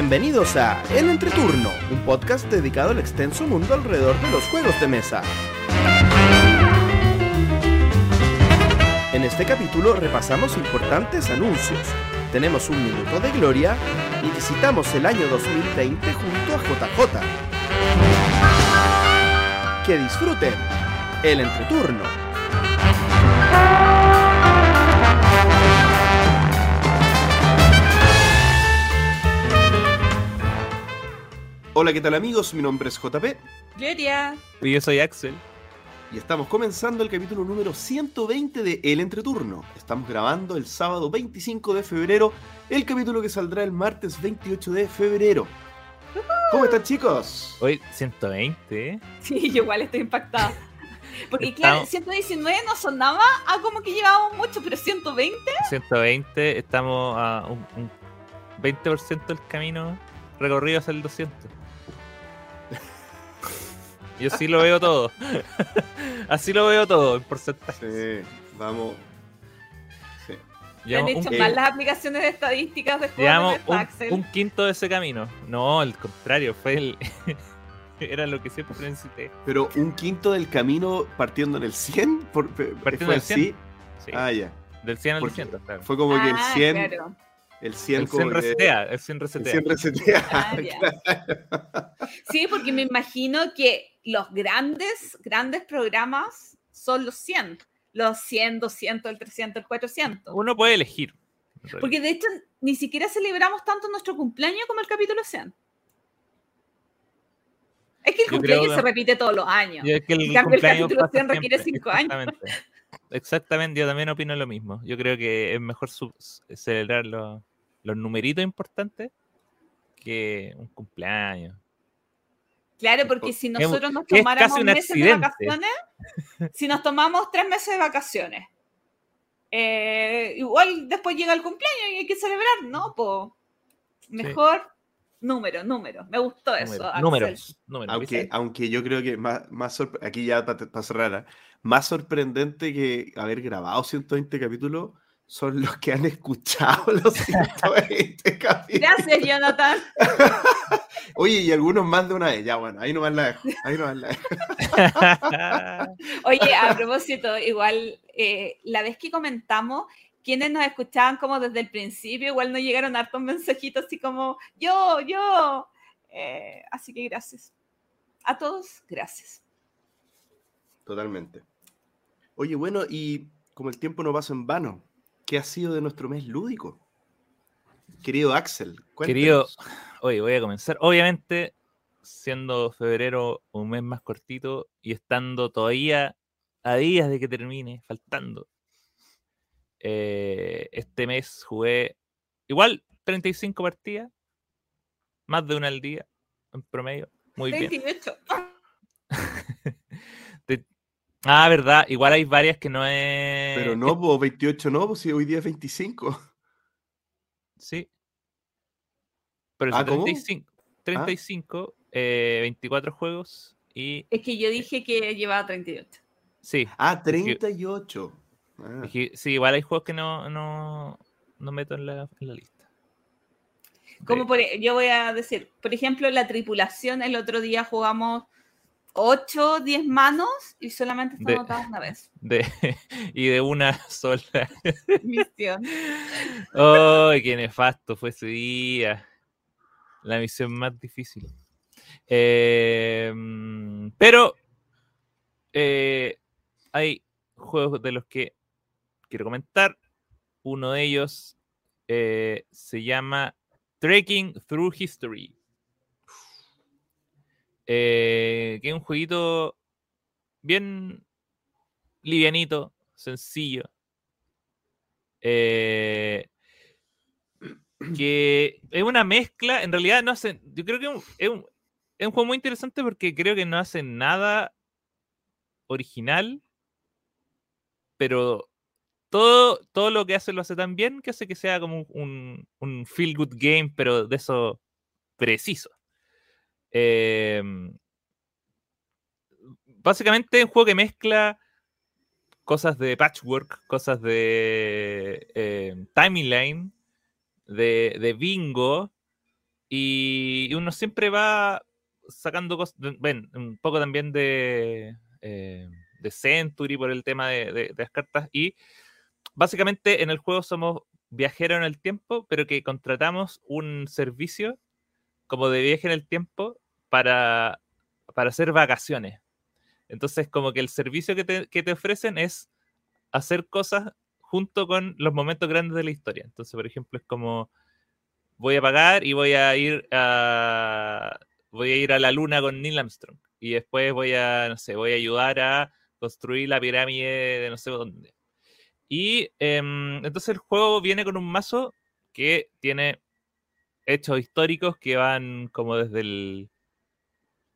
Bienvenidos a El Entreturno, un podcast dedicado al extenso mundo alrededor de los juegos de mesa. En este capítulo repasamos importantes anuncios, tenemos un minuto de gloria y visitamos el año 2020 junto a JJ. Que disfruten el entreturno. Hola, ¿qué tal amigos? Mi nombre es JP Gloria. Y yo soy Axel. y estamos comenzando el capítulo número 120 de El Entreturno. Estamos grabando el sábado 25 de febrero, el capítulo que saldrá el martes 28 de febrero. ¿Cómo están chicos? Hoy 120, ¿eh? Sí, yo igual estoy impactada. Porque claro, Estamos- 119 no sonaba a como que llevábamos mucho, pero 120. 120, estamos a un, un 20% del camino recorrido hacia el 200. Yo sí lo veo todo. Así lo veo todo en porcentaje. Sí, vamos. Sí. Han hecho un, mal las aplicaciones de estadísticas de juegos llevamos de un- un quinto de ese camino. No, al contrario, fue el. Era lo que siempre necesité. Pero un quinto del camino partiendo en el 100, por, Partiendo ¿fue del 100. así? Sí, Ah, ya. del 100 al porque 200, claro. Fue como que el Ah, 100, claro. el 100 El como 100 que- resetea, el 100 el resetea. 100 resetea. Ah, ya. Sí, porque me imagino que los grandes, grandes programas son los 100. Los 100, 200, el 300, el 400. Uno puede elegir. Porque de hecho ni siquiera celebramos tanto nuestro cumpleaños como el capítulo 100. Es que el Yo cumpleaños se repite todos los años. Es que el, En cambio, el cumpleaños capítulo pasa 100 requiere siempre, cinco años. Exactamente. Yo también opino lo mismo. Yo creo que es mejor celebrar los, los numeritos importantes que un cumpleaños. Claro, porque si nosotros nos tomáramos meses de vacaciones, si nos tomamos tres meses de vacaciones, eh, igual después llega el cumpleaños y hay que celebrar, ¿no? Pues mejor número, número. Me gustó eso. Números, números, Aunque, ¿viste? aunque yo creo que más, más aquí ya para cerrar, ¿ah? más sorprendente que haber grabado 120 capítulos son los que han escuchado los 120 capítulos. Gracias, Jonathan. Oye, y algunos más de una vez. Ya, bueno, ahí nomás la dejo. Ahí nomás la dejo. Oye, a propósito, igual eh, la vez que comentamos, quienes nos escuchaban como desde el principio, igual nos llegaron hartos mensajitos así como yo, yo. Eh, así que gracias. A todos, gracias. Totalmente. Oye, bueno, y como el tiempo no pasa en vano, ¿qué ha sido de nuestro mes lúdico? Querido Axel, Querido, cuéntanos. oye, voy a comenzar. Obviamente, siendo febrero un mes más cortito y estando todavía a días de que termine, faltando. eh, este mes jugué igual 35 partidas, más de una al día en promedio. Muy bien. 28. Te- Ah, verdad, igual hay varias que no es. Pero no, pues 28 no, pues si hoy día es 25. Sí. Pero Ah, sí, ¿cómo? 35, 35 eh, 24 juegos y. Es que yo dije que llevaba 38. Sí, Ah, que- 38. Ah, sí, igual hay juegos que no, no, no meto en la, en la lista. Como por, e- yo voy a decir, por ejemplo, la tripulación, el otro día jugamos 8, 10 manos y solamente está anotada una vez. de- y de una sola. Misión. ¡Ay, qué nefasto fue ese día! La misión más difícil. Eh, mm, pero eh, hay juegos de los que quiero comentar. Uno de ellos eh, se llama Trekking Through History. Eh, que es un jueguito bien livianito, sencillo. Eh, que es una mezcla, en realidad no hacen, yo creo que es un, es un- juego muy interesante porque creo que no hacen nada original, pero todo, todo lo que hace lo hace tan bien que hace que sea como un, un feel good game, pero de eso preciso. Em, básicamente un juego que mezcla cosas de patchwork, cosas de eh, timeline, de, de bingo, Y uno siempre va sacando cosas, ven, un poco también de, eh, de Century por el tema de, de, las cartas. Y básicamente en el juego somos viajeros en el tiempo, pero que contratamos un servicio como de viaje en el tiempo para, para hacer vacaciones. Entonces, como que el servicio que te, que te ofrecen es hacer cosas junto con los momentos grandes de la historia. Entonces, por ejemplo, es como voy a pagar y voy a ir a voy a ir a la luna con Neil Armstrong y después voy a no sé, voy a ayudar a construir la pirámide de no sé dónde. Y em, entonces el juego viene con un mazo que tiene hechos históricos que van como desde el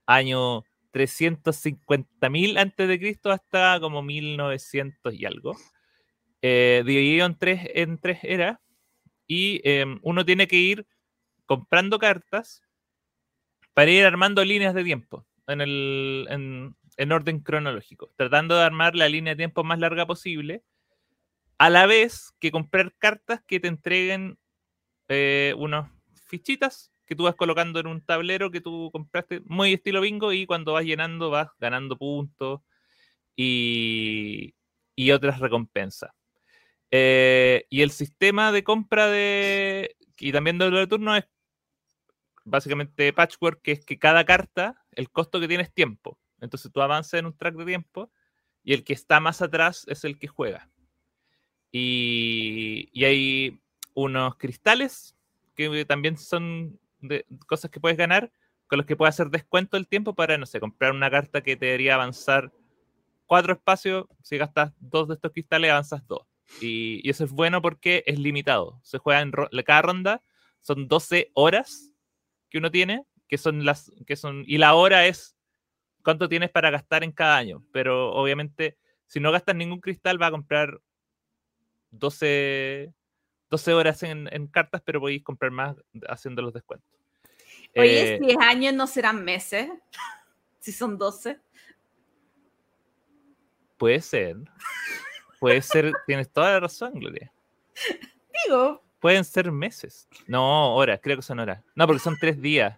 año 350.000 antes de Cristo hasta como 1900 y algo. Eh, dividido en tres, en tres eras, y em, uno tiene que ir comprando cartas para ir armando líneas de tiempo en, el, en, orden cronológico, tratando de armar la línea de tiempo más larga posible, a la vez que comprar cartas que te entreguen eh, unas fichitas que tú vas colocando en un tablero que tú compraste muy estilo bingo y cuando vas llenando vas ganando puntos y, y otras recompensas. Eh, y el sistema de compra de. y también de de turno es básicamente patchwork, que es que cada carta, el costo que tiene es tiempo. Entonces tú avanzas en un track de tiempo y el que está más atrás es el que juega. Y, y hay unos cristales que también son de cosas que puedes ganar, con los que puedes hacer descuento el tiempo para, no sé, comprar una carta que te debería avanzar cuatro espacios. Si gastas dos de estos cristales, avanzas dos. Y, eso es bueno porque es limitado. Se juega en cada ronda, son 12 horas que uno tiene, que son las que son y la hora es cuánto tienes para gastar en cada año, pero obviamente si no gastas ningún cristal va a comprar 12 12 horas en, cartas, pero podéis comprar más haciendo los descuentos. Oye, 10 eh, años no serán meses, si son 12. Puede ser. Puede ser, tienes toda la razón, Gloria. Digo. Pueden ser meses. No, horas, creo que son horas. No, porque son tres días.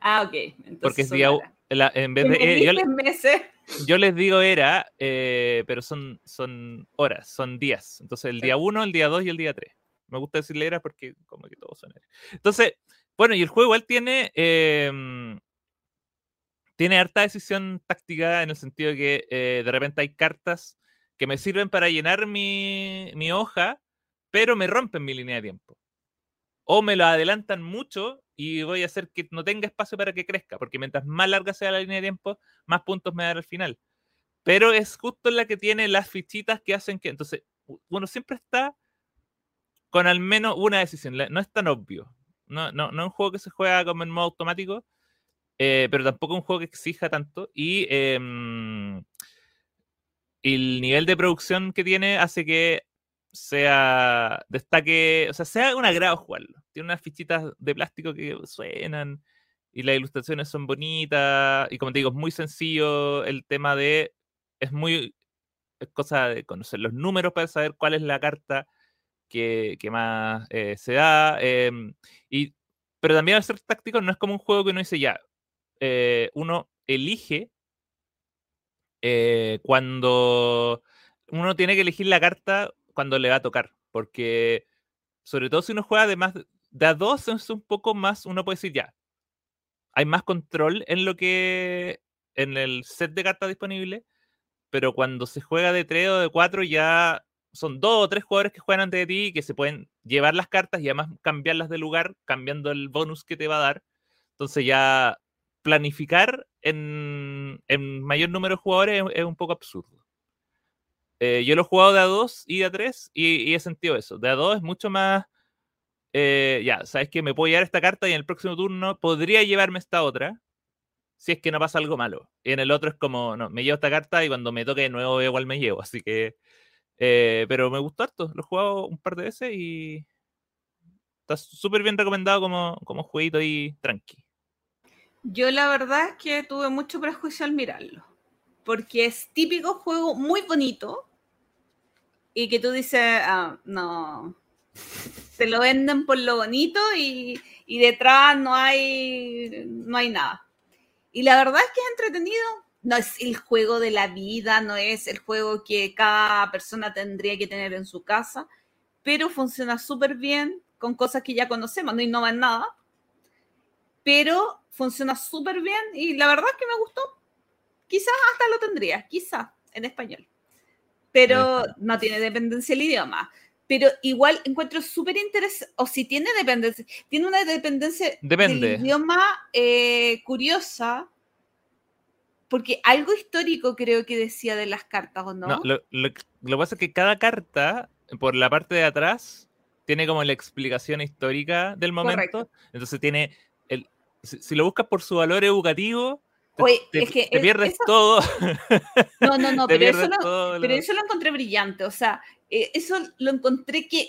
Ah, ok. Entonces porque es día. en vez de. Eh, yo, meses? yo, les digo era, eh, pero son, son horas, son días. Entonces el día uno, el día dos y el día tres. Me gusta decirle era porque como que todos son eras. Entonces, bueno, y el juego igual tiene. Em, tiene harta decisión táctica en el sentido de que eh, de repente hay cartas que me sirven para llenar mi, hoja, pero me rompen mi línea de tiempo. O me lo adelantan mucho y voy a hacer que no tenga espacio para que crezca, porque mientras más larga sea la línea de tiempo, más puntos me dan al final. Pero es justo la que tiene las fichitas que hacen que. Entonces, uno siempre está con al menos una decisión. No es tan obvio. No, no, no es un juego que se juega como en modo automático, eh, pero tampoco es un juego que exija tanto. Y em, el nivel de producción que tiene hace que sea, destaque, o sea, sea un agrado jugarlo. Tiene unas fichitas de plástico que suenan y las ilustraciones son bonitas y como te digo, es muy sencillo el tema de, es muy, es cosa de conocer los números para saber cuál es la carta que, más eh, se da. Em, y, pero también al ser táctico no es como un juego que uno dice ya, eh, uno elige eh, cuando uno tiene que elegir la carta cuando le va a tocar, porque sobre todo si uno juega de más de a dos es un poco más, uno puede decir ya, hay más control en lo que en el set de cartas disponible, pero cuando se juega de tres o de cuatro ya son dos o tres jugadores que juegan antes de ti y que se pueden llevar las cartas y además cambiarlas de lugar cambiando el bonus que te va a dar. Entonces ya planificar en, mayor número de jugadores es, un poco absurdo. Eh, yo lo he jugado de A2 y de A3 y, he sentido eso. De A2 es mucho más. Eh, ya, sabes que me puedo llevar esta carta y en el próximo turno podría llevarme esta otra si es que no pasa algo malo. Y en el otro es como, no, me llevo esta carta y cuando me toque de nuevo igual me llevo. Así que. Eh, pero me gustó harto. Lo he jugado un par de veces y. Está súper bien recomendado como, como jueguito ahí tranqui. Yo la verdad es que tuve mucho prejuicio al mirarlo, porque es típico juego muy bonito y que tú dices, ah, no, Te lo venden por lo bonito y, y detrás no hay, no hay nada. Y la verdad es que es entretenido. No es el juego de la vida, no es el juego que cada persona tendría que tener en su casa, pero funciona súper bien con cosas que ya conocemos, no innova en nada, pero funciona súper bien y la verdad es que me gustó. Quizás hasta lo tendría, quizás en español, pero no tiene dependencia el idioma. Pero igual encuentro súper interesante, o si tiene dependencia, tiene una dependencia Depende. del idioma eh, curiosa, porque algo histórico creo que decía de las cartas, ¿o no? No, lo, lo- lo que pasa es que cada carta, por la parte de atrás, tiene como la explicación histórica del momento. Correcto. Entonces tiene. El, si, si lo buscas por su valor educativo, te, Oye, te- es que te es- pierdes eso- todo. No, no, no, pero eso lo, pero eso lo encontré brillante. O sea, eh, eso lo encontré que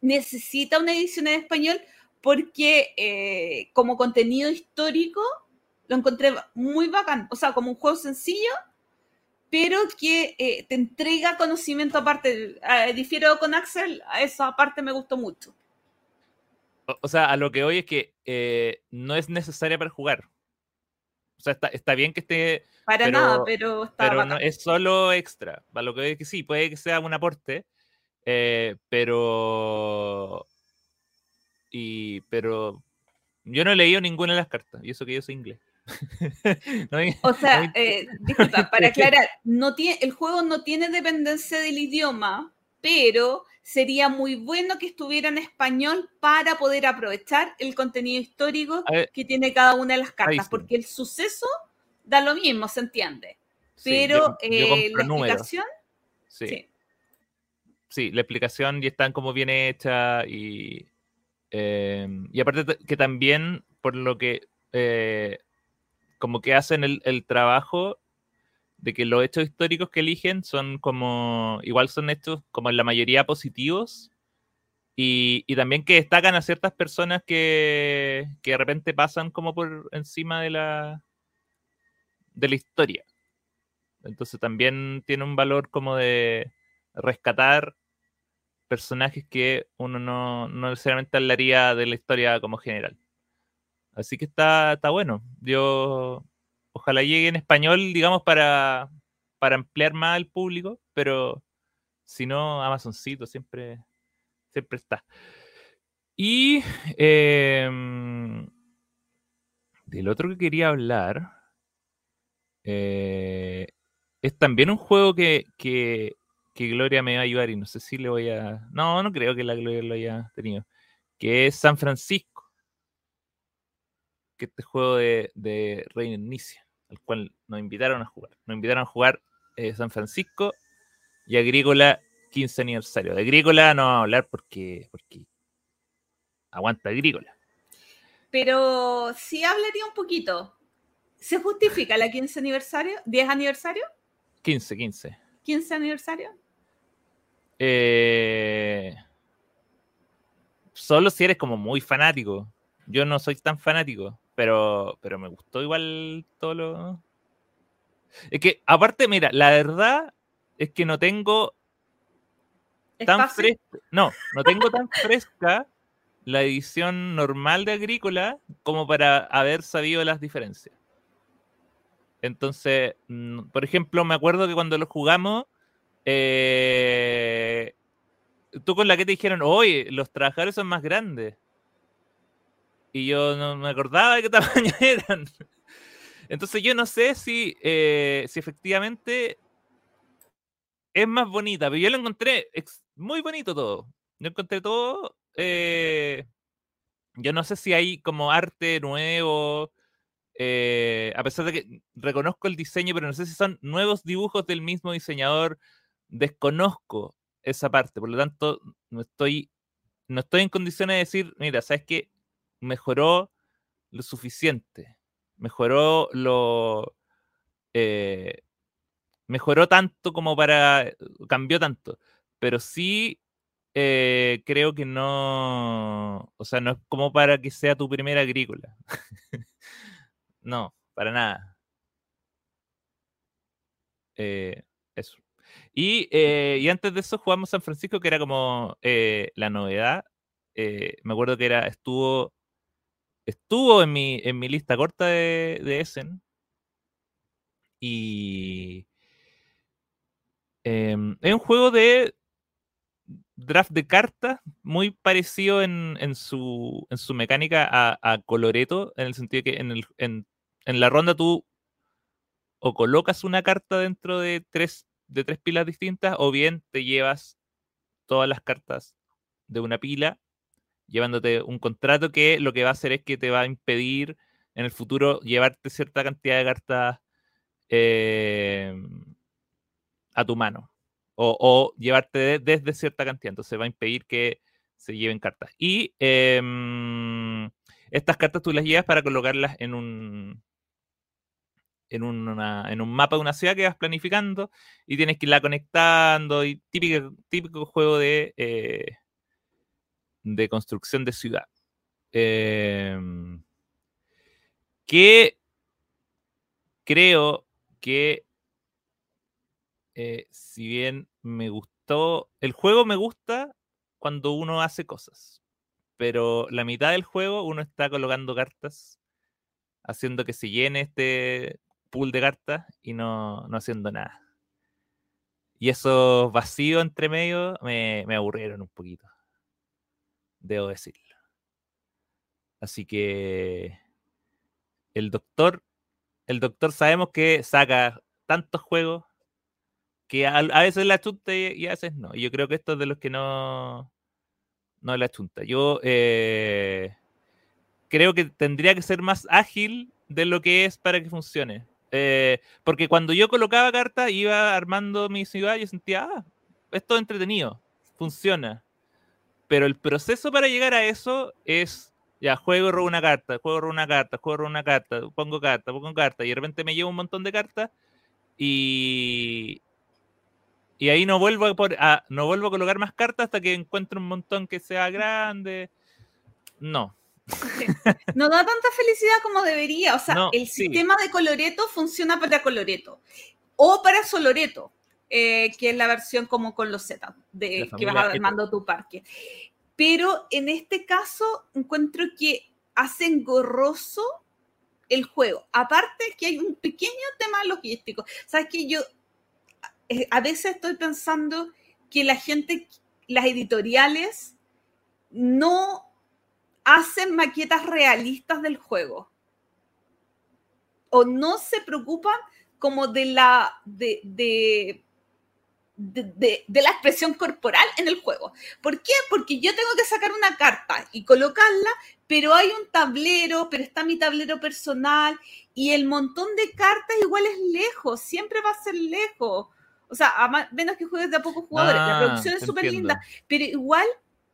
necesita una edición en español porque eh, como contenido histórico lo encontré muy bacán. O sea, como un juego sencillo, pero que eh, te entrega conocimiento aparte. Eh, difiero con Axel, a esa parte me gustó mucho. O, o sea, a lo que hoy es que eh, no es necesaria para jugar. O sea, está, está bien que esté Para Pero- nada, pero está pero no, es solo extra. Para lo que veo es que sí, puede que sea un aporte, eh, pero. Y, pero yo no he leído ninguna de las cartas, y eso que yo soy inglés. No O sea, eh, disculpa, para aclarar, no tiene, el juego no tiene dependencia del idioma, pero sería muy bueno que estuviera en español para poder aprovechar el contenido histórico ver, que tiene cada una de las cartas, sí. porque el suceso da lo mismo, se entiende. sí, Pero yo- yo eh, la números, explicación, sí. sí. Sí, la explicación ya está como bien hecha y, eh, y aparte que también por lo que eh, como que hacen el, el trabajo de que los hechos históricos que eligen son como, igual son hechos como en la mayoría positivos y, y también que destacan a ciertas personas que, que de repente pasan como por encima de la, de la historia. Entonces también tiene un valor como de rescatar personajes que uno no, no necesariamente hablaría de la historia como general. Así que está, está bueno. Yo ojalá llegue en español, digamos, para, para ampliar más al público, pero si no, Amazoncito siempre, siempre está. Y em, del otro que quería hablar eh, es también un juego que, que, que Gloria me va a ayudar y no sé si le voy a... No, no creo que la Gloria lo haya tenido. Que es San Francisco. Que este juego de, de Reina Inicia, al cual nos invitaron a jugar. Nos invitaron a jugar eh, San Francisco y Agrícola 15 aniversario. De Agrícola no vamos a hablar porque, porque aguanta Agrícola. Pero sí hablaría un poquito. ¿Se justifica la 15 aniversario? ¿10 aniversario? 15, 15. ¿15 aniversario? Eh, solo si eres como muy fanático. Yo no soy tan fanático, pero, pero me gustó igual todo lo. Es que, aparte, mira, la verdad es que no tengo ¿Es tan fresca. No, no tengo tan fresca la edición normal de Agrícola como para haber sabido las diferencias. Entonces, por ejemplo, me acuerdo que cuando lo jugamos, eh, tú con la que te dijeron, oye, los trabajadores son más grandes. Y yo no me acordaba de qué tamaño eran. Entonces yo no sé si, eh, si efectivamente es más bonita, pero yo lo encontré muy bonito todo. Yo encontré todo. eh, yo no sé si hay como arte nuevo. eh, a pesar de que reconozco el diseño, pero no sé si son nuevos dibujos del mismo diseñador. Desconozco esa parte, por lo tanto, no estoy, no estoy en condiciones de decir, mira, ¿sabes qué? Mejoró lo suficiente. Mejoró lo. eh, mejoró tanto como para. cambió tanto. Pero sí eh, creo que no. O sea, no es como para que sea tu primera agrícola. no, para nada. Eh, eso. Y, eh, y antes de eso jugamos San Francisco, que era como eh, la novedad. Eh, me acuerdo que era, estuvo, estuvo en mi, en mi lista corta de, Essen. Y em, es un juego de draft de cartas muy parecido en, en, su, en su mecánica a, a, Coloreto, en el sentido que en, el, en, en, la ronda tú o colocas una carta dentro de tres, de tres pilas distintas o bien te llevas todas las cartas de una pila llevándote un contrato que lo que va a hacer es que te va a impedir en el futuro llevarte cierta cantidad de cartas eh, a tu mano o, llevarte de, desde cierta cantidad. Entonces va a impedir que se lleven cartas. Y eh, estas cartas tú las llevas para colocarlas en un, en, una, en un mapa de una ciudad que vas planificando y tienes que irla conectando y típico, típico juego de, eh, de construcción de ciudad. Eh, que creo que eh, si bien me gustó, el juego me gusta cuando uno hace cosas, pero la mitad del juego uno está colocando cartas, haciendo que se llene este pool de cartas y no, no haciendo nada. Y esos vacíos entre medio me, me aburrieron un poquito, debo decirlo. Así que el doctor, el doctor sabemos que saca tantos juegos que a, veces la chunta y, y, a veces no. Y yo creo que esto es de los que no, no la chunta. Yo eh, creo que tendría que ser más ágil de lo que es para que funcione. Eh, porque cuando yo colocaba cartas, iba armando mi ciudad y sentía, ah, esto es entretenido, funciona. Pero el proceso para llegar a eso es, ya, juego, robo una carta, juego, robo una carta, juego, robo una carta, pongo carta, pongo carta, y de repente me llevo un montón de cartas y, y ahí no vuelvo a, por, a, no vuelvo a colocar más cartas hasta que encuentre un montón que sea grande. No. No da tanta felicidad como debería. O sea, no, el sí. sistema de coloreto funciona para coloreto o para soloreto, eh, que es la versión como con los Z, de que vas armando tu parque. Pero en este caso encuentro que hacen gorroso el juego. Aparte que hay un pequeño tema logístico. Sabes que yo eh, a veces estoy pensando que la gente, las editoriales, no hacen maquetas realistas del juego. O no se preocupan como de la, de, de, de, de, la expresión corporal en el juego. ¿Por qué? Porque yo tengo que sacar una carta y colocarla, pero hay un tablero, pero está mi tablero personal y el montón de cartas igual es lejos, siempre va a ser lejos. O sea, a menos que juegues de a pocos jugadores. Ah, la producción es súper linda, pero igual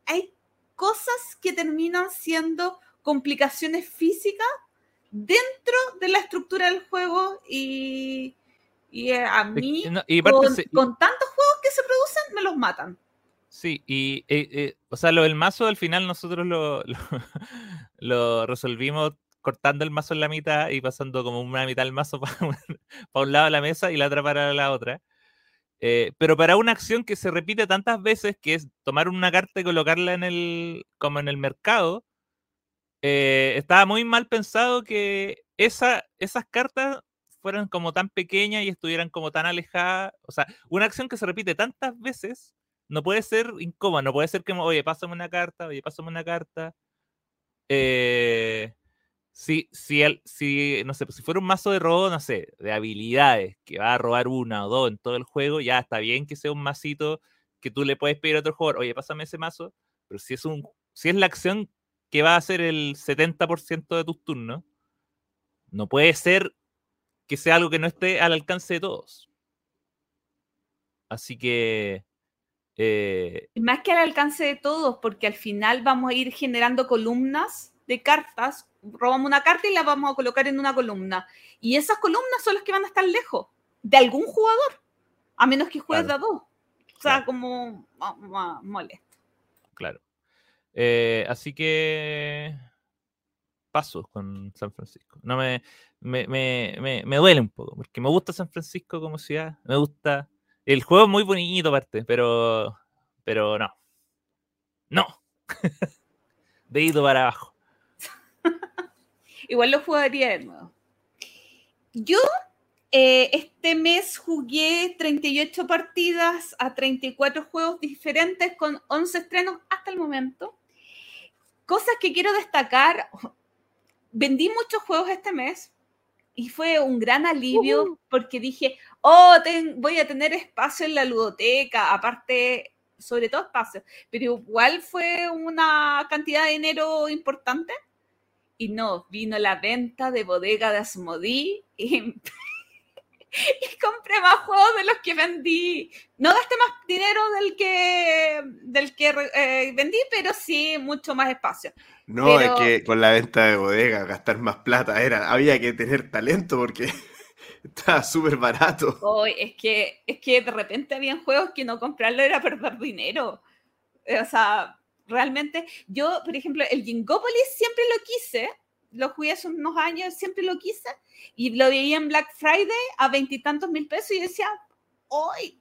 hay cosas que terminan siendo complicaciones físicas dentro de la estructura del juego y, y a mí, no, y con, se, con, tantos juegos que se producen, me los matan. Sí, y eh, eh, o sea, lo del mazo al final nosotros lo, lo, lo, resolvimos cortando el mazo en la mitad y pasando como una mitad del mazo para un, para un lado de la mesa y la otra para la otra. Eh, pero para una acción que se repite tantas veces, que es tomar una carta y colocarla en el, como en el mercado, eh, estaba muy mal pensado que esa, esas cartas fueran como tan pequeñas y estuvieran como tan alejadas. O sea, una acción que se repite tantas veces no puede ser incómoda, no puede ser que, oye, pásame una carta, oye, pásame una carta. Eh, si, si, no sé, si fuera un mazo de robo, no sé, de habilidades, que va a robar una o dos en todo el juego, ya está bien que sea un masito que tú le puedes pedir a otro jugador, oye, pásame ese mazo, pero si es, un, si es la acción que va a hacer el 70% de tus turnos, no puede ser que sea algo que no esté al alcance de todos. Así que... Eh... Más que al alcance de todos, porque al final vamos a ir generando columnas de cartas robamos una carta y la vamos a colocar en una columna. Y esas columnas son las que van a estar lejos de algún jugador, a menos que juegues claro. de a dos. O sea, claro. como molesto. Claro. Eh, así que paso con San Francisco. No me, me, me, me, duele un poco, porque me gusta San Francisco como ciudad, me gusta El juego es muy bonito, aparte, pero. Pero no. No. Dedito para abajo. Igual lo jugaría de nuevo. Yo eh, este mes jugué 38 partidas a 34 juegos diferentes con 11 estrenos hasta el momento. Cosas que quiero destacar. Vendí muchos juegos este mes y fue un gran alivio porque dije, oh, ten- voy a tener espacio en la ludoteca, aparte, sobre todo espacio, pero igual fue una cantidad de dinero importante. Y no, vino la venta de bodega de Asmodee y, y compré más juegos de los que vendí. No gasté más dinero del que, del que eh, vendí, pero sí mucho más espacio. No, Pero- es que con la venta de bodega gastar más plata era, había que tener talento porque estaba súper barato. Hoy es que es que de repente habían juegos que no comprarlo era perder dinero. O sea, realmente yo, por ejemplo, el Jingopolis siempre lo quise, lo jugué hace unos años, siempre lo quise y lo veía en Black Friday a veintitantos mil pesos y decía, hoy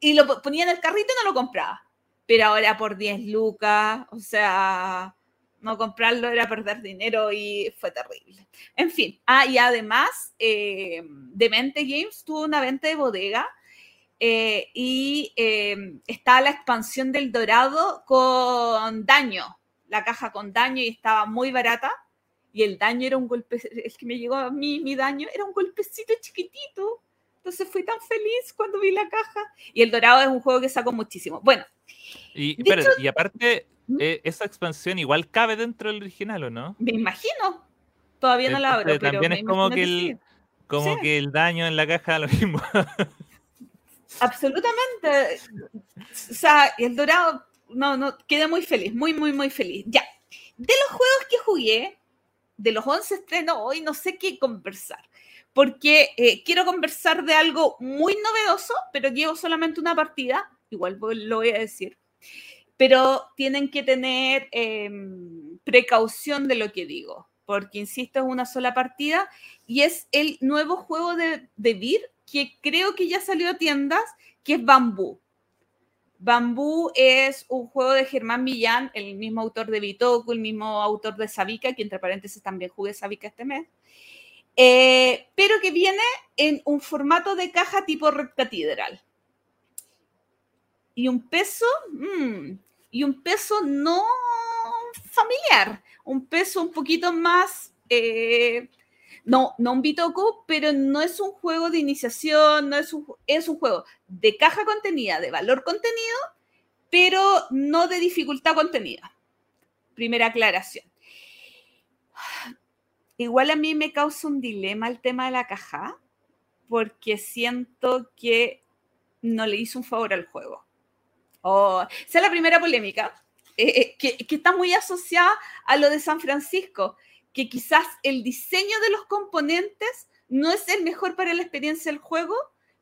y lo po- ponía en el carrito y no lo compraba. Pero ahora por 10 lucas, o sea, no comprarlo era perder dinero y fue terrible. En fin, ah, y además, eh, Demente Games tuvo una venta de bodega eh, y eh, está la expansión del Dorado con daño, la caja con daño y estaba muy barata. Y el daño era un golpe, el que me llegó a mí, mi daño, era un golpecito chiquitito. Entonces fui tan feliz cuando vi la caja. Y el Dorado es un juego que saco muchísimo. Bueno, Y, De espérate, y aparte, ¿Mm? eh, esa expansión igual cabe dentro del original, ¿o no? me imagino. Todavía no la abro, pero también me es como que sí. el, como Sí. que el daño en la caja lo mismo. Absolutamente. O sea, el dorado, no, no, quedé muy feliz, muy, muy, muy feliz. Ya. De los juegos que jugué, de los 11 estrenos, hoy no sé qué conversar. Porque eh, quiero conversar de algo muy novedoso, pero llevo solamente una partida, igual lo voy a decir. Pero tienen que tener eh, precaución de lo que digo, porque insisto, es una sola partida y es el nuevo juego de, de Beer que creo que ya salió a tiendas, que es Bambú. Bambú es un juego de Germán Millán, el mismo autor de Bitoku, el mismo autor de Sabica, que entre paréntesis también jugué Sabica este mes, eh, pero que viene en un formato de caja tipo Red Cathedral. Y un peso, mm, y un peso no familiar, un peso un poquito más eh, no, no un Bitoku, pero no es un juego de iniciación, no es un, es un juego de caja contenida, de valor contenido, pero no de dificultad contenida. Primera aclaración. Igual a mí me causa un dilema el tema de la caja, porque siento que no le hizo un favor al juego. Oh, esa es la primera polémica, eh, eh, que, que está muy asociada a lo de San Francisco que quizás el diseño de los componentes no es el mejor para la experiencia del juego.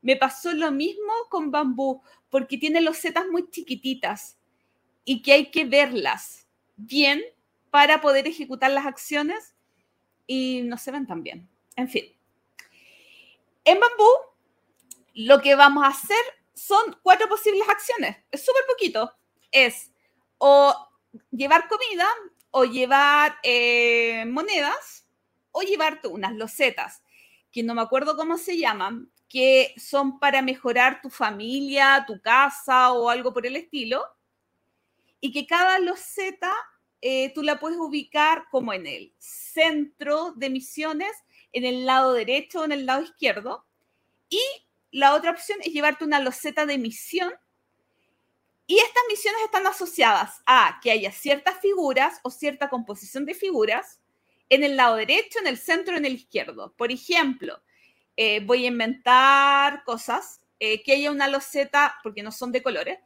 Me pasó lo mismo con Bambú, porque tiene los setas muy chiquititas y que hay que verlas bien para poder ejecutar las acciones y no se ven tan bien. En fin. En Bambú, lo que vamos a hacer son cuatro posibles acciones. Es súper poquito. Es o llevar comida, o llevar eh, monedas o llevarte unas losetas, que no me acuerdo cómo se llaman, que son para mejorar tu familia, tu casa o algo por el estilo, y que cada loseta eh, tú la puedes ubicar como en el centro de misiones, en el lado derecho o en el lado izquierdo, y la otra opción es llevarte una loseta de misión y estas misiones están asociadas a que haya ciertas figuras o cierta composición de figuras en el lado derecho, en el centro, en el izquierdo. Por ejemplo, eh, voy a inventar cosas, eh, que haya una loseta, porque no son de colores,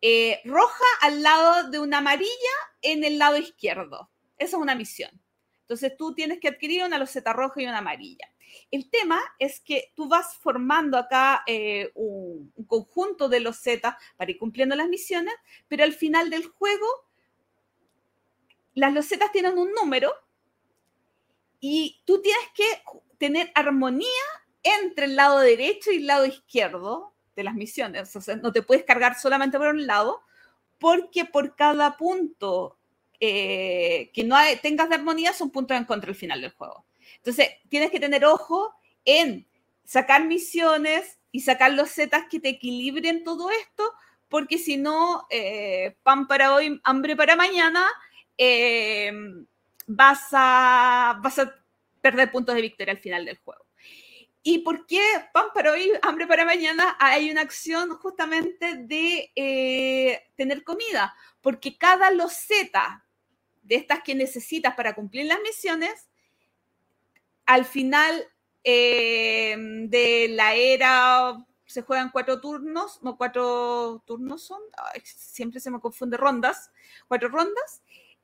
eh, roja al lado de una amarilla en el lado izquierdo. Esa es una misión. Entonces tú tienes que adquirir una loseta roja y una amarilla. El tema es que tú vas formando acá eh, un, un, conjunto de losetas para ir cumpliendo las misiones, pero al final del juego las losetas tienen un número y tú tienes que tener armonía entre el lado derecho y el lado izquierdo de las misiones. O sea, no te puedes cargar solamente por un lado, porque por cada punto eh, que no tengas de armonía son puntos en contra al final del juego. Entonces, tienes que tener ojo en sacar misiones y sacar los zetas que te equilibren todo esto, porque si no, eh, pan para hoy, hambre para mañana, eh, vas, a, vas a perder puntos de victoria al final del juego. ¿Y por qué pan para hoy, hambre para mañana? Hay una acción justamente de eh, tener comida, porque cada loseta de estas que necesitas para cumplir las misiones, al final eh, de la era se juegan cuatro turnos, no cuatro turnos son, siempre se me confunde rondas, cuatro rondas,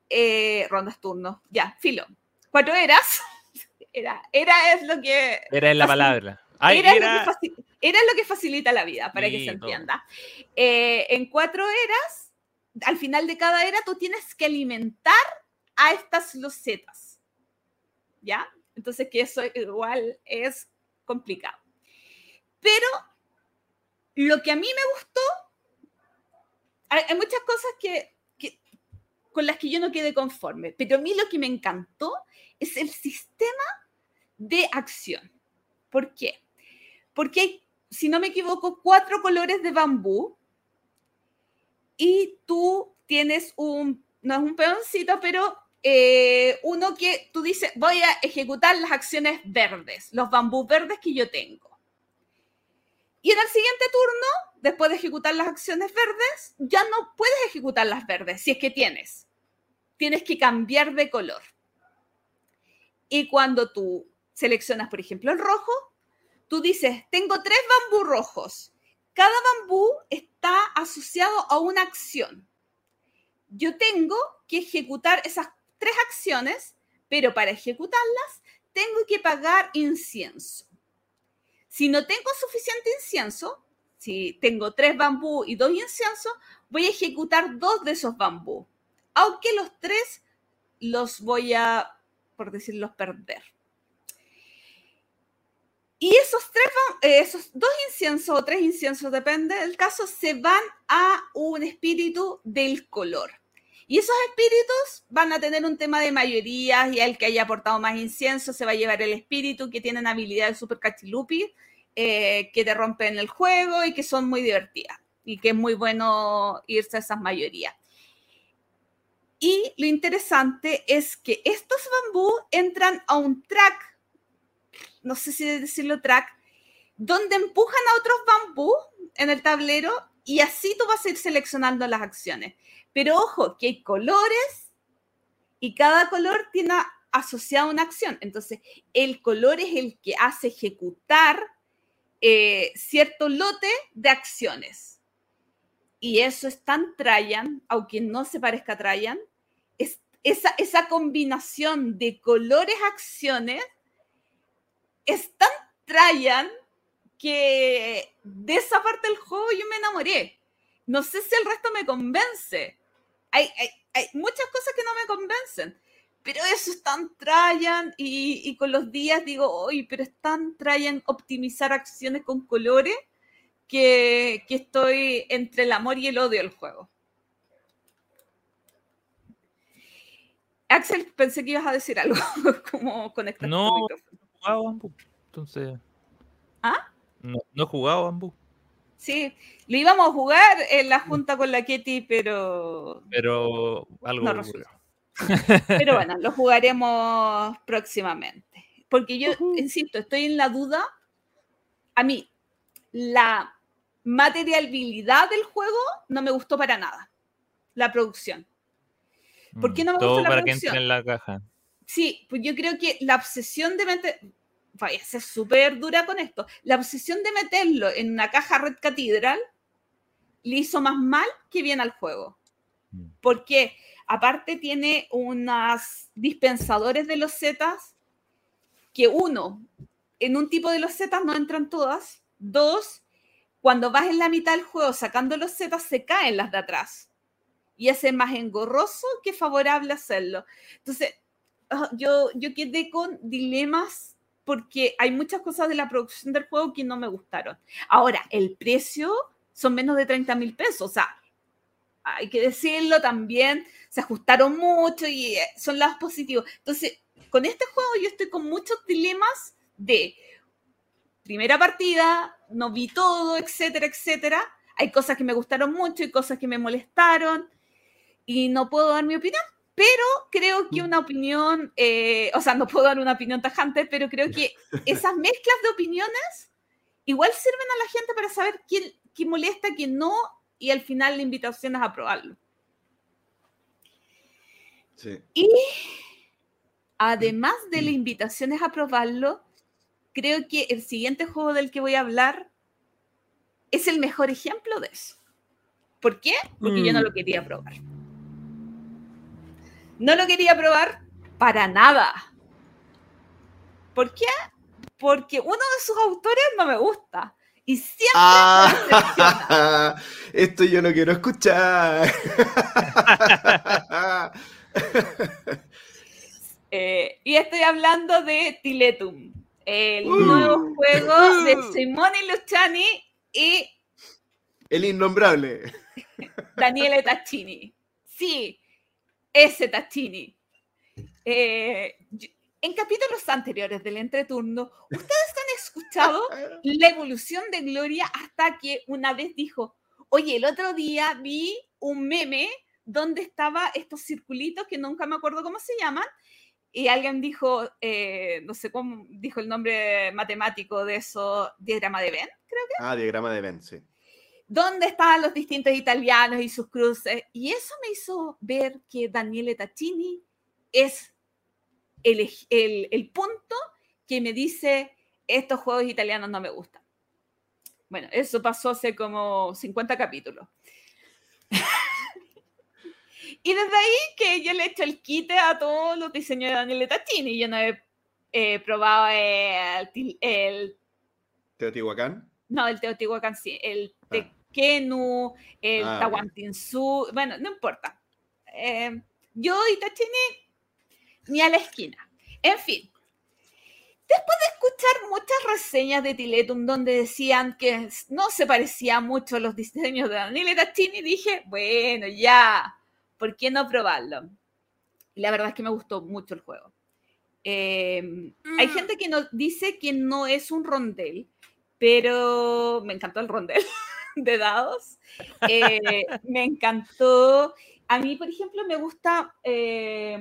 eh, rondas turnos, ya, filo, cuatro eras era, era es lo que... Era en la palabra. era, Lo que era, lo que facilita la vida, para que se entienda. Eh, en cuatro eras, al final de cada era, tú tienes que alimentar a estas losetas. ¿Ya? Entonces, que eso igual es complicado. Pero lo que a mí me gustó, hay, muchas cosas que, que, con las que yo no quedé conforme, pero a mí lo que me encantó es el sistema de acción. ¿Por qué? Porque hay, si no me equivoco, cuatro colores de bambú y tú tienes un, no es un peoncito, pero eh, uno que tú dices, voy a ejecutar las acciones verdes, los bambú verdes que yo tengo. Y en el siguiente turno, después de ejecutar las acciones verdes, ya no puedes ejecutar las verdes si es que tienes. Tienes que cambiar de color. Y cuando tú seleccionas, por ejemplo, el rojo, tú dices, tengo tres bambú rojos. Cada bambú está asociado a una acción. Yo tengo que ejecutar esas tres acciones, pero para ejecutarlas tengo que pagar incienso. Si no tengo suficiente incienso, si tengo tres bambú y dos inciensos, voy a ejecutar dos de esos bambú, aunque los tres los voy a por decirlo, perder. Y esos, tres, eh, esos dos inciensos o tres inciensos, depende del caso, se van a un espíritu del color. Y esos espíritus van a tener un tema de mayorías y el que haya aportado más incienso se va a llevar el espíritu que tienen habilidades super cachilupi eh, que te rompen el juego y que son muy divertidas y que es muy bueno irse a esas mayorías. Y lo interesante es que estos bambú entran a un track, no sé si decirlo track, donde empujan a otros bambú en el tablero y así tú vas a ir seleccionando las acciones. Pero ojo, que hay colores y cada color tiene asociada una acción. Entonces, el color es el que hace ejecutar eh, cierto lote de acciones. Y eso es tan Trajan, aunque no se parezca a Trajan, esa, esa combinación de colores, acciones, es tan Trajan que de esa parte del juego yo me enamoré. No sé si el resto me convence. Hay, hay, muchas cosas que no me convencen, pero eso es tan Trajan y, y, con los días digo, oye, pero es tan Trajan optimizar acciones con colores que, que estoy entre el amor y el odio del juego. Axel, pensé que ibas a decir algo, como conectar no, No, he jugado Bambú, entonces. ¿Ah? No, no he jugado Bambú. Sí, lo íbamos a jugar en la junta con la Ketty, pero. Pero algo. No pero bueno, lo jugaremos próximamente. Porque yo, insisto, estoy en la duda. A mí, la materialidad del juego no me gustó para nada. La producción. ¿Por qué no me Todo gusta la para producción? que entre en la caja. Sí, pues yo creo que la obsesión de meter, vaya a ser súper dura con esto, la obsesión de meterlo en una caja Red Cathedral le hizo más mal que bien al juego. Mm. Porque aparte tiene unos dispensadores de los zetas que uno, en un tipo de los zetas no entran todas. Dos, cuando vas en la mitad del juego sacando los zetas se caen las de atrás y es más engorroso que favorable hacerlo. Entonces, ah, yo, yo quedé con dilemas porque hay muchas cosas de la producción del juego que no me gustaron. Ahora, el precio son menos de 30 mil pesos, o sea, hay que decirlo también, se ajustaron mucho y eh, son lados positivos. Entonces, con este juego yo estoy con muchos dilemas de primera partida, no vi todo, etcétera, etcétera. Hay cosas que me gustaron mucho y cosas que me molestaron y no puedo dar mi opinión, pero creo que mm. una opinión, eh, o sea, no puedo dar una opinión tajante, pero creo que esas mezclas de opiniones igual sirven a la gente para saber quién, quién molesta, quién no, y al final la invitación es a probarlo. Y además de la invitación es a probarlo, creo que el siguiente juego del que voy a hablar es el mejor ejemplo de eso. ¿Por qué? Porque yo no mm. lo quería probar. No lo quería probar para nada. ¿Por qué? Porque uno de sus autores no me gusta. Y siempre ah, Esto yo no quiero escuchar. Eh, y estoy hablando de Tiletum, el uh. nuevo juego de uh. Simone Luciani y... El innombrable. Daniele Taccini. Sí, ese Taccini. Eh, en capítulos anteriores del entreturno, ustedes han escuchado la evolución de Gloria hasta que una vez dijo, oye, el otro día vi un meme donde estaba estos circulitos que nunca me acuerdo cómo se llaman, y alguien dijo, eh, no sé cómo dijo el nombre matemático de eso, diagrama de Venn, creo que. Ah, diagrama de Venn, sí. Donde estaban los distintos italianos y sus cruces. Y eso me hizo ver que Daniele Taccini es el, el, el punto que me dice, estos juegos italianos no me gustan. Bueno, eso pasó hace como 50 capítulos. Y desde ahí que yo le he hecho el quite a todos los diseños de Daniel Taccini. Yo no he probado el, el, ¿Teotihuacán? No, el Teotihuacán sí. El ah. Tequenu, el ah, Tahuantinsu. Bueno, no importa. Eh, yo y Taccini ni a la esquina. En fin. Después de escuchar muchas reseñas de Tiletum donde decían que no se parecía mucho a los diseños de Daniel Taccini, dije, bueno, ya, ¿por qué no probarlo? Y la verdad es que me gustó mucho el juego. Hay mm. gente que nos dice que no es un rondel, pero me encantó el rondel de dados. Eh, me encantó. A mí, por ejemplo, me gusta. Eh,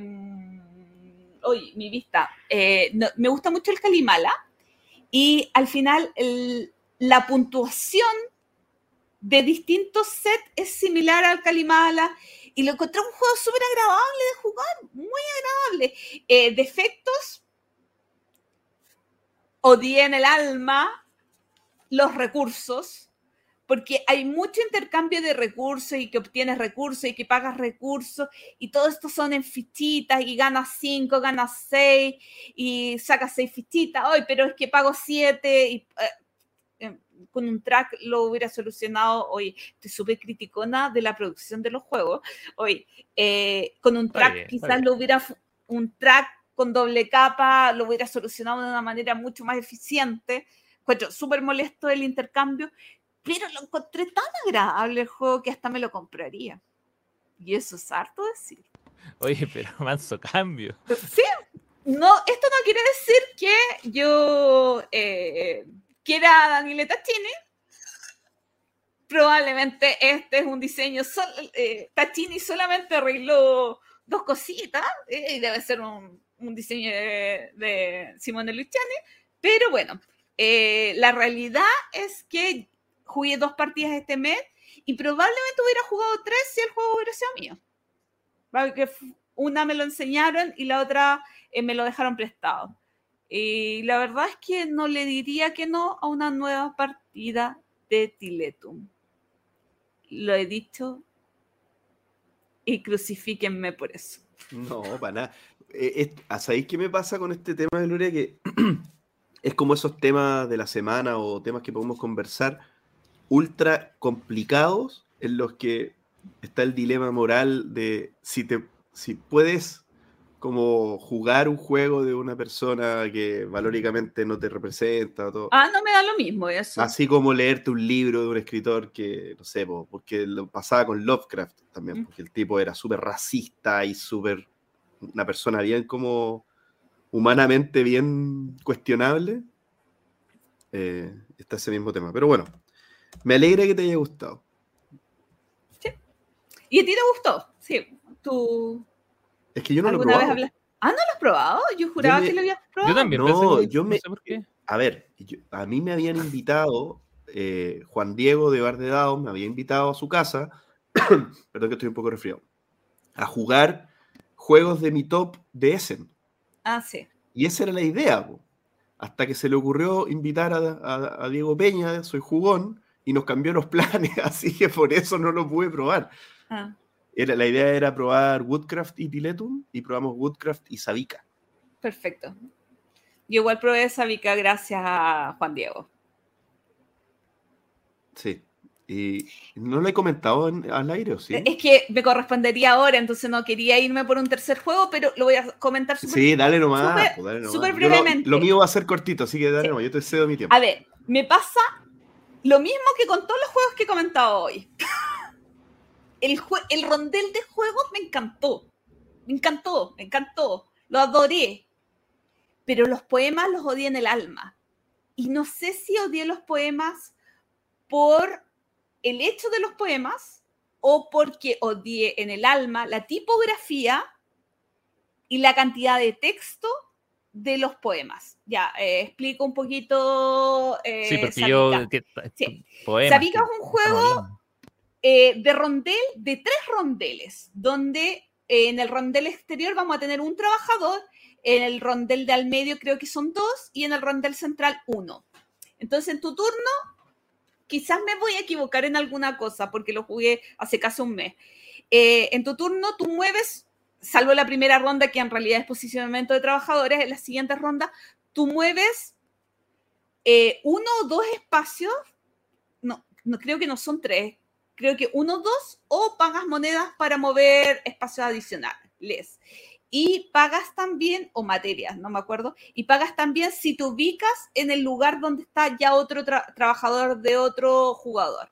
mi vista. Eh, me gusta mucho el Kalimala. Y al final, la puntuación de distintos sets es similar al Kalimala y lo encontré un juego súper agradable de jugar, muy agradable. Defectos, odié en el alma los recursos, porque hay mucho intercambio de recursos y que obtienes recursos y que pagas recursos y todo esto son en fichitas y ganas cinco, ganas seis y sacas seis fichitas, hoy, pero es que pago siete y... Eh, con un track lo hubiera solucionado. Hoy estoy súper criticona de la producción de los juegos. Hoy, eh, con un track quizás lo hubiera, un track con doble capa lo hubiera solucionado de una manera mucho más eficiente. Súper molesto el intercambio, pero lo encontré tan agradable el juego que hasta me lo compraría. Y eso es harto decir. Oye, pero manso cambio. Sí, no, esto no quiere decir que yo eh, que era Daniele Taccini. Probablemente este es un diseño, eh, Taccini solamente arregló dos cositas, eh, y debe ser un, diseño de, Simone Luciani, pero bueno, eh, la realidad es que jugué dos partidas este mes y probablemente hubiera jugado tres si el juego hubiera sido mío. Porque una me lo enseñaron y la otra me lo dejaron prestado. Y la verdad es que no le diría que no a una nueva partida de Tiletum. Lo he dicho y crucifíquenme por eso. No, para nada. Eh, ¿Sabéis qué me pasa con este tema de Gloria? Que es como esos temas de la semana o temas que podemos conversar ultra complicados en los que está el dilema moral de si te si puedes como jugar un juego de una persona que valóricamente no te representa. Todo. Ah, no me da lo mismo eso. Así como leerte un libro de un escritor que, no sé, porque lo pasaba con Lovecraft también, porque el tipo era súper racista y súper una persona bien como humanamente bien cuestionable. Eh, está ese mismo tema. Pero bueno, me alegra que te haya gustado. Sí. ¿Y a ti te gustó? Sí. Tú es que yo no lo he probado. Ah, ¿no lo has probado? Yo juraba que lo habías probado. Yo también. No, yo me... por qué. A ver, a mí me habían invitado, eh, Juan Diego de Bar de me había invitado a su casa, perdón que estoy un poco resfriado, a jugar juegos de mi top de Essen. Ah, sí. Y esa era la idea, hasta que se le ocurrió invitar a, a, Diego Peña, soy jugón, y nos cambió los planes, así que por eso no lo pude probar. Ah la idea era probar Woodcraft y Tiletum y probamos Woodcraft y Sabica. Perfecto. Yo igual probé Sabica gracias a Juan Diego. Sí. Y no lo he comentado al aire, ¿o sí? Es que me correspondería ahora, entonces no quería irme por un tercer juego, pero lo voy a comentar súper Sí, dale nomás. Súper pues, brevemente. Lo, mío va a ser cortito, así que dale nomás, yo te cedo mi tiempo. A ver, me pasa lo mismo que con todos los juegos que he comentado hoy el, el rondel de juegos me encantó. Me encantó, me encantó. Lo adoré. Pero los poemas los odié en el alma. Y no sé si odié los poemas por el hecho de los poemas o porque odié en el alma la tipografía y la cantidad de texto de los poemas. Ya, eh, explico un poquito. Eh, sí, porque yo. sí. Poemas, es un juego eh, de rondel, de tres rondeles, donde eh, en el rondel exterior vamos a tener un trabajador, en el rondel de al medio creo que son dos y en el rondel central uno. Entonces en tu turno, quizás me voy a equivocar en alguna cosa porque lo jugué hace casi un mes. Eh, en tu turno tú mueves, salvo la primera ronda que en realidad es posicionamiento de trabajadores, en la siguiente ronda tú mueves uno o dos espacios, no, no creo que no son tres, creo que uno, dos, o pagas monedas para mover espacios adicionales. Y pagas también, o materias, no me acuerdo, y pagas también si te ubicas en el lugar donde está ya otro trabajador de otro jugador.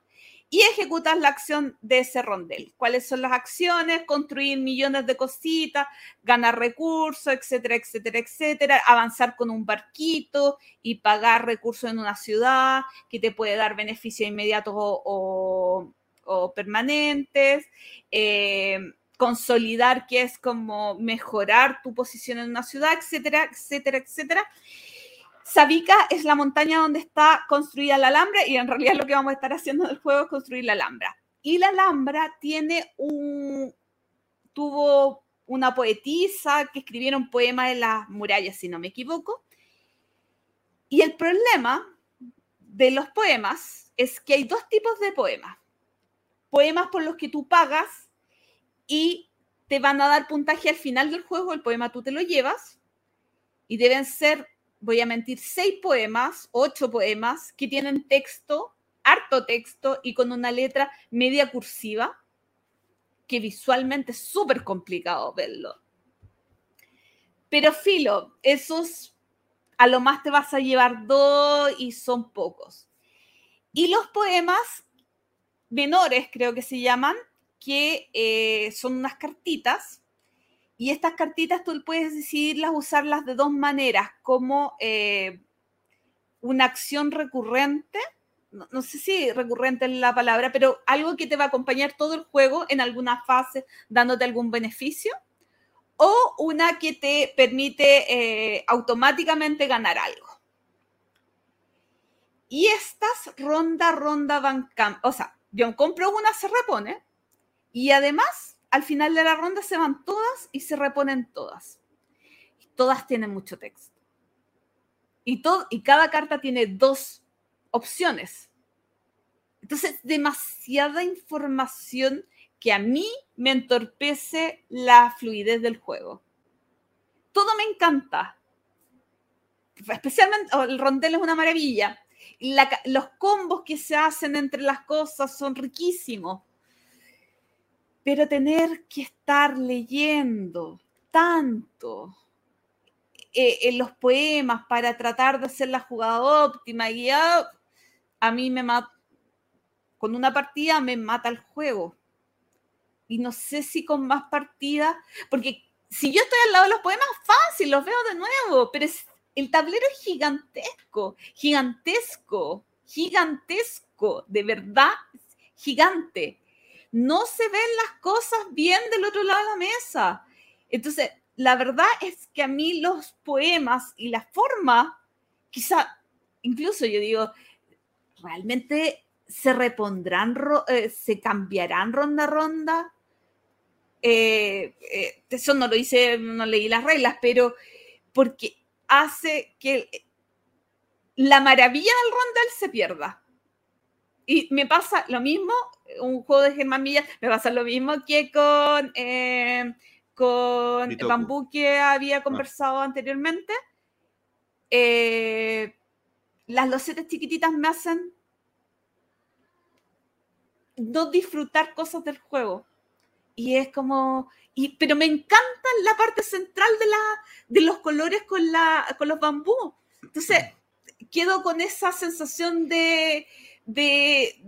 Y ejecutas la acción de ese rondel. ¿Cuáles son las acciones? Construir millones de cositas, ganar recursos, etcétera, etcétera, etcétera. Avanzar con un barquito y pagar recursos en una ciudad que te puede dar beneficios inmediatos o o permanentes, eh, consolidar que es como mejorar tu posición en una ciudad, etcétera, etcétera, etcétera. Sabica es la montaña donde está construida la Alhambra y en realidad lo que vamos a estar haciendo en el juego es construir la Alhambra. Y la Alhambra tiene un, tuvo una poetisa que escribieron poemas en las murallas, si no me equivoco. Y el problema de los poemas es que hay dos tipos de poemas poemas por los que tú pagas y te van a dar puntaje al final del juego, el poema tú te lo llevas y deben ser, voy a mentir, seis poemas, ocho poemas que tienen texto, harto texto y con una letra media cursiva, que visualmente es súper complicado verlo. Pero filo, esos a lo más te vas a llevar dos y son pocos. Y los poemas menores, creo que se llaman, que eh, son unas cartitas. Y estas cartitas tú puedes decidirlas, usarlas de dos maneras, como eh, una acción recurrente, no, sé si recurrente es la palabra, pero algo que te va a acompañar todo el juego en alguna fase, dándote algún beneficio, o una que te permite eh, automáticamente ganar algo. Y estas ronda, ronda van, o sea, yo compro una, se repone. Y además, al final de la ronda se van todas y se reponen todas. todas tienen mucho texto. Y, todo, y cada carta tiene dos opciones. Entonces, demasiada información que a mí me entorpece la fluidez del juego. Todo me encanta. Especialmente, el rondel es una maravilla los combos que se hacen entre las cosas son riquísimos. Pero tener que estar leyendo tanto eh, en los poemas para tratar de hacer la jugada óptima y ya a mí me mata, con una partida me mata el juego. Y no sé si con más partidas, porque si yo estoy al lado de los poemas, fácil, los veo de nuevo, pero el tablero es gigantesco, gigantesco, gigantesco, de verdad, gigante. No se ven las cosas bien del otro lado de la mesa. Entonces, la verdad es que a mí los poemas y la forma, quizá, incluso yo digo, realmente se repondrán, eh, se cambiarán ronda a ronda. Eh, eh, eso no lo hice, no leí las reglas, pero porque hace que la maravilla del rondel se pierda. Y me pasa lo mismo, un juego de Germán Villa, me pasa lo mismo que con, con Bambú que había ah. conversado anteriormente. las losetas chiquititas me hacen no disfrutar cosas del juego. Y es como, y, pero me encanta la parte central de, la, de los colores con, la, con los bambú. Entonces, quedo con esa sensación de, de,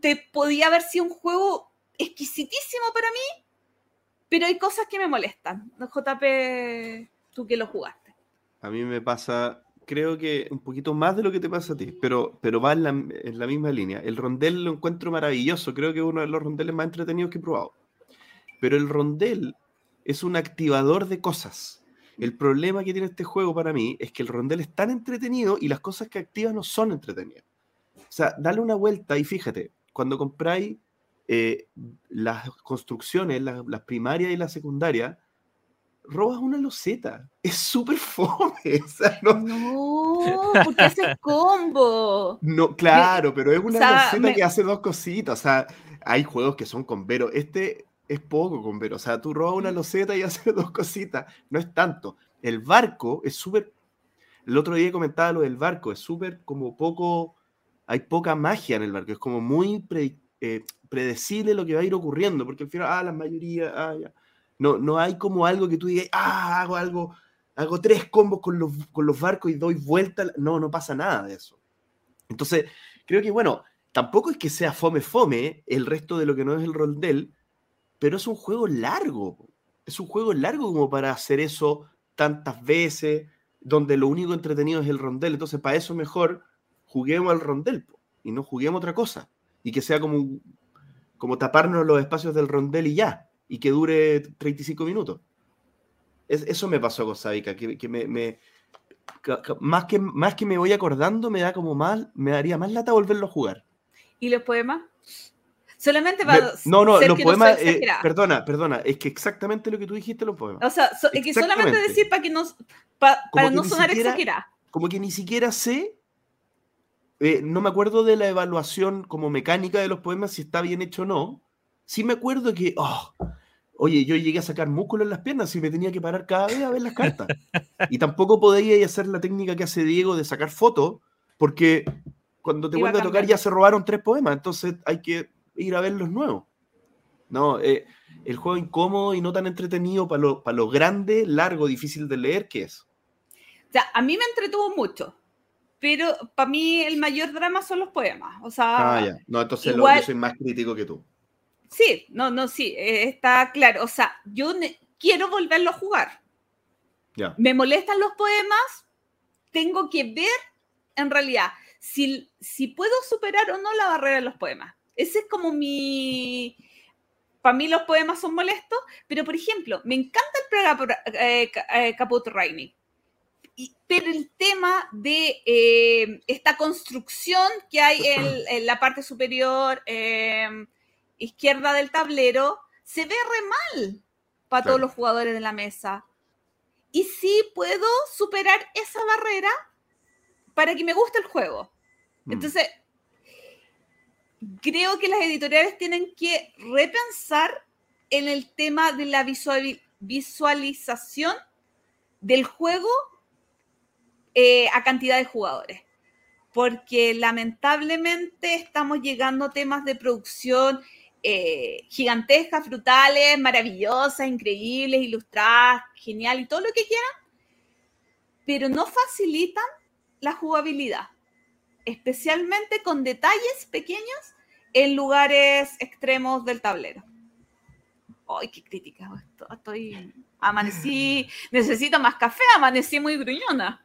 de podía haber sido un juego exquisitísimo para mí, pero hay cosas que me molestan. JP, tú que lo jugaste. A mí me pasa creo que un poquito más de lo que te pasa a ti, pero, pero va en la, misma línea. El rondel lo encuentro maravilloso, creo que es uno de los rondeles más entretenidos que he probado. Pero el rondel es un activador de cosas. El problema que tiene este juego para mí es que el rondel es tan entretenido y las cosas que activa no son entretenidas. O sea, dale una vuelta y fíjate, cuando compráis eh, las construcciones, las primarias y las secundarias, robas una loseta. Es súper fome. no... porque hace combo. No, claro, pero es una loseta que hace dos cositas. O sea, hay juegos que son con Vero. Este es poco con Vero. O sea, tú robas una mm. loseta y haces dos cositas. No es tanto. El barco es súper. El otro día comentaba lo del barco. Es súper como poco. Hay poca magia en el barco. Es como muy eh, predecible lo que va a ir ocurriendo. Porque al final, ah, la mayoría, ah, ya no, no hay como algo que tú digas, ah, hago algo, hago tres combos con los, con los barcos y doy vuelta. No, no pasa nada de eso. Entonces, creo que, bueno, tampoco es que sea fome fome el resto de lo que no es el rondel, pero es un juego largo. Es un juego largo como para hacer eso tantas veces, donde lo único entretenido es el rondel. Entonces, para eso mejor juguemos al rondel y no juguemos otra cosa. Y que sea como, como taparnos los espacios del rondel y ya y que dure 35 minutos. eso me pasó con Sabica, que, me, más, que, más que me voy acordando, me da como mal, me daría más lata volverlo a jugar. ¿Y los poemas? Solamente para. No, no, los poemas. Eh, perdona, perdona, es que exactamente lo que tú dijiste, los poemas. O sea, es que solamente decir para que no, para no sonar exagerado. Como que ni siquiera sé. Eh, no me acuerdo de la evaluación como mecánica de los poemas, si está bien hecho o no. Sí me acuerdo que. Oh, Oye, yo llegué a sacar músculo en las piernas y me tenía que parar cada vez a ver las cartas. Y tampoco podía hacer la técnica que hace Diego de sacar fotos, porque cuando te vuelve a, tocar ya se robaron tres poemas, entonces hay que ir a ver los nuevos. No, eh, el juego incómodo y no tan entretenido para lo, para lo grande, largo, difícil de leer que es. O sea, a mí me entretuvo mucho, pero para mí el mayor drama son los poemas. O sea, ah, ya. No, entonces yo soy más crítico que tú. Sí, no, no, sí, eh, está claro. O sea, yo quiero volverlo a jugar. Ya. Me molestan los poemas, tengo que ver en realidad si, si puedo superar o no la barrera de los poemas. Ese es como mi... Para mí los poemas son molestos, pero por ejemplo, me encanta el eh, eh, Caput Rainy. Pero el tema de esta construcción que hay en, en la parte superior, izquierda del tablero, se ve re mal para todos los jugadores de la mesa. Y sí puedo superar esa barrera para que me guste el juego. Mm. Entonces, creo que las editoriales tienen que repensar en el tema de la visualización del juego eh, a cantidad de jugadores. Porque lamentablemente estamos llegando a temas de producción eh, gigantescas, frutales, maravillosas, increíbles, ilustradas, genial y todo lo que quieran, pero no facilitan la jugabilidad, especialmente con detalles pequeños en lugares extremos del tablero. ¡Ay, qué crítica! Estoy, amanecí, necesito más café, amanecí muy gruñona.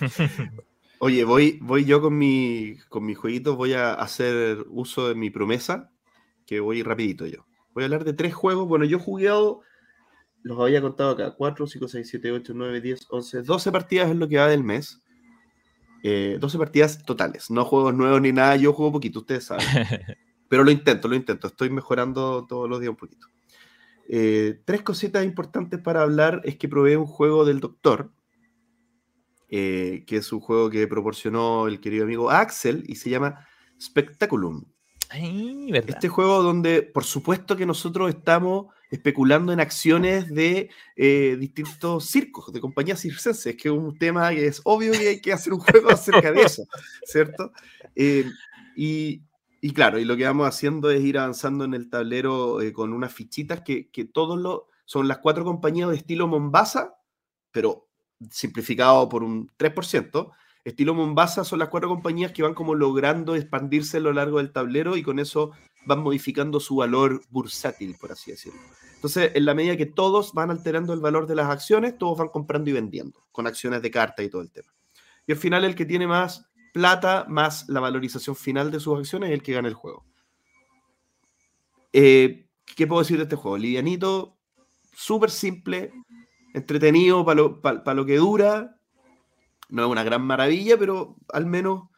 Oye, voy, voy yo con mi, con mi jueguito, voy a hacer uso de mi promesa, que voy rapidito yo. Voy a hablar de tres juegos. Bueno, yo he jugado, los había contado acá, 4, 5, 6, 7, 8, 9, 10, 11, 12 partidas es lo que va del mes. 12 eh, partidas totales, no juegos nuevos ni nada, yo juego poquito, ustedes saben. Pero lo intento, lo intento, estoy mejorando todos los días un poquito. Eh, tres cositas importantes para hablar es que probé un juego del doctor, eh, que es un juego que proporcionó el querido amigo Axel y se llama Spectaculum. este juego donde, por supuesto, que nosotros estamos especulando en acciones de eh, distintos circos, de compañías circenses, que es un tema que es obvio que hay que hacer un juego acerca de eso, ¿cierto? Eh, y, y, claro, y lo que vamos haciendo es ir avanzando en el tablero con unas fichitas que, que todos lo, son las cuatro compañías de estilo Mombasa, pero simplificado por un 3%. Estilo Mombasa son las cuatro compañías que van como logrando expandirse a lo largo del tablero y con eso van modificando su valor bursátil, por así decirlo. Entonces, en la medida que todos van alterando el valor de las acciones, todos van comprando y vendiendo, con acciones de carta y todo el tema. Y al final, el que tiene más plata, más la valorización final de sus acciones, es el que gana el juego. Eh, ¿Qué puedo decir de este juego? Livianito, súper simple, entretenido para lo, lo, que dura. No es una gran maravilla, pero al menos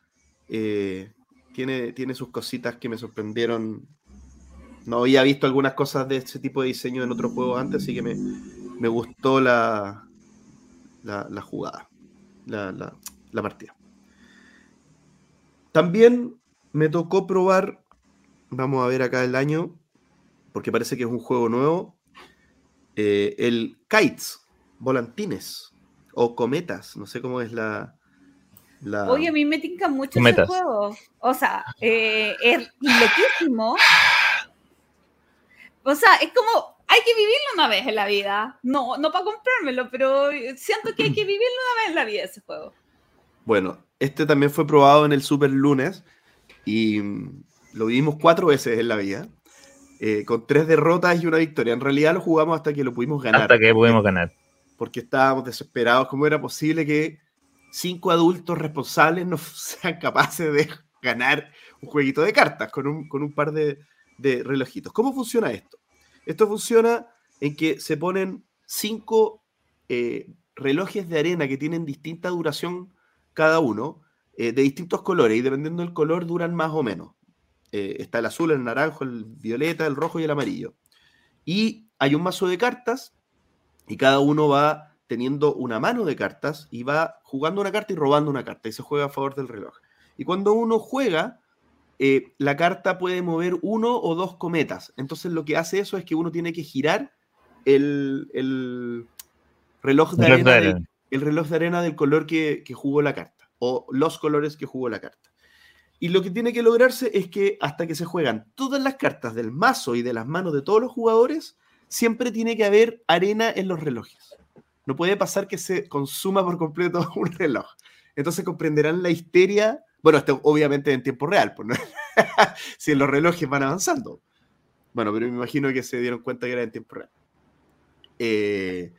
eh, tiene, tiene sus cositas que me sorprendieron. No había visto algunas cosas de ese tipo de diseño en otros juegos antes, así que me, me gustó la, la, jugada, la, la partida. También me tocó probar, vamos a ver acá el año, porque parece que es un juego nuevo, eh, el Kites, volantines o cometas, no sé cómo es la... la... Oye, a mí me tinca mucho ese juego. O sea, eh, es loquísimo. O sea, es como, hay que vivirlo una vez en la vida. No, no para comprármelo, pero siento que hay que vivirlo una vez en la vida ese juego. Bueno, este también fue probado en el Super Lunes y lo vivimos cuatro veces en la vida. Eh, con tres derrotas y una victoria. En realidad lo jugamos hasta que lo pudimos ganar. Hasta que pudimos ganar porque estábamos desesperados. ¿Cómo era posible que cinco adultos responsables no sean capaces de ganar un jueguito de cartas con un, con un par de, de, relojitos? ¿Cómo funciona esto? Esto funciona en que se ponen cinco eh, relojes de arena que tienen distinta duración cada uno, eh, de distintos colores, y dependiendo del color duran más o menos. Eh, está el azul, el naranjo, el violeta, el rojo y el amarillo. Y hay un mazo de cartas y cada uno va teniendo una mano de cartas y va jugando una carta y robando una carta y se juega a favor del reloj. Y cuando uno juega, eh, la carta puede mover uno o dos cometas. Entonces lo que hace eso es que uno tiene que girar el, reloj, de arena el reloj de arena del color que, jugó la carta o los colores que jugó la carta. Y lo que tiene que lograrse es que hasta que se juegan todas las cartas del mazo y de las manos de todos los jugadores, siempre tiene que haber arena en los relojes. No puede pasar que se consuma por completo un reloj. Entonces comprenderán la histeria. Bueno, obviamente en tiempo real, pues, ¿no? si los relojes van avanzando. Bueno, pero me imagino que se dieron cuenta que era en tiempo real. Eh,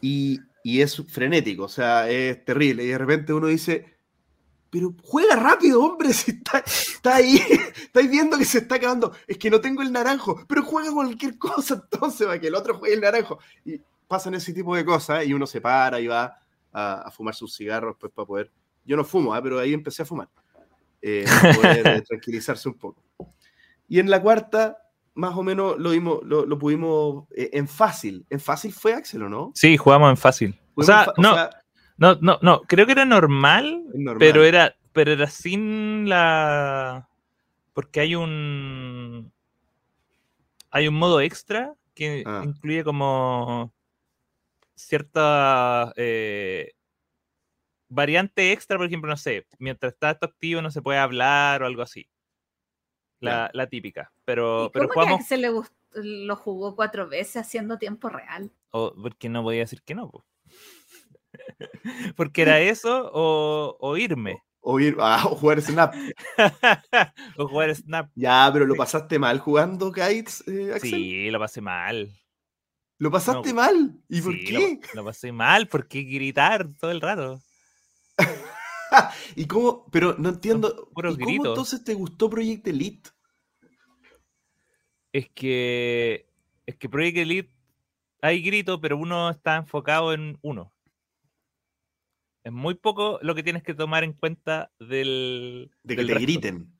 y, y es frenético, o sea, es terrible. Y de repente uno dice, pero juega rápido, hombre, si está, está ahí, estáis viendo que se está acabando, es que no tengo el naranjo, pero juega cualquier cosa entonces para que el otro juegue el naranjo. Y pasan ese tipo de cosas y uno se para y va a, fumar sus cigarros pues, para poder... Yo no fumo, ¿eh? pero ahí empecé a fumar, eh, para poder eh, tranquilizarse un poco. Y en la cuarta, más o menos lo, vimos, lo, pudimos en fácil. ¿En fácil fue Axel o no? Sí, jugamos en fácil. O sea, no, no, no, no, creo que era normal, pero era, pero era sin la. Porque hay un. Hay un modo extra que ah. incluye como cierta eh, variante extra, por ejemplo, no sé, mientras está activo no se puede hablar o algo así. La, la típica. Pero, ¿Y pero cómo que jugamos. Axel le lo jugó cuatro veces haciendo tiempo real? o- porque no podía decir que no. po. porque era eso o, o irme. O, ir, ah, o jugar Snap. o jugar Snap. Ya, pero lo pasaste mal jugando Kites, eh, Axel. Sí, lo pasé mal. Lo pasaste No. mal. ¿Y por qué? Lo, lo pasé mal porque gritar todo el rato. ¿Y cómo? Pero no entiendo. ¿Y cómo gritos. entonces te gustó Project Elite? Es que es que Project Elite hay grito, pero uno está enfocado en uno. Es muy poco lo que tienes que tomar en cuenta del. De que del te resto. griten.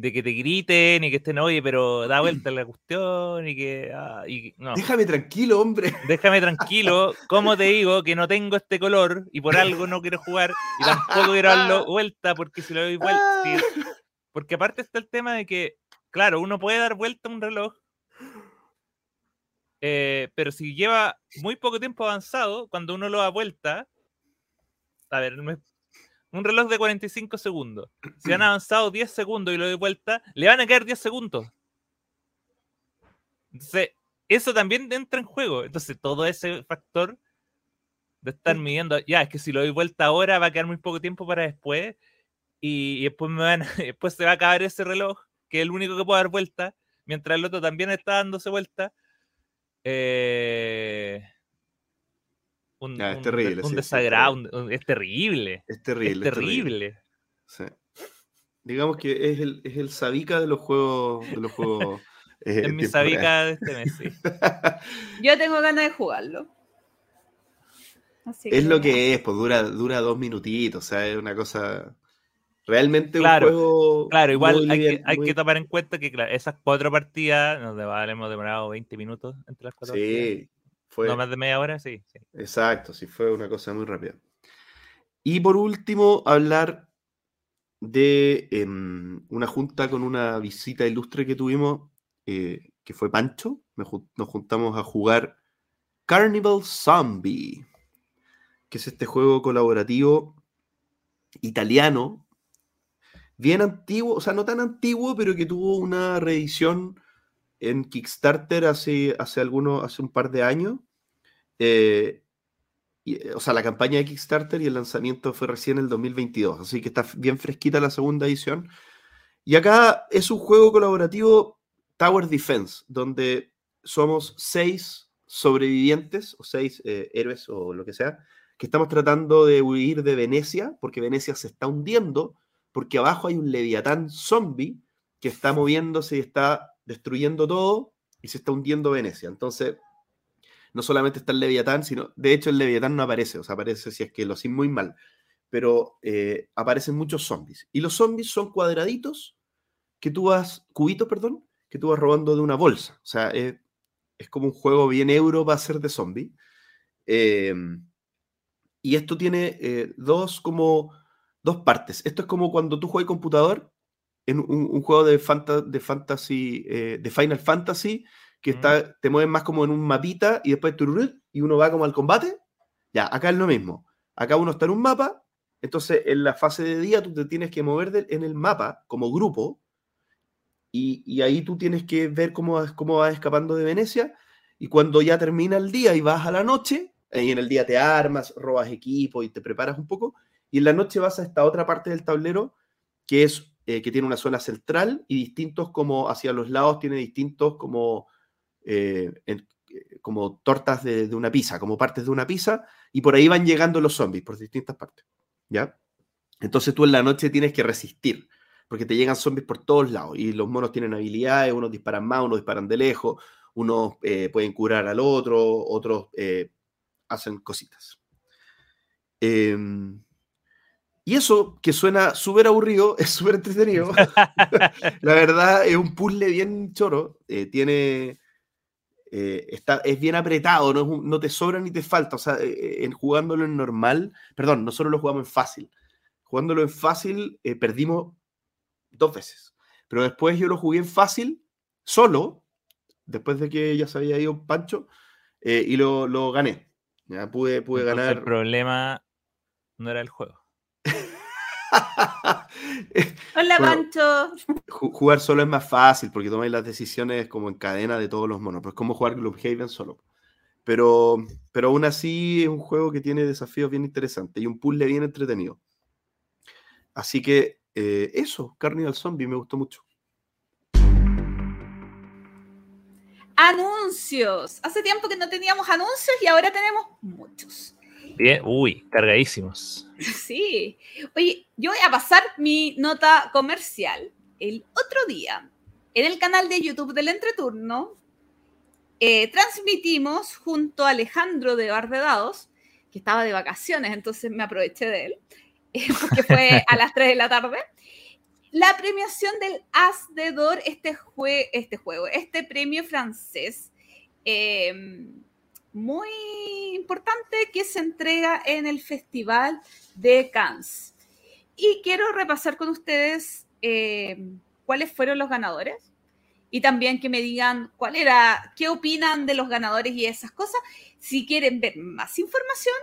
De que te griten y que estén, oye, pero da vuelta la cuestión y que. ah, y- no. Déjame tranquilo, hombre. Déjame tranquilo, como te digo que no tengo este color y por algo no quiero jugar y tampoco quiero darlo vuelta porque si lo doy vuelta. si- Porque aparte está el tema de que, claro, uno puede dar vuelta a un reloj, eh, pero si lleva muy poco tiempo avanzado, cuando uno lo da vuelta, a ver, me- un reloj de 45 segundos, si han avanzado 10 segundos y lo doy vuelta, le van a quedar 10 segundos. Entonces, eso también entra en juego. Entonces, todo ese factor de estar midiendo, ya, es que si lo doy vuelta ahora va a quedar muy poco tiempo para después y, y después, me van, después se va a acabar ese reloj, que es el único que puede dar vuelta, mientras el otro también está dándose vuelta. Eh, un, Ya, es terrible, un sí, sí, es desagrado, un- un- es terrible. Es terrible. es terrible. Sí. Digamos que es el, es el Sabica de los juegos. De los juegos eh, Es mi sabica de este mes, sí. Yo tengo ganas de jugarlo. Así es lo que es, pues dura, dura dos minutitos. O sea, es una cosa. Realmente Claro, un juego. Claro, igual muy hay, que, hay muy- que tomar en cuenta que claro, esas cuatro partidas nos hemos demorado 20 minutos entre las cuatro partidas. Fue. No más de media hora, sí. sí. Exacto, sí, fue una cosa muy rápida. Y por último, hablar de em, una junta con una visita ilustre que tuvimos, eh, que fue Pancho. Nos juntamos a jugar Carnival Zombie, que es este juego colaborativo italiano, bien antiguo, o sea, no tan antiguo, pero que tuvo una reedición en Kickstarter hace, hace, algunos, hace un par de años. Eh, eh, o sea, la campaña de Kickstarter y el lanzamiento fue recién en el 2022, así que está bien fresquita la segunda edición. Y acá es un juego colaborativo Tower Defense, donde somos seis sobrevivientes, o seis eh, héroes o lo que sea, que estamos tratando de huir de Venecia, porque Venecia se está hundiendo, porque abajo hay un leviatán zombie que está moviéndose y está destruyendo todo y se está hundiendo Venecia. Entonces, no solamente está el Leviatán, sino, de hecho, el Leviatán no aparece, o sea, aparece si es que lo hacen muy mal, pero eh, aparecen muchos zombies. Y los zombies son cuadraditos que tú vas, cubitos, perdón, que tú vas robando de una bolsa. O sea, es, es como un juego bien euro para ser de zombie. Eh, y esto tiene eh, dos como dos partes. Esto es como cuando tú juegas computador en un, un juego de, fanta- de fantasy, eh, de Final Fantasy, que está, te mueves más como en un mapita y después tururut, y uno va como al combate. Ya, acá es lo mismo. Acá uno está en un mapa, entonces en la fase de día tú te tienes que mover del- en el mapa como grupo y, y ahí tú tienes que ver cómo, cómo vas escapando de Venecia y cuando ya termina el día y vas a la noche, y en el día te armas, robas equipo y te preparas un poco, y en la noche vas a esta otra parte del tablero que es eh, que tiene una zona central y distintos como hacia los lados tiene distintos como eh, en- eh, como tortas de, de una pizza, como partes de una pizza, y por ahí van llegando los zombies por distintas partes, ¿ya? Entonces tú en la noche tienes que resistir, porque te llegan zombies por todos lados, y los monos tienen habilidades, unos disparan más, unos disparan de lejos, unos eh, pueden curar al otro, otros eh, hacen cositas. Em, y eso, que suena súper aburrido, es súper entretenido. La verdad, es un puzzle bien choro. eh, tiene. Eh, está, es bien apretado, no, es un- no te sobra ni te falta. O sea, eh, en jugándolo en normal, perdón, nosotros lo jugamos en fácil. Jugándolo en fácil, eh, perdimos dos veces. Pero después yo lo jugué en fácil, solo, después de que ya se había ido Pancho, eh, y lo, lo gané. Ya pude, pude Entonces, ganar. El problema no era el juego. Hola. Pancho. Ju- Jugar solo es más fácil porque tomáis las decisiones como en cadena de todos los monos. Pues como jugar Gloomhaven solo. Pero, pero aún así es un juego que tiene desafíos bien interesantes y un puzzle bien entretenido. Así que eh, eso, Carnival Zombie, me gustó mucho. Anuncios. Hace tiempo que no teníamos anuncios y ahora tenemos muchos. Uy, cargadísimos. Sí. Oye, yo voy a pasar mi nota comercial. El otro día, en el canal de YouTube del Entreturno, eh, transmitimos junto a Alejandro de Bar de Dados, que estaba de vacaciones, entonces me aproveché de él, eh, porque fue a las 3 de la tarde, la premiación del As de Dor, este, jue- este juego, este premio francés. eh, muy importante que se entrega en el Festival de Cannes. Y quiero repasar con ustedes eh, cuáles fueron los ganadores y también que me digan cuál era, qué opinan de los ganadores y esas cosas. Si quieren ver más información,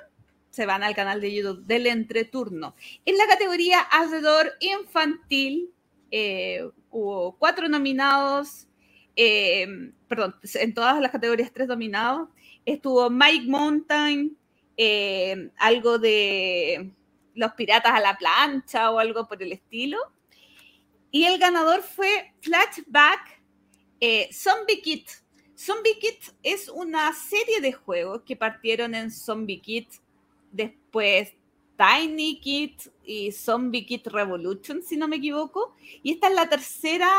se van al canal de YouTube del Entreturno. En la categoría alrededor infantil eh, hubo cuatro nominados, eh, perdón, en todas las categorías tres nominados. Estuvo Mike Mountain, eh, algo de los piratas a la plancha o algo por el estilo. Y el ganador fue Flashback eh, Zombie Kit. Zombie Kit es una serie de juegos que partieron en Zombie Kit, después Tiny Kit y Zombie Kit Revolution, si no me equivoco. Y esta es la tercera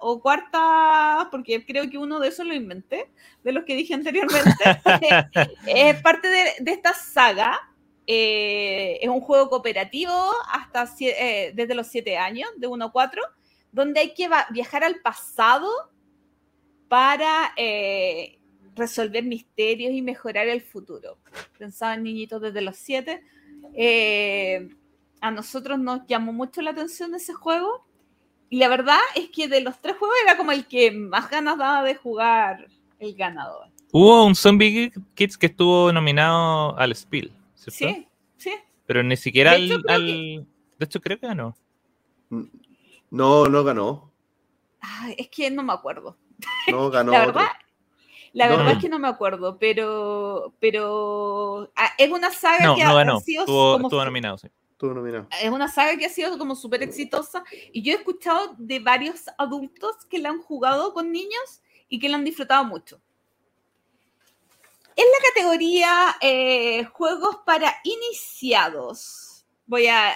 o cuarta, porque creo que uno de esos lo inventé, de los que dije anteriormente. es parte de, de esta saga. Eh, es un juego cooperativo hasta eh, desde los 7 años, de 1 a 4, donde hay que viajar al pasado para eh, resolver misterios y mejorar el futuro. Pensaba en niñitos desde los 7. Eh, a nosotros nos llamó mucho la atención ese juego. Y la verdad es que de los tres juegos era como el que más ganas daba de jugar el ganador. Hubo un Zombie Kids que estuvo nominado al Spiel, ¿cierto? Sí, sí. Pero ni siquiera De al, hecho, creo al- De hecho, creo que ganó. No, no ganó. Ay, es que no me acuerdo. No ganó. la otro. Verdad, la No. verdad es que no me acuerdo, pero, pero ah, es una saga No, que no ha sido Estuvo, como estuvo nominado, sí. Estuvo nominado. es una saga que ha sido como súper exitosa y yo he escuchado de varios adultos que la han jugado con niños y que la han disfrutado mucho. En la categoría eh, juegos para iniciados, voy a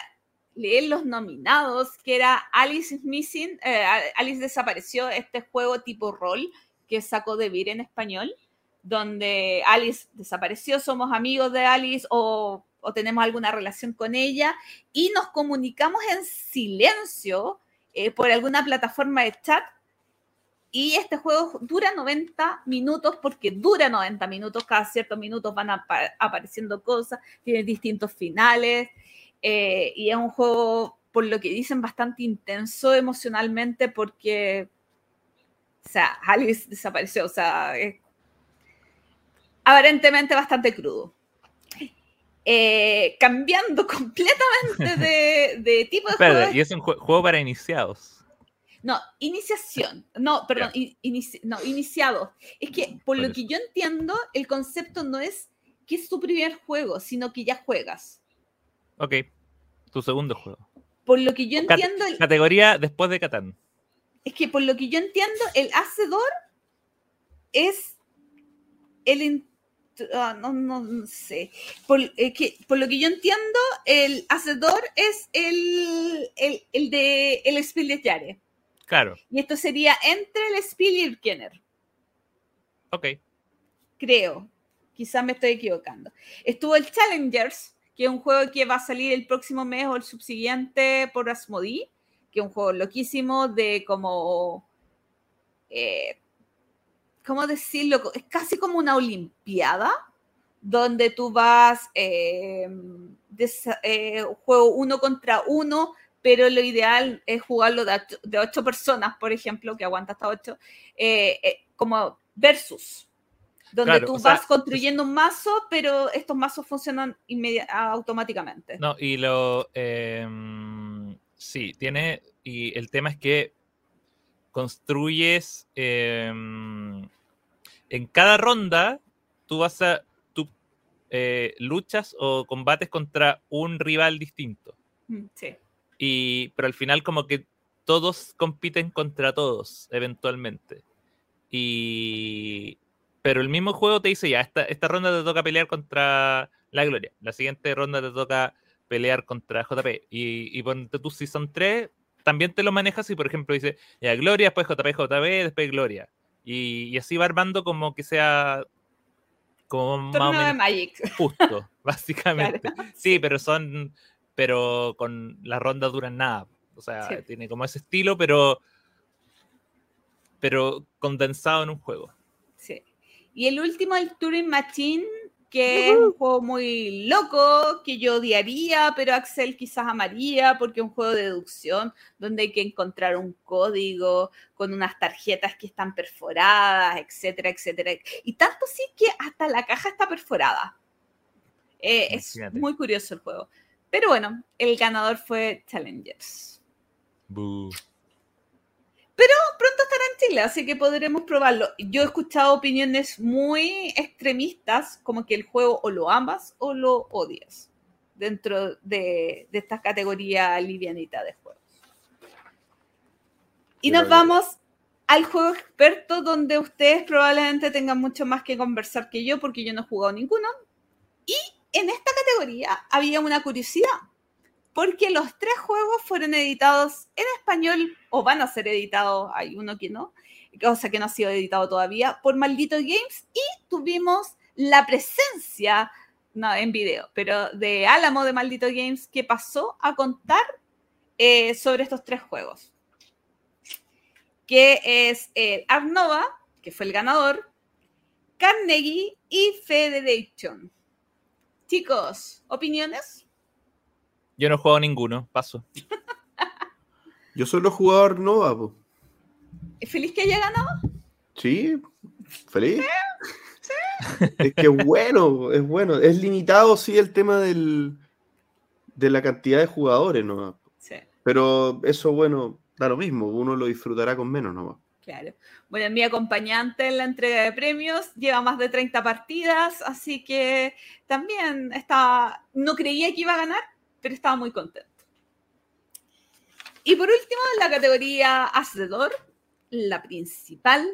leer los nominados, que era Alice is Missing, eh, Alice desapareció, este juego tipo rol que sacó de Vir en español, donde Alice desapareció, somos amigos de Alice o, tenemos alguna relación con ella y nos comunicamos en silencio eh, por alguna plataforma de chat. Y este juego dura 90 minutos porque dura 90 minutos, cada ciertos minutos van apa- apareciendo cosas, tiene distintos finales eh, y es un juego, por lo que dicen, bastante intenso emocionalmente porque, o sea, Alice desapareció, o sea, es aparentemente bastante crudo. Eh, cambiando completamente de, de tipo de juego. Espérate, y es un jue- juego para iniciados. No, iniciación. No, perdón, inici- no, iniciado. Es que por lo que yo entiendo, el concepto no es que es tu primer juego, sino que ya juegas. Ok. Tu segundo juego. Por lo que yo entiendo, Categoría después de Catán. Es que por lo que yo entiendo, el hacedor es el ah, no, no, no sé. Por, es que, por lo que yo entiendo, el hacedor es el, el, el de el Spielberg. Claro. Y esto sería entre el Spiel y el Kenner. Ok. creo. Quizás me estoy equivocando. Estuvo el Challengers, que es un juego que va a salir el próximo mes o el subsiguiente por Asmodee, que es un juego loquísimo de como... eh, ¿Cómo decirlo? Es casi como una olimpiada, donde tú vas... eh, eh, juego uno contra uno, pero lo ideal es jugarlo de ocho, de ocho personas, por ejemplo, que aguanta hasta ocho, eh, como versus donde Claro, tú sea, vas construyendo un mazo, pero estos mazos funcionan automáticamente. No, y lo. Sí, tiene. Y el tema es que construyes. em, en cada ronda, tú vas a. Tú eh, luchas o combates contra un rival distinto. Mm, Sí. Y, pero al final, como que todos compiten contra todos, eventualmente. Y. Pero el mismo juego te dice: ya, esta, esta ronda te toca pelear contra la Gloria. La siguiente ronda te toca pelear contra JP. Y, y ponte tú, si son tres, también te lo manejas y, por ejemplo, dice, ya, Gloria, después JP, JP, después Gloria. Y, y así va armando como que sea como más o Torneo de menos Magic. justo, básicamente. Claro. Sí, pero son, pero con las rondas duran nada. O sea, Sí. tiene como ese estilo, pero, pero condensado en un juego. Sí. Y el último, el Turing Machine, que es un juego muy loco, que yo odiaría, pero Axel quizás amaría, porque es un juego de deducción, donde hay que encontrar un código con unas tarjetas que están perforadas, etcétera, etcétera. Y tanto sí que hasta la caja está perforada. Eh, es muy curioso el juego. Pero bueno, el ganador fue Challengers. Bu. pronto estará en Chile, así que podremos probarlo. Yo he escuchado opiniones muy extremistas, como que el juego o lo amas o lo odias, dentro de, de esta categoría livianita de juegos. Y nos vamos al juego experto, donde ustedes probablemente tengan mucho más que conversar que yo, porque yo no he jugado ninguno. Y en esta categoría había una curiosidad porque los tres juegos fueron editados en español o van a ser editados, hay uno que no, cosa que no ha sido editado todavía, por Maldito Games y tuvimos la presencia, no en video, pero de Álamo de Maldito Games que pasó a contar eh, sobre estos tres juegos, que es eh, Art Nova, que fue el ganador, Carnegie y Federation. Chicos, ¿opiniones? Yo no he jugado ninguno, paso. Yo soy los jugador Nova, po. ¿Feliz que haya ganado? Sí, feliz. Es que es bueno, es bueno. Es limitado, sí, el tema del, de la cantidad de jugadores, ¿no? Sí, Pero eso, bueno, da lo mismo. Uno lo disfrutará con menos, ¿no? claro. Bueno, mi acompañante en la entrega de premios lleva más de 30 partidas, así que también estaba, no creía que iba a ganar, pero estaba muy contento. Y por último, en la categoría Hacedor, la principal,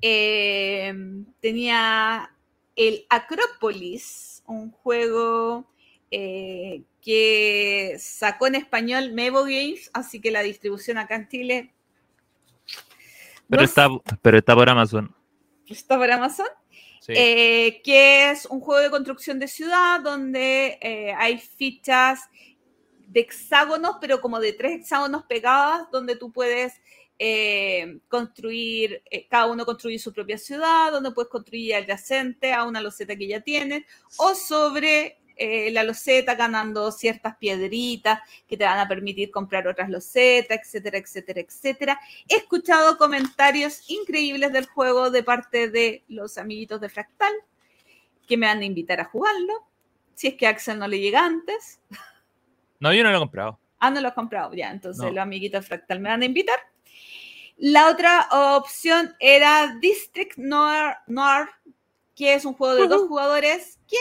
eh, tenía el Acrópolis, un juego eh, que sacó en español Mevo Games, así que la distribución acá en Chile Pero no está, pero está por Amazon. está por Amazon, Eh, que es un juego de construcción de ciudad donde eh, hay fichas de hexágonos, pero como de tres hexágonos pegadas, donde tú puedes eh, construir, cada uno construye su propia ciudad, donde puedes construir adyacente a una loseta que ya tienes, o sobre eh, la loseta ganando ciertas piedritas que te van a permitir comprar otras losetas, etcétera, etcétera, etcétera. He escuchado comentarios increíbles del juego de parte de los amiguitos de Fractal que me van a invitar a jugarlo. Si es que Axel no le llega antes. No, yo no lo he comprado. Ah, no lo has comprado. Ya, entonces No. los amiguitos de Fractal me van a invitar. La otra opción era District Noir, Noir que es un juego de dos jugadores que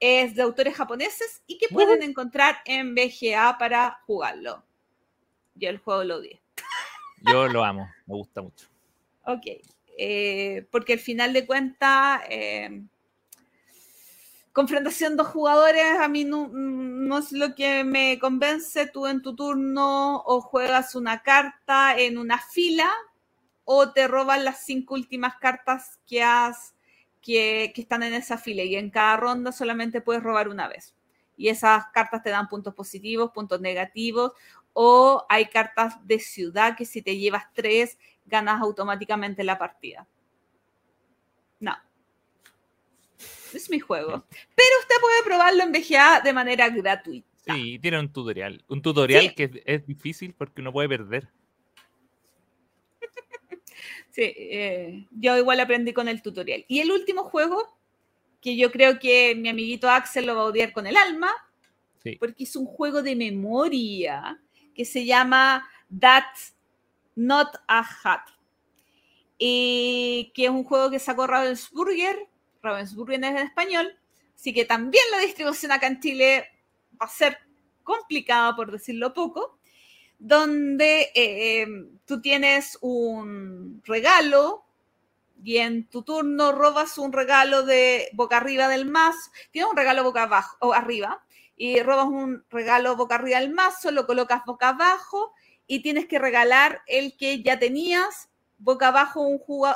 es de autores japoneses y que pueden encontrar en BGA para jugarlo. Yo el juego lo odié. Yo lo amo, me gusta mucho. Ok. eh, porque al final de cuentas, eh, confrontación dos jugadores a mí no, no es lo que me convence. Tú en tu turno o juegas una carta en una fila o te roban las cinco últimas cartas que has que, que están en esa fila y en cada ronda solamente puedes robar una vez. Y esas cartas te dan puntos positivos, puntos negativos, o hay cartas de ciudad que si te llevas tres, ganas automáticamente la partida. No. Es mi juego. Pero usted puede probarlo en BGA de manera gratuita. Sí, tiene un tutorial. Un tutorial Sí. que es, es difícil porque uno puede perder. Sí, eh, yo igual aprendí con el tutorial. Y el último juego, que yo creo que mi amiguito Axel lo va a odiar con el alma, Sí. porque es un juego de memoria que se llama That's Not a Hat. Y que es un juego que sacó Ravensburger, Ravensburger es en español, así que también la distribución acá en Chile va a ser complicada, por decirlo poco, donde eh, tú tienes un regalo y en tu turno robas un regalo de boca arriba del mazo, tienes un regalo boca abajo o arriba y robas un regalo boca arriba del mazo, lo colocas boca abajo y tienes que regalar el que ya tenías boca abajo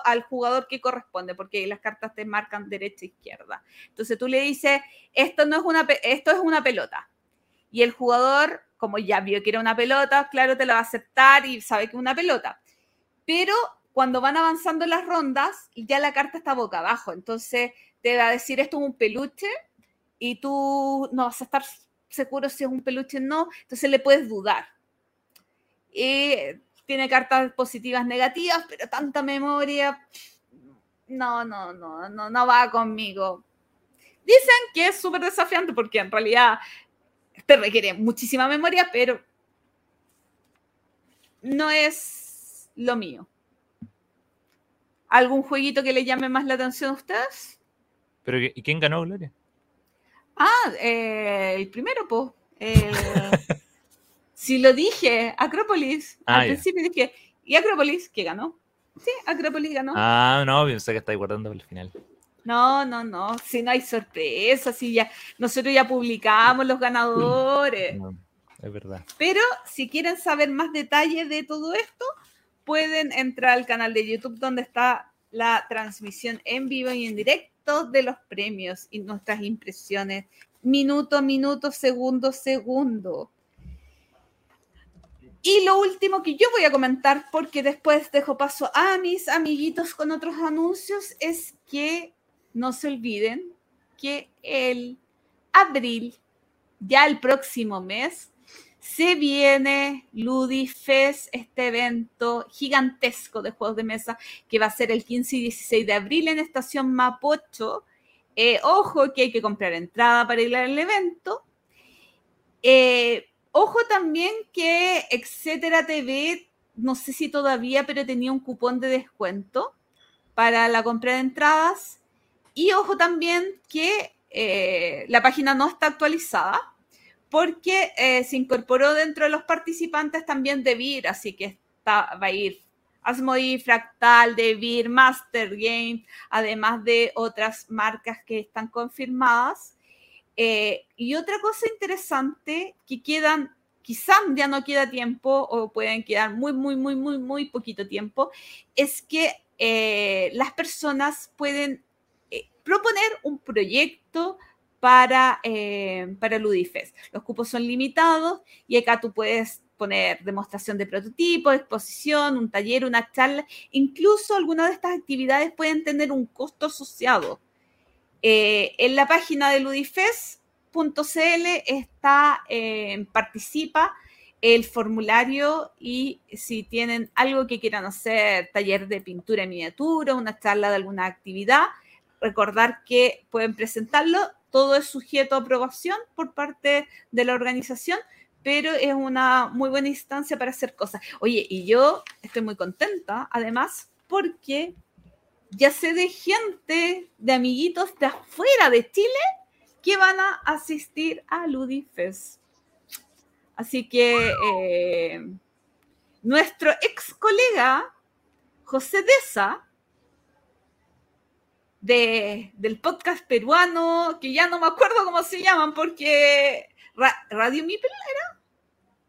al jugador que corresponde, porque las cartas te marcan derecha e izquierda. Entonces tú le dices, esto no es una esto es una pelota. Y el jugador, como ya vio que era una pelota, claro, te la va a aceptar y sabe que es una pelota. Pero cuando van avanzando las rondas, ya la carta está boca abajo. Entonces te va a decir esto es un peluche y tú no vas a estar seguro si es un peluche o no, entonces le puedes dudar. Y tiene cartas positivas, negativas, pero tanta memoria, no, no, no, no, no va conmigo. Dicen que es súper desafiante porque en realidad te requiere muchísima memoria, pero no es lo mío. ¿Algún jueguito que le llame más la atención a ustedes? ¿Pero y quién ganó, Gloria? Ah, eh, el primero, pues. si lo dije, Acrópolis. Ah, Al principio dije, ¿y Acrópolis qué ganó? Sí, Acrópolis ganó. Ah, no, pensé que estáis guardando para el final. No, no, no, si no hay sorpresa, si ya, nosotros ya publicamos los ganadores. es verdad. Pero si quieren saber más detalles de todo esto, pueden entrar al canal de YouTube donde está la transmisión en vivo y en directo de los premios y nuestras impresiones, minuto minuto, segundo segundo. Y lo último que yo voy a comentar, porque después dejo paso a mis amiguitos con otros anuncios, es que no se olviden que el abril, ya el próximo mes, se viene Ludifest, este evento gigantesco de juegos de mesa que va a ser el 15 y 16 de abril en Estación Mapocho. Eh, ojo que hay que comprar entrada para ir al evento. Eh, ojo también que Etcétera TV, no sé si todavía, pero tenía un cupón de descuento para la compra de entradas. Y ojo también que eh, la página no está actualizada porque eh, se incorporó dentro de los participantes también DeVir, así que va a ir Asmodee, Fractal, DeVir, Master Game, además de otras marcas que están confirmadas. Eh, y otra cosa interesante que quedan, quizás ya no queda tiempo o pueden quedar muy, muy, muy, muy, muy poquito tiempo, es que las personas pueden proponer un proyecto para, eh, para. Los cupos son limitados y acá tú puedes poner demostración de prototipo, exposición, un taller, una charla. Incluso algunas de estas actividades pueden tener un costo asociado. Eh, en la página de ludifest.cl está, eh, participa el formulario y si tienen algo que quieran hacer, taller de pintura en miniatura, una charla de alguna actividad, recordar que pueden presentarlo todo es sujeto a aprobación por parte de la organización, pero es una muy buena instancia para hacer cosas. Oye, y yo estoy muy contenta, además, porque ya sé de gente, de amiguitos de afuera de Chile que van a asistir a Ludifest. Así que eh, nuestro ex colega José Deza de, del podcast peruano, que ya no me acuerdo cómo se llaman, porque Radio Mipel era.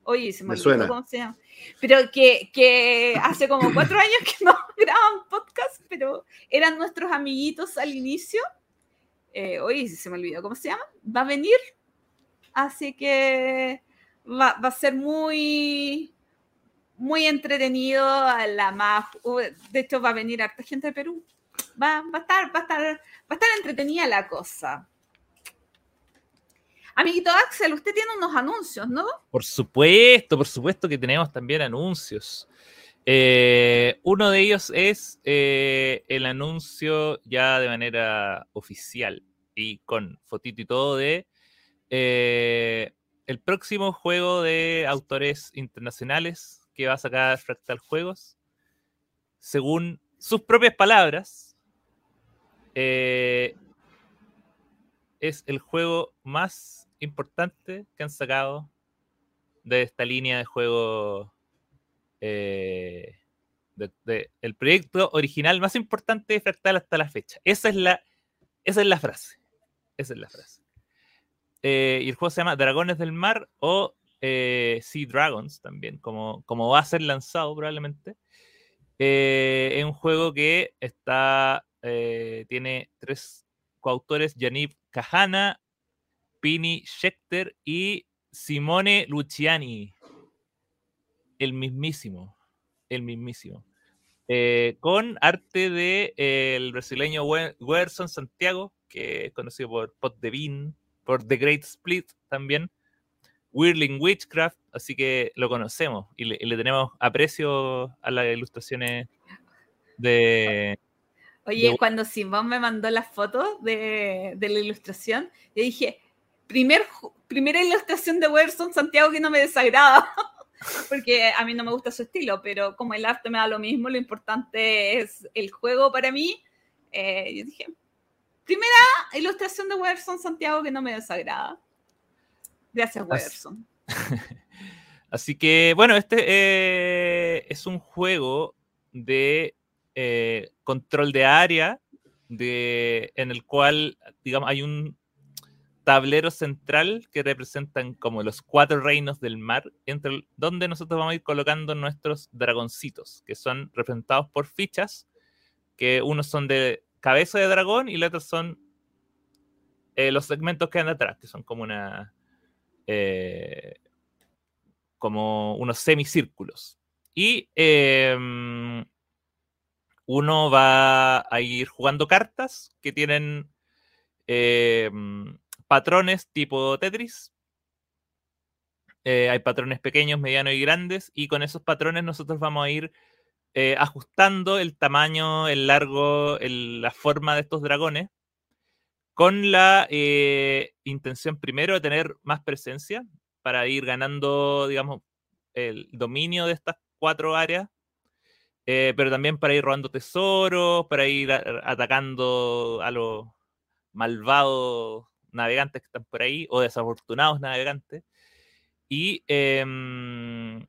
Oye, se me, olvidó cómo se llama. Pero que, que hace como cuatro años que no graban podcast, pero eran nuestros amiguitos al inicio. Eh, oye, se me olvidó cómo se llama. Va a venir. Así que va, va a ser muy, muy entretenido. La más, de hecho, va a venir harta gente de Perú va, a estar, va, a estar, va a estar entretenida la cosa. Amiguito Axel, usted tiene unos anuncios, ¿no? Por supuesto, por supuesto que tenemos también anuncios. Eh, uno de ellos es eh, el anuncio ya de manera oficial y con fotito y todo de eh, el próximo juego de autores internacionales que va a sacar Fractal Juegos, según sus propias palabras, eh, es el juego más importante que han sacado de esta línea de juego. Eh, el proyecto original más importante de Fractal hasta la fecha. Esa es la, esa es la frase. Esa es la frase. Eh, y el juego se llama Dragones del Mar o eh, Sea Dragons también, como, como va a ser lanzado probablemente. Es un juego que está, tiene tres coautores, Yanib Kahana, Pini Schechter y Simone Luciani. El mismísimo. El mismísimo. Eh, con arte de eh, el brasileño Werson Santiago, que es conocido por Pot de Bean, por The Great Split también. Whirling Witchcraft, así que lo conocemos y le, tenemos aprecio a las ilustraciones de. Oye, cuando Simón me mandó las fotos de, de la ilustración, yo dije, primer, primera ilustración de Werson Santiago que no me desagrada, porque a mí no me gusta su estilo, pero como el arte me da lo mismo, lo importante es el juego para mí. Eh, yo dije, primera ilustración de Werson Santiago que no me desagrada. Gracias, Werson. Así que, bueno, este eh, es un juego de eh, control de área, de, en el cual, digamos, hay un tablero central que representan como los cuatro reinos del mar, entre donde nosotros vamos a ir colocando nuestros dragoncitos, que son representados por fichas, que unos son de cabeza de dragón y los otros son eh, los segmentos que andan atrás, que son como una eh, como unos semicírculos. Y em, uno va a ir jugando cartas que tienen em, patrones tipo Tetris. Eh, hay patrones pequeños, medianos y grandes, y con esos patrones nosotros vamos a ir eh, ajustando el tamaño, el largo, la forma de estos dragones, con la eh, intención primero de tener más presencia para ir ganando, digamos, el dominio de estas cuatro áreas, pero también para ir robando tesoros, para ir atacando a los malvados navegantes que están por ahí, o desafortunados navegantes. Y, em,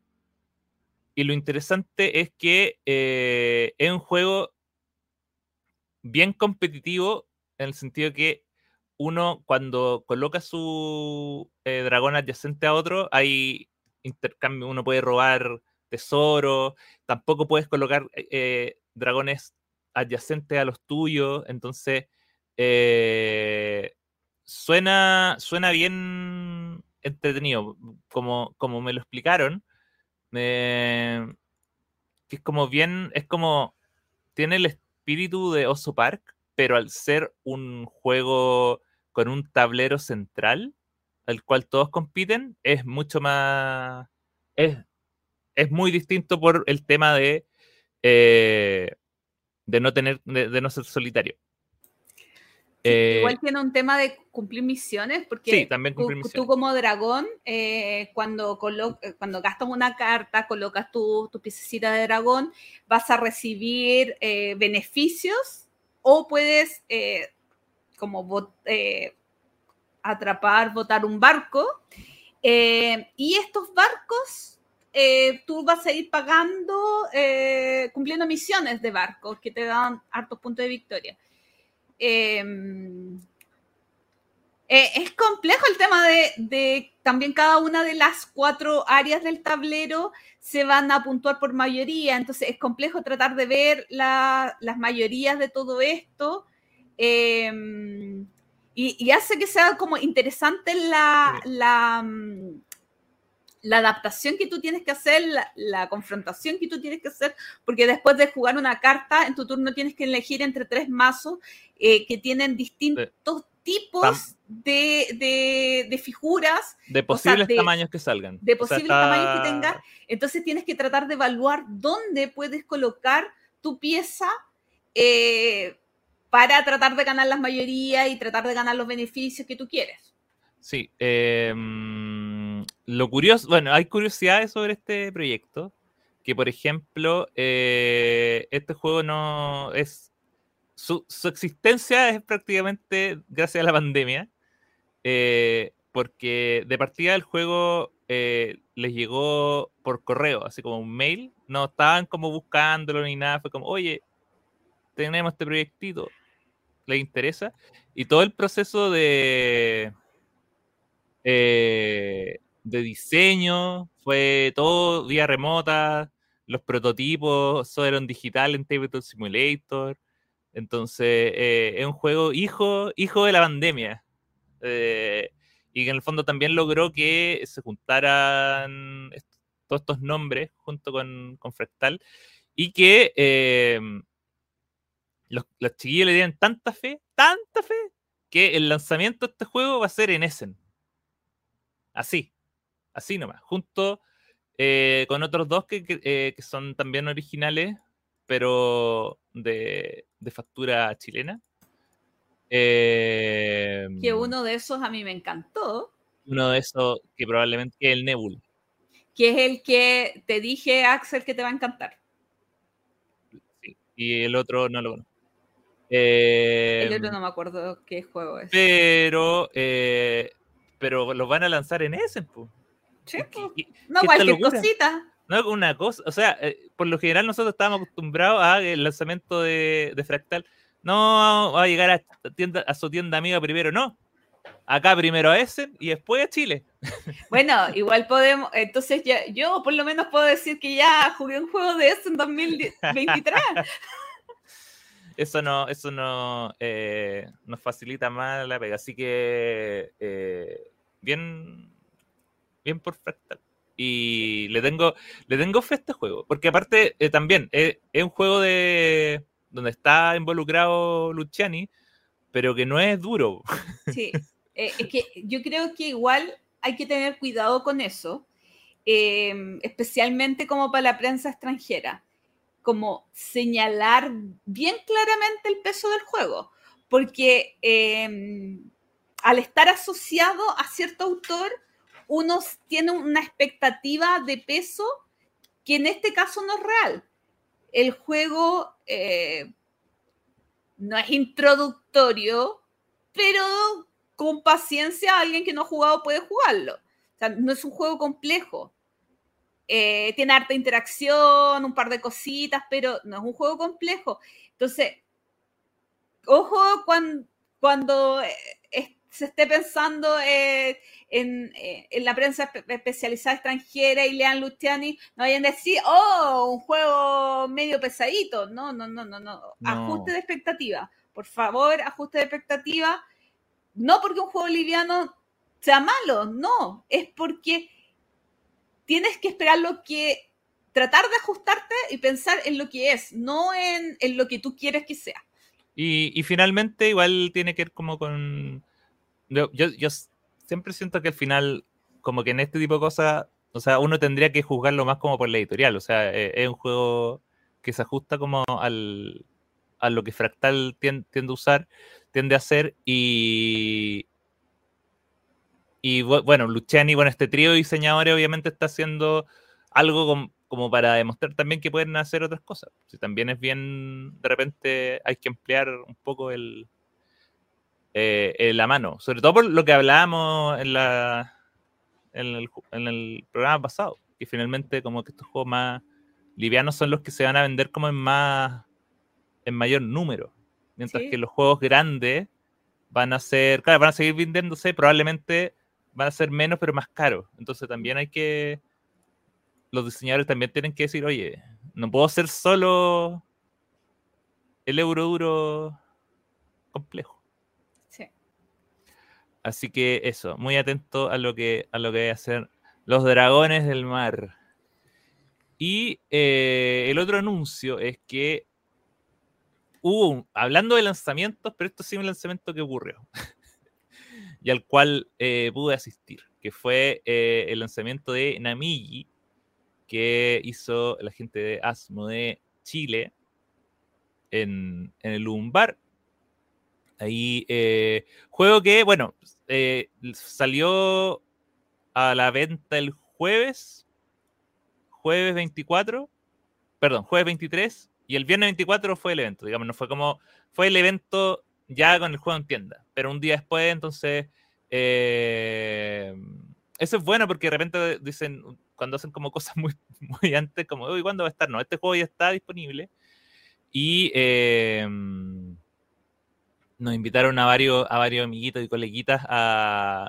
y lo interesante es que eh, es un juego bien competitivo en el sentido que uno cuando coloca su eh, dragón adyacente a otro, hay intercambio, uno puede robar tesoros, tampoco puedes colocar eh, dragones adyacentes a los tuyos, entonces suena, suena bien entretenido, como, como me lo explicaron. que es como bien, es como, tiene el espíritu de Oso Park, pero al ser un juego con un tablero central, al cual todos compiten, es mucho más, es, es muy distinto por el tema de, eh, de no tener, de no ser solitario. Igual eh, tiene un tema de cumplir misiones, porque tú, como dragón, eh, cuando, eh, cuando gastas una carta, colocas tu, tu piececita de dragón, vas a recibir beneficios o puedes como atrapar, botar un barco. y estos barcos tú vas a ir pagando, cumpliendo misiones de barcos que te dan hartos puntos de victoria. Eh, es complejo el tema de, también cada una de las cuatro áreas del tablero se van a puntuar por mayoría, entonces es complejo tratar de ver las mayorías de todo esto. Em, y, hace que sea como interesante la, la, mm, la adaptación que tú tienes que hacer, la, confrontación que tú tienes que hacer, porque después de jugar una carta, en tu turno tienes que elegir entre tres mazos eh, que tienen distintos tipos de, figuras. De posibles tamaños que salgan. De posibles tamaños que tengas. Entonces tienes que tratar de evaluar dónde puedes colocar tu pieza eh, para tratar de ganar las mayorías y tratar de ganar los beneficios que tú quieres. Sí. Em, lo curioso, bueno, hay curiosidades sobre este proyecto, que por ejemplo, eh, este juego no es, su, su, existencia es prácticamente gracias a la pandemia, eh, porque de partida el juego eh, les llegó por correo, así como un mail, no estaban como buscándolo ni nada, fue como, oye, tenemos este proyectito, ¿les interesa? Y todo el proceso de... Eh, de diseño, fue todo vía remota, los prototipos eran digital en Tabletop Simulator. Entonces, eh, es un juego hijo, hijo de la pandemia. Eh, y que en el fondo también logró que se juntaran todos estos nombres junto con, con Fractal y que eh, los, los, chiquillos le dieron tanta fe, tanta fe, que el lanzamiento de este juego va a ser en Essen. Así, así nomás, junto con otros dos que, que, son también originales, pero de, de factura chilena. Eh, que uno de esos a mí me encantó. Uno de esos que probablemente es el Nebul. Que es el que te dije, Axel, que te va a encantar. Sí, y el otro no lo conozco. Eh, el otro no me acuerdo qué juego es. Pero, eh, pero los van a lanzar en ese. Pues. Sí, no, cualquier cosita. No, una cosa, o sea, eh, por lo general nosotros estábamos acostumbrados al lanzamiento de, de Fractal no va a llegar a, tienda, a su tienda amiga primero, no. Acá primero a Essen y después a Chile. Bueno, igual podemos, entonces ya, yo por lo menos puedo decir que ya jugué un juego de Essen en 2023. Eso no, eso no eh, nos facilita más la pega. Así que eh, bien, bien por Fractal. Y le tengo, le tengo fe a este juego. Porque aparte, eh, también es un juego de donde está involucrado Luciani, pero que no es duro. Sí, eh, es que yo creo que igual hay que tener cuidado con eso, eh, especialmente como para la prensa extranjera, como señalar bien claramente el peso del juego, porque eh, al estar asociado a cierto autor, uno tiene una expectativa de peso que en este caso no es real el juego eh, no es introductorio, pero con paciencia alguien que no ha jugado puede jugarlo. O sea, no es un juego complejo. Eh, tiene harta interacción, un par de cositas, pero no es un juego complejo. Entonces, ojo cuando, eh, se esté pensando eh, en, eh, en, la prensa especializada extranjera y lean Luciani, no vayan a decir, oh, un juego medio pesadito. No, no, no, no, no. no. Ajuste de expectativa. Por favor, ajuste de expectativa. No porque un juego liviano sea malo, no. Es porque tienes que esperar lo que. Tratar de ajustarte y pensar en lo que es, no en, en lo que tú quieres que sea. Y, y finalmente, igual tiene que ver como con yo, yo, siempre siento que al final, como que en este tipo de cosas, o sea, uno tendría que juzgarlo más como por la editorial. O sea, es, es un juego que se ajusta como al, a lo que Fractal tiende, a usar, tiende a hacer. Y, y bueno, Luciani, bueno, este trío de diseñadores obviamente está haciendo algo como, como para demostrar también que pueden hacer otras cosas. Si también es bien, de repente hay que emplear un poco el, eh, en la mano. Sobre todo por lo que hablábamos en, la, en, el, en el programa pasado, que finalmente como que estos juegos más livianos son los que se van a vender como en más en mayor número. Mientras sí. que los juegos grandes van a ser, claro, van a seguir vendiéndose, probablemente van a ser menos pero más caros. Entonces también hay que, los diseñadores también tienen que decir, oye, no puedo ser solo el euro duro complejo. Así que eso, muy atento a lo que, a lo que a hacer los dragones del mar. Y eh, el otro anuncio es que hubo, un, hablando de lanzamientos, pero esto sí es un lanzamiento que ocurrió y al cual eh, pude asistir, que fue eh, el lanzamiento de Namigi, que hizo la gente de Asmo de Chile en, en el Lumbar Ahí, eh, juego que, bueno, eh, salió a la venta el jueves, jueves 24, perdón, jueves 23, y el viernes 24 fue el evento, digamos, no fue como, fue el evento ya con el juego en tienda, pero un día después, entonces, eh, eso es bueno porque de repente dicen, cuando hacen como cosas muy, muy antes, como, uy, ¿cuándo va a estar? No, este juego ya está disponible. Y eh, nos invitaron a varios, a varios amiguitos y coleguitas a,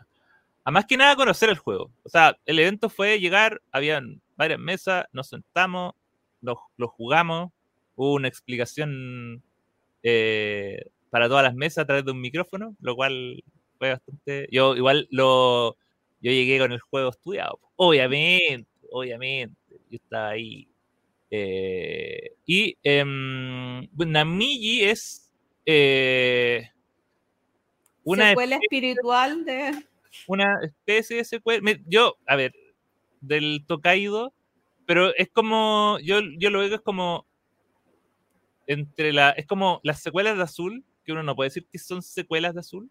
a más que nada conocer el juego. O sea, el evento fue llegar, habían varias mesas, nos sentamos, lo, jugamos, hubo una explicación eh, para todas las mesas a través de un micrófono, lo cual fue bastante... Yo igual lo... Yo llegué con el juego estudiado, obviamente, obviamente, yo estaba ahí. Eh, y eh, Namiji es eh, una secuela espiritual de una especie de secuela. Yo, a ver, del Tokaido, pero es como, yo, yo lo veo es como entre la, es como las secuelas de Azul, que uno no puede decir que son secuelas de Azul.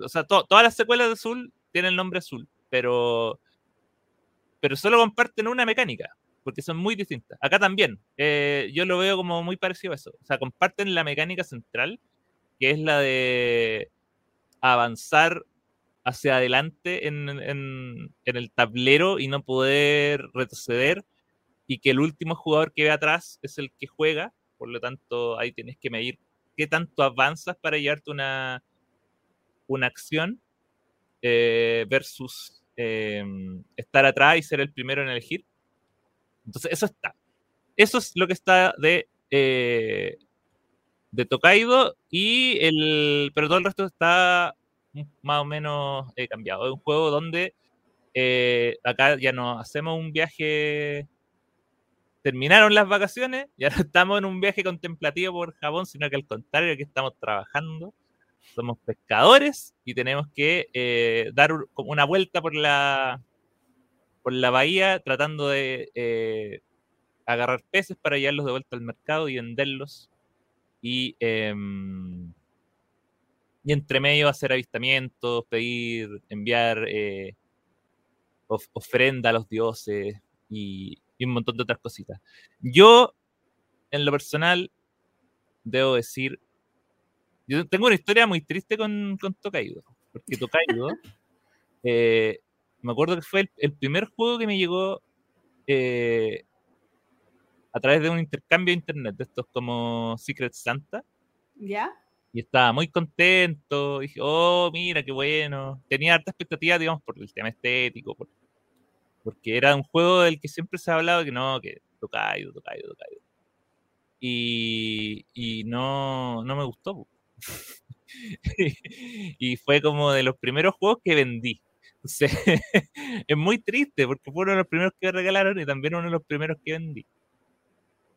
O sea, todas las secuelas de Azul tienen el nombre Azul, pero, pero solo comparten una mecánica, porque son muy distintas. Acá también, eh, yo lo veo como muy parecido a eso. O sea, comparten la mecánica central, que es la de avanzar hacia adelante en, el tablero y no poder retroceder y que el último jugador que ve atrás es el que juega, por lo tanto ahí tienes que medir qué tanto avanzas para llevarte una, una acción eh, versus em, estar atrás y ser el primero en elegir. Entonces eso está. Eso es lo que está de, eh, de Tokaido y el, pero todo el resto está más o menos he cambiado. Es un juego donde eh, acá ya no hacemos un viaje. Terminaron las vacaciones, ya no estamos en un viaje contemplativo por Japón, sino que al contrario, que estamos trabajando. Somos pescadores y tenemos que eh, dar una vuelta por la, por la bahía tratando de eh, agarrar peces para llevarlos de vuelta al mercado y venderlos. Y em, y entre medio hacer avistamientos, pedir, enviar eh, ofrenda a los dioses y, un montón de otras cositas. Yo, en lo personal, debo decir, yo tengo una historia muy triste con, con Tokaido, porque Tokaido, eh, me acuerdo que fue el, primer juego que me llegó eh, a través de un intercambio de internet, de estos como Secret Santa. ¿Ya? y estaba muy contento. Dije, oh, mira, qué bueno. Tenía harta expectativa, digamos, por el tema estético, porque era un juego del que siempre se ha hablado que no, que Tokaido, Tokaido, Tokaido. Y, y no, no me gustó. y fue como de los primeros juegos que vendí. es muy triste porque fue uno de los primeros que regalaron y también uno de los primeros que vendí.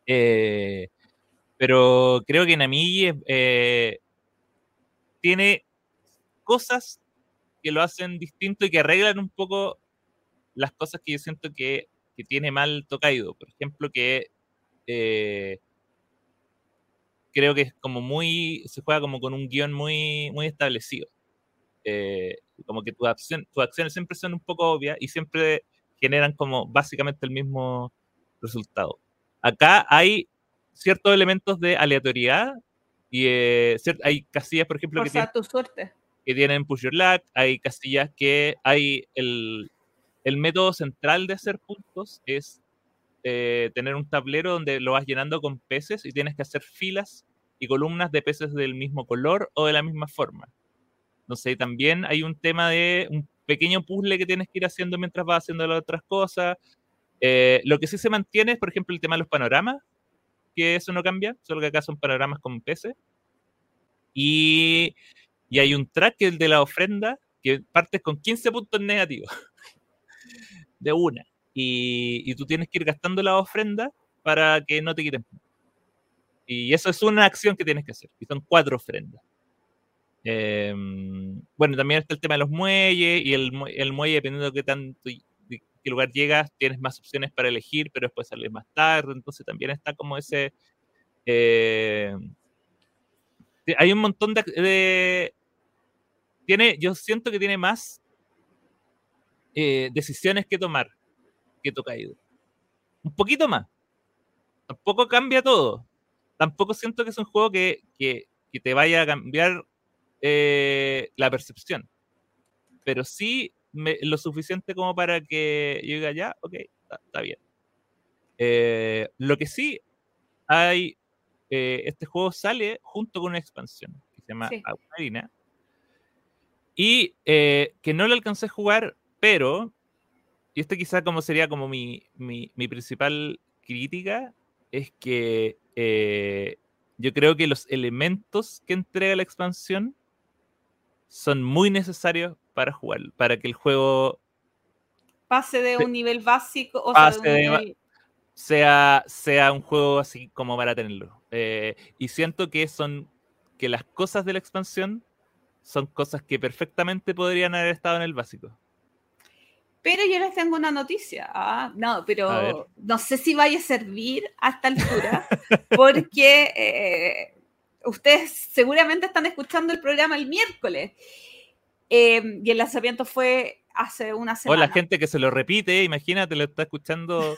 Eh, pero creo que Namigi eh, tiene cosas que lo hacen distinto y que arreglan un poco las cosas que yo siento que, tiene mal Tokaido. Por ejemplo, que eh, creo que es como muy, se juega como con un guion muy, muy establecido. Eh, como que tus acciones siempre son un poco obvias y siempre generan como básicamente el mismo resultado. Acá hay ciertos elementos de aleatoriedad y eh, hay casillas, por ejemplo, que, tienen, tu suerte. que tienen push your luck, hay casillas que hay el, el método central de hacer puntos es eh, tener un tablero donde lo vas llenando con peces y tienes que hacer filas y columnas de peces del mismo color o de la misma forma. Entonces también hay un tema de un pequeño puzzle que tienes que ir haciendo mientras vas haciendo las otras cosas. Eh, lo que sí se mantiene es, por ejemplo, el tema de los panoramas, que eso no cambia, solo que acá son panoramas con PC. Y, y hay un track, el de la ofrenda, que partes con 15 puntos negativos. de una. Y, y, tú tienes que ir gastando la ofrenda para que no te quiten. Y eso es una acción que tienes que hacer. Y son cuatro ofrendas. Em, bueno, también está el tema de los muelles y el, el muelle, dependiendo de qué tanto qué lugar llegas, tienes más opciones para elegir, pero después sales más tarde, entonces también está como ese... Eh, hay un montón de, Tiene, yo siento que tiene más eh, decisiones que tomar que Tokaido. Un poquito más. Tampoco cambia todo. Tampoco siento que es un juego que, que, te vaya a cambiar eh, la percepción. Pero sí lo suficiente como para que yo diga, ya, ok, está, bien. Eh, lo que sí hay, este juego sale junto con una expansión que se llama sí. Y que no lo alcancé a jugar, pero y este quizá como sería como mi, principal crítica, es que eh, yo creo que los elementos que entrega la expansión son muy necesarios para jugar, para que el juego pase de un nivel básico o sea, sea, un juego así como para tenerlo. Eh, y siento que son que las cosas de la expansión son cosas que perfectamente podrían haber estado en el básico. Pero yo les tengo una noticia. ¿ah? no, pero no sé si vaya a servir a esta altura, porque eh, ustedes seguramente están escuchando el programa el miércoles. Em, y el lanzamiento fue hace una semana. O la gente que se lo repite, imagínate, lo está escuchando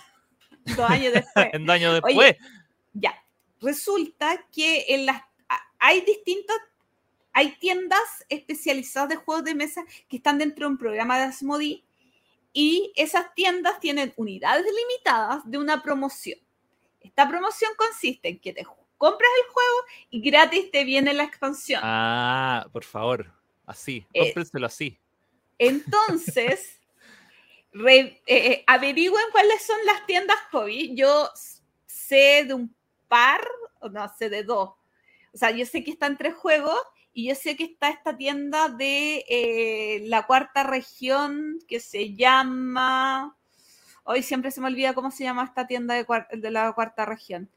dos años después. en dos años después. ya, resulta que en las, hay distintas hay tiendas especializadas de juegos de mesa que están dentro de un programa de Asmodee y esas tiendas tienen unidades limitadas de una promoción. Esta promoción consiste en que te compras el juego y gratis te viene la expansión. Ah, por favor, así, eh, cómprenselo así. Entonces, eh, eh, averigüen cuáles son las tiendas hobby. Yo sé de un par, o no, sé de dos. O sea, yo sé que están tres juegos y yo sé que está esta tienda de eh, la cuarta región que se llama. Hoy siempre se me olvida cómo se llama esta tienda de, la cuarta región.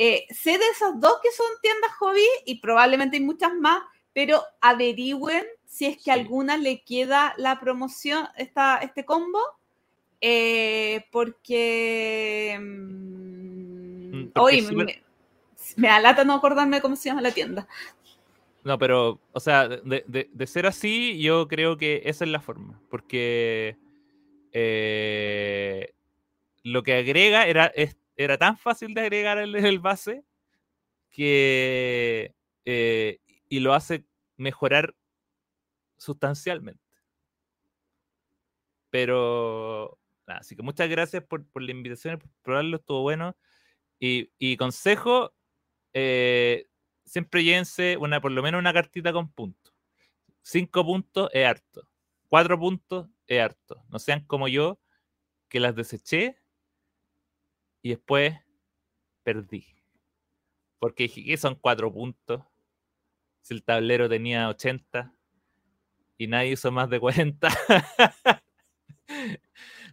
Eh, sé de esas dos que son tiendas hobby y probablemente hay muchas más, pero averigüen si es que alguna le queda la promoción, esta, este combo, eh, porque, mm, hoy me, me, alata no acordarme cómo se llama la tienda. No, pero, o sea, de, ser así, yo creo que esa es la forma. Porque eh, lo que agrega era, era tan fácil de agregar en el base que. Eh, y lo hace mejorar sustancialmente. Pero. así que muchas gracias por, la invitación, por probarlo, estuvo bueno. Y, y consejo, eh, siempre llévense una, por lo menos una cartita con puntos. Cinco puntos es harto. Cuatro puntos es harto. No sean como yo, que las deseché y después perdí. Porque son cuatro puntos. Si el tablero tenía 80 y nadie hizo más de 40.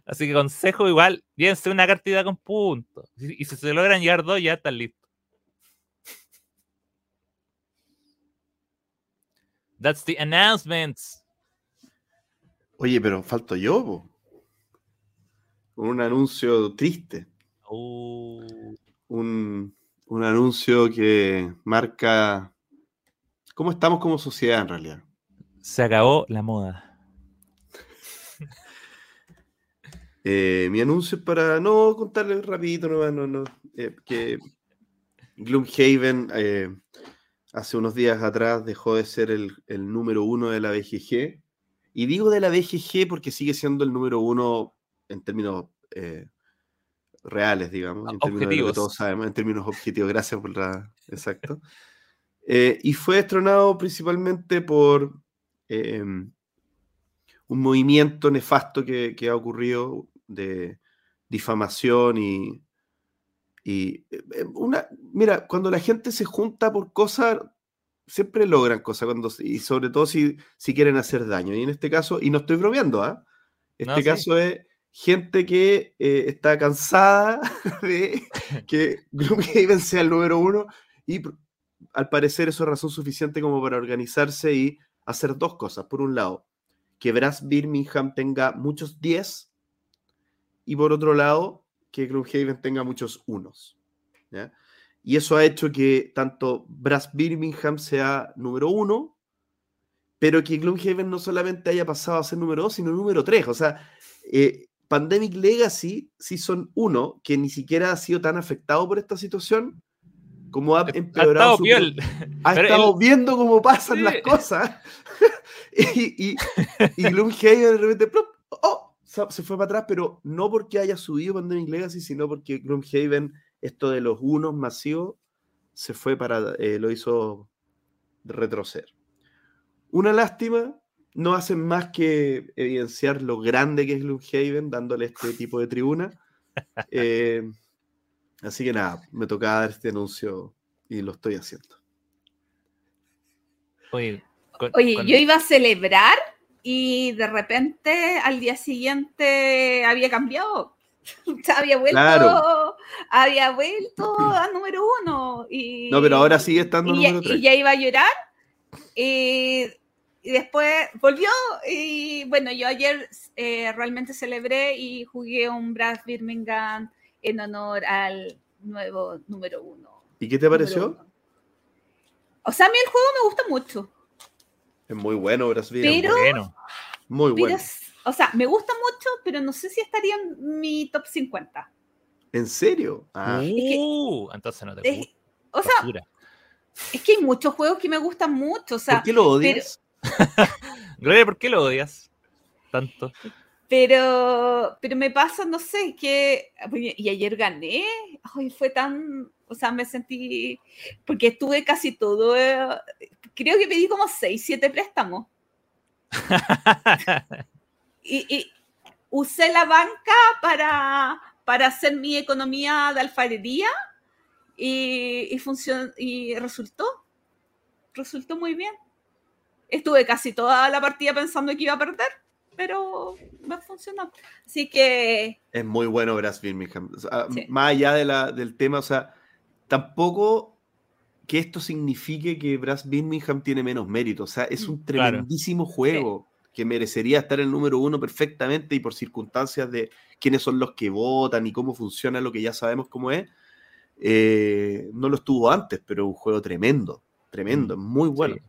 Así que consejo igual, llévense una cartita con puntos. Y si se logran llegar dos, ya están listos. That's the announcements. Oye, pero falto yo, Un anuncio triste. Oh. Un, un anuncio que marca cómo estamos como sociedad en realidad. Se acabó la moda. Eh, mi anuncio es para no contarles rapidito, no, no, no, eh, que Gloomhaven eh, hace unos días atrás dejó de ser el, número uno de la BGG. Y digo de la BGG porque sigue siendo el número uno en términos reales, digamos. En términos todos sabemos, en términos objetivos. Gracias por la. Exacto. Eh, y fue destronado principalmente por em, un movimiento nefasto que, que, ha ocurrido de difamación y, y eh, eh, una, mira, cuando la gente se junta por cosas, siempre logran cosas, cuando, y sobre todo si, si quieren hacer daño. Y en este caso, y no estoy bromeando, ¿ah? Este caso es gente que eh, está cansada de que Gloomhaven sea el número uno y al parecer eso es razón suficiente como para organizarse y hacer dos cosas. Por un lado, que Brass Birmingham tenga muchos 10 y por otro lado, que Gloomhaven tenga muchos unos. Y eso ha hecho que tanto Brass Birmingham sea número uno pero que Gloomhaven no solamente haya pasado a ser número 2, sino número 3. O sea, eh, Pandemic Legacy, Season 1, que ni siquiera ha sido tan afectado por esta situación, como ha empeorado. Ha estado, su, ha estado viendo cómo pasan las cosas. y, y, y Gloomhaven de repente, ¡oh! se fue para atrás, pero no porque haya subido Pandemic Legacy, sino porque Gloomhaven, esto de los unos masivos, se fue para, eh, lo hizo retroceder. Una lástima, no hacen más que evidenciar lo grande que es Gloomhaven, dándole este tipo de tribuna. Eh, así que nada, me tocaba dar este anuncio y lo estoy haciendo. Oye, yo iba a celebrar y de repente al día siguiente había cambiado. había vuelto, había vuelto a número uno. Y, no, pero ahora sigue estando y, número tres. Y ya iba a llorar. Y, después volvió. Y bueno, yo ayer eh, realmente celebré y jugué un Brass Birmingham en honor al nuevo número uno. ¿Y qué te pareció? O sea, a mí el juego me gusta mucho. Es muy bueno, Brasil. Pero, bueno. Muy bueno. o sea, me gusta mucho, pero no sé si estaría en mi top 50. ¿En serio? Ah. Uh, entonces no te gusta. O sea, es que hay muchos juegos que me gustan mucho. O sea, ¿Por qué lo odias? Gloria, ¿por qué lo odias tanto? Pero, pero me pasa, no sé, que. Y ayer gané. Ay, fue tan. O sea, me sentí. Porque estuve casi todo. Creo que pedí como 6, 7 préstamos. y, usé la banca para, para hacer mi economía de alfarería y, y, funcionó, y resultó. Resultó muy bien. Estuve casi toda la partida pensando que iba a perder, pero me funcionó. Así que... Es muy bueno Brass Birmingham. Más allá de la, del tema, o sea, tampoco que esto signifique que Brass Birmingham tiene menos mérito. O sea, es mm, un tremendísimo juego que merecería estar en el número uno perfectamente y por circunstancias de quiénes son los que votan y cómo funciona lo que ya sabemos cómo es. Eh, no lo estuvo antes, pero un juego tremendo, tremendo, mm, muy bueno. Sí.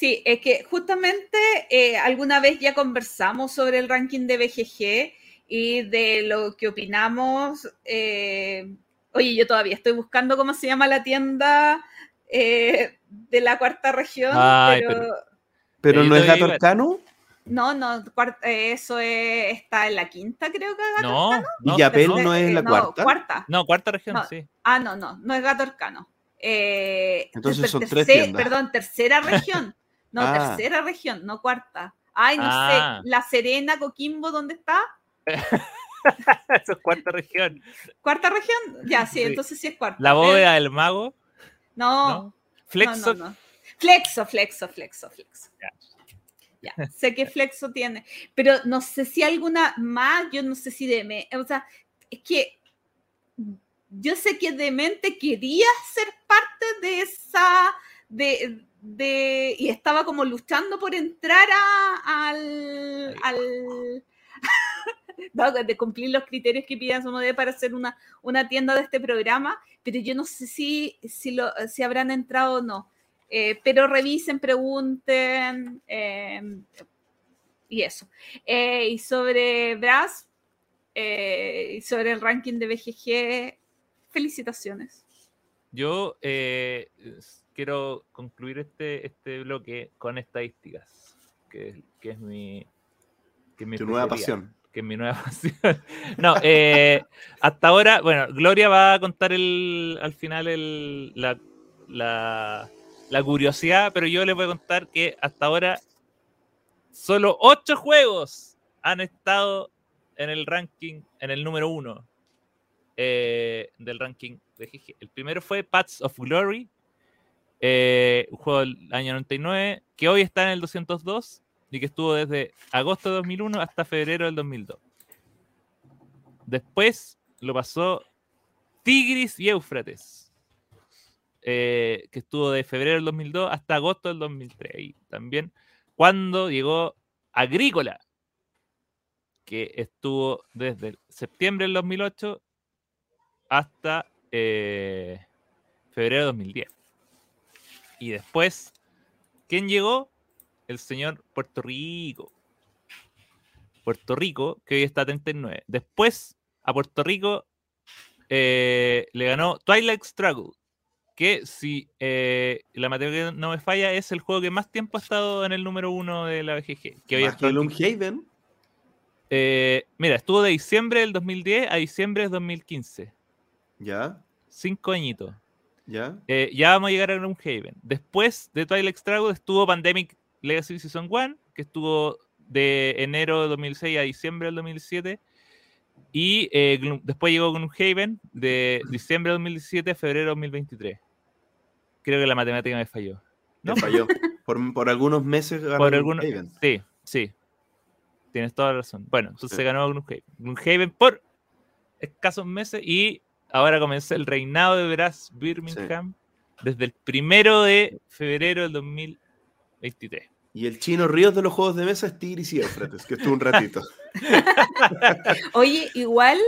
Es que justamente eh, alguna vez ya conversamos sobre el ranking de BGG y de lo que opinamos. Eh, Oye, yo todavía estoy buscando cómo se llama la tienda eh, de la cuarta región. pero, no es Gato Arcano. No, no, eh, eso está en la quinta, creo que es Gato no, Arcano. ¿Y Yapel no es la cuarta? cuarta? No, cuarta región, sí. Ah, no, no, no es Gato Arcano. Eh, Entonces son tres tiendas. Perdón, tercera región. No, ah. tercera región, no cuarta. Ay, no sé, ah. La Serena, Coquimbo, ¿dónde está? Eso es cuarta región. ¿Cuarta región? Ya, sí, entonces sí es cuarta. ¿La bóveda del mago? No. ¿Flexo? Flexo, flexo, flexo, flexo. Ya. sé que Flexo tiene, pero no sé si alguna más, yo no sé si de o sea, es que yo sé que Demente quería ser parte de esa, de, de y estaba como luchando por entrar a, al, al de cumplir los criterios que piden debe para hacer una, una tienda de este programa, pero yo no sé si, si, lo, si habrán entrado o no. Eh, pero revisen, pregunten em, y eso. Eh, y sobre Brass, eh, y sobre el ranking de BGG, felicitaciones. Yo quiero concluir este, este bloque con estadísticas, que, que es mi, que mi tu nueva pasión que es mi nueva pasión. No, eh, hasta ahora, bueno, Gloria va a contar el, al final el, la, la, curiosidad, pero yo les voy a contar que hasta ahora solo ocho juegos han estado en el ranking, en el número uno eh, del ranking de GG. El primero fue Paths of Glory, eh, un juego del año 99, que hoy está en el 202 y que estuvo desde agosto de 2001 hasta febrero del 2002. Después lo pasó Tigris y Éufrates, eh, que estuvo de febrero del 2002 hasta agosto del 2003. Y también cuando llegó Agrícola, que estuvo desde septiembre del 2008 hasta eh, febrero del 2010. Y después ¿quién llegó? El señor Puerto Rico. Puerto Rico, que hoy está a 39. Después, a Puerto Rico eh, le ganó Twilight Struggle, que si eh, la materia no me falla, es el juego que más tiempo ha estado en el número uno de la BGG. Que hoy Más que Gloomhaven. Eh, mira, estuvo de diciembre del 2010 a diciembre del 2015. Ya, Cinco añitos. Ya. Eh, ya vamos a llegar a Gloomhaven. Después de Twilight Struggle estuvo Pandemic Legacy Season 1, que estuvo de enero de 2006 a diciembre del 2007. Y eh, Gloom- después llegó Gloomhaven de diciembre de 2017 a febrero de 2023. Creo que la matemática me falló. Me ¿No? falló. Por, por algunos meses ganó Por algunos-. Sí, sí. Tienes toda la razón. Bueno, entonces Sí. ganó Gloomhaven. Gloomhaven por escasos meses y ahora comenzó el reinado de Brass Birmingham desde el primero de febrero del 2023. Y el chino Ríos de los juegos de mesa es Tigris y Éufrates, que estuvo un ratito. Oye, igual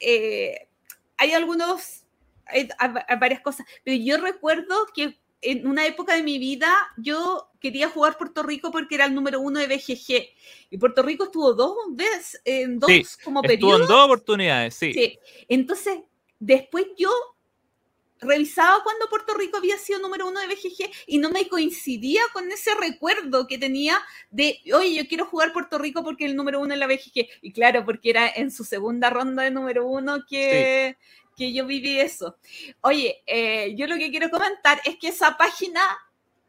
eh, hay algunos, hay, hay- hay varias cosas, pero yo recuerdo que en una época de mi vida yo quería jugar Puerto Rico porque era el número uno de BGG y Puerto Rico estuvo dos veces, en dos Sí, como Estuvo periodos. en dos oportunidades, sí. Sí. Entonces, después yo revisaba cuando Puerto Rico había sido número uno de BGG y no me coincidía con ese recuerdo que tenía de, oye, yo quiero jugar Puerto Rico porque el número uno es la BGG. Y claro, porque era en su segunda ronda de número uno que, que yo viví eso. Oye, eh, yo lo que quiero comentar es que esa página,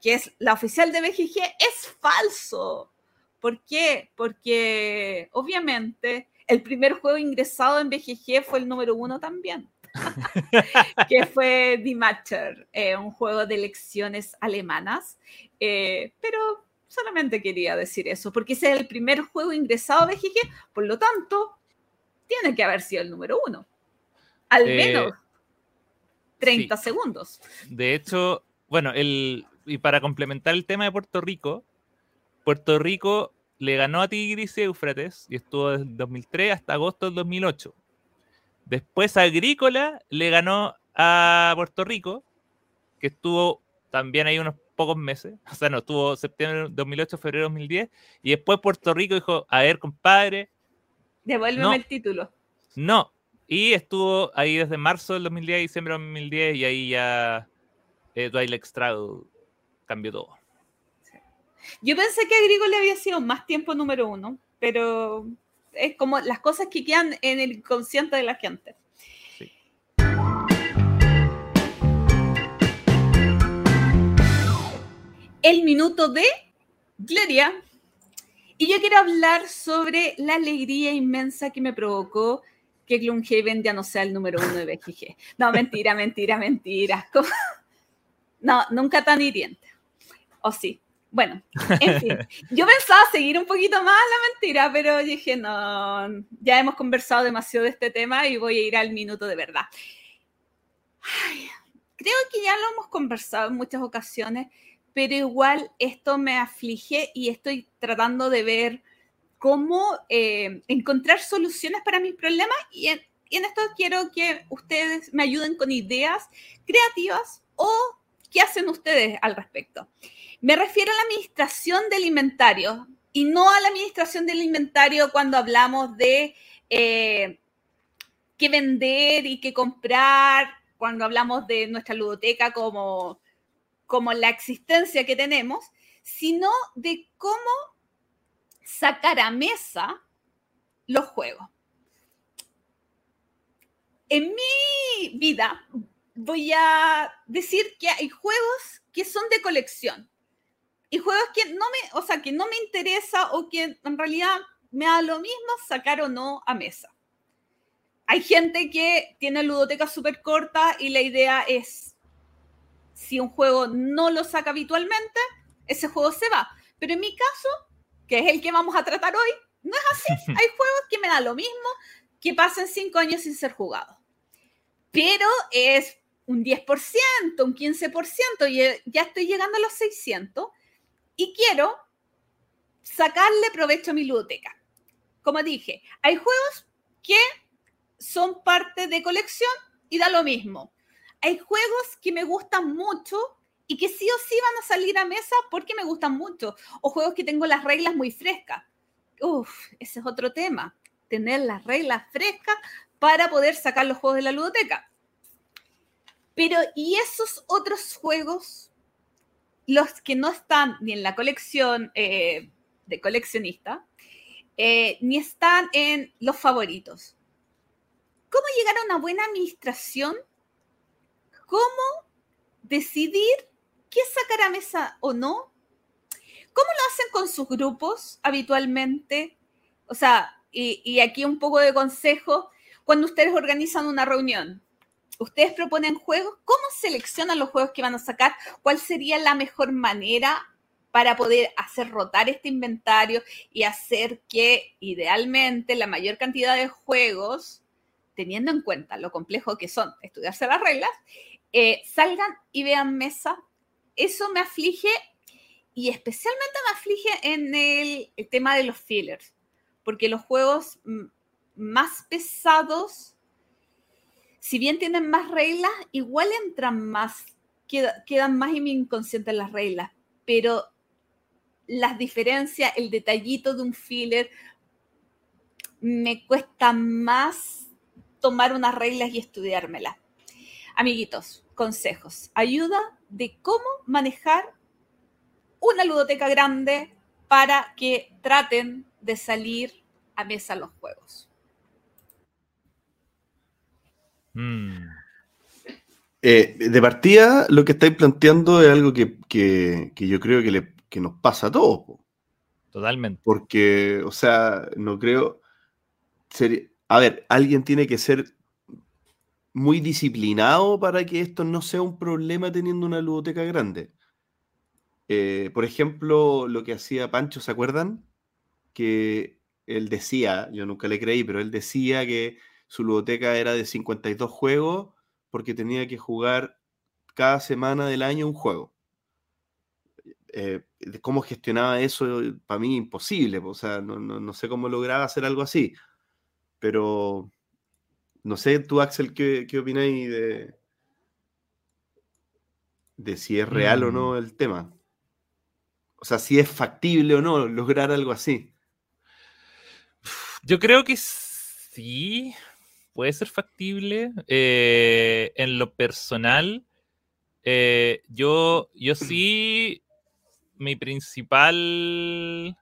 que es la oficial de BGG, es falso. ¿Por qué? Porque obviamente el primer juego ingresado en BGG fue el número uno también. que fue The Matcher, eh, un juego de elecciones alemanas. Eh, pero solamente quería decir eso, porque ese es el primer juego ingresado a BGG, por lo tanto, tiene que haber sido el número uno. Al Eh, menos 30 segundos. De hecho, bueno, el, y para complementar el tema de Puerto Rico, Puerto Rico le ganó a Tigris y Éufrates y estuvo desde el 2003 hasta agosto del 2008. Después Agrícola le ganó a Puerto Rico, que estuvo también ahí unos pocos meses, o sea, no, estuvo septiembre del 2008, febrero del 2010, y después Puerto Rico dijo, a ver, compadre, Devuélveme no. el título. no. Y estuvo ahí desde marzo del 2010 a diciembre del 2010 y ahí ya eh, Twilight cambió todo. Yo pensé que Agrícola había sido más tiempo número uno, pero es como las cosas que quedan en el inconsciente de la gente. Sí. El minuto de Gloria. Y yo quiero hablar sobre la alegría inmensa que me provocó que Gloomhaven ya no sea el número uno de BGG. No, mentira, mentira, mentira. ¿Cómo? No, nunca tan hiriente. ¿O sí? Bueno, en fin. Yo pensaba seguir un poquito más la mentira, pero dije, no, ya hemos conversado demasiado de este tema y voy a ir al minuto de verdad. Ay, creo que ya lo hemos conversado en muchas ocasiones, pero igual esto me aflige y estoy tratando de ver cómo eh, encontrar soluciones para mis problemas y en, y en esto quiero que ustedes me ayuden con ideas creativas o qué hacen ustedes al respecto. Me refiero a la administración del inventario y no a la administración del inventario cuando hablamos de eh, qué vender y qué comprar, cuando hablamos de nuestra ludoteca como, como la existencia que tenemos, sino de cómo sacar a mesa los juegos. En mi vida voy a decir que hay juegos que son de colección y juegos que no me, o sea, que no me interesa o que en realidad me da lo mismo sacar o no a mesa. Hay gente que tiene ludotecas súper cortas y la idea es, si un juego no lo saca habitualmente, ese juego se va. Pero en mi caso, que es el que vamos a tratar hoy, no es así. Hay juegos que me da lo mismo que pasen cinco años sin ser jugados. Pero es un 10%, un 15%, y ya estoy llegando a los 600 y quiero sacarle provecho a mi ludoteca. Como dije, hay juegos que son parte de colección y da lo mismo. Hay juegos que me gustan mucho y que sí o sí van a salir a mesa porque me gustan mucho, o juegos que tengo las reglas muy frescas. Uf, ese es otro tema, tener las reglas frescas para poder sacar los juegos de la ludoteca. Pero, ¿y esos otros juegos, los que no están ni en la colección eh, de coleccionista, eh, ni están en los favoritos? ¿Cómo llegar a una buena administración? ¿Cómo decidir qué sacar a mesa o no? ¿Cómo lo hacen con sus grupos habitualmente? O sea, y, y aquí un poco de consejo, cuando ustedes organizan una reunión, ustedes proponen juegos, ¿cómo seleccionan los juegos que van a sacar? ¿Cuál sería la mejor manera para poder hacer rotar este inventario y hacer que idealmente la mayor cantidad de juegos, teniendo en cuenta lo complejo que son estudiarse las reglas, eh, salgan y vean mesa? Eso me aflige y especialmente me aflige en el, el tema de los fillers, porque los juegos más pesados, si bien tienen más reglas, igual entran más, quedan más en mi inconsciente las reglas, pero las diferencias, el detallito de un filler, me cuesta más tomar unas reglas y estudiármelas. Amiguitos, consejos, ayuda de cómo manejar una ludoteca grande para que traten de salir a mesa los juegos. Mm. Eh, de partida, lo que estáis planteando es algo que, yo creo que, nos pasa a todos. Totalmente. Porque, o sea, no creo. a ver, alguien tiene que ser muy disciplinado para que esto no sea un problema teniendo una ludoteca grande. Eh, por ejemplo, lo que hacía Pancho, ¿se acuerdan? Que él decía, yo nunca le creí, pero él decía que su ludoteca era de 52 juegos porque tenía que jugar cada semana del año un juego. Eh, ¿Cómo gestionaba eso? Para mí imposible, o sea, no, sé cómo lograba hacer algo así. Pero no sé, tú Axel, ¿qué, qué opináis de, de si es real o no mm. el tema? O sea, si es factible o no lograr algo así. Yo creo que sí, puede ser factible. Eh, en lo personal, eh, yo, yo sí, mi principal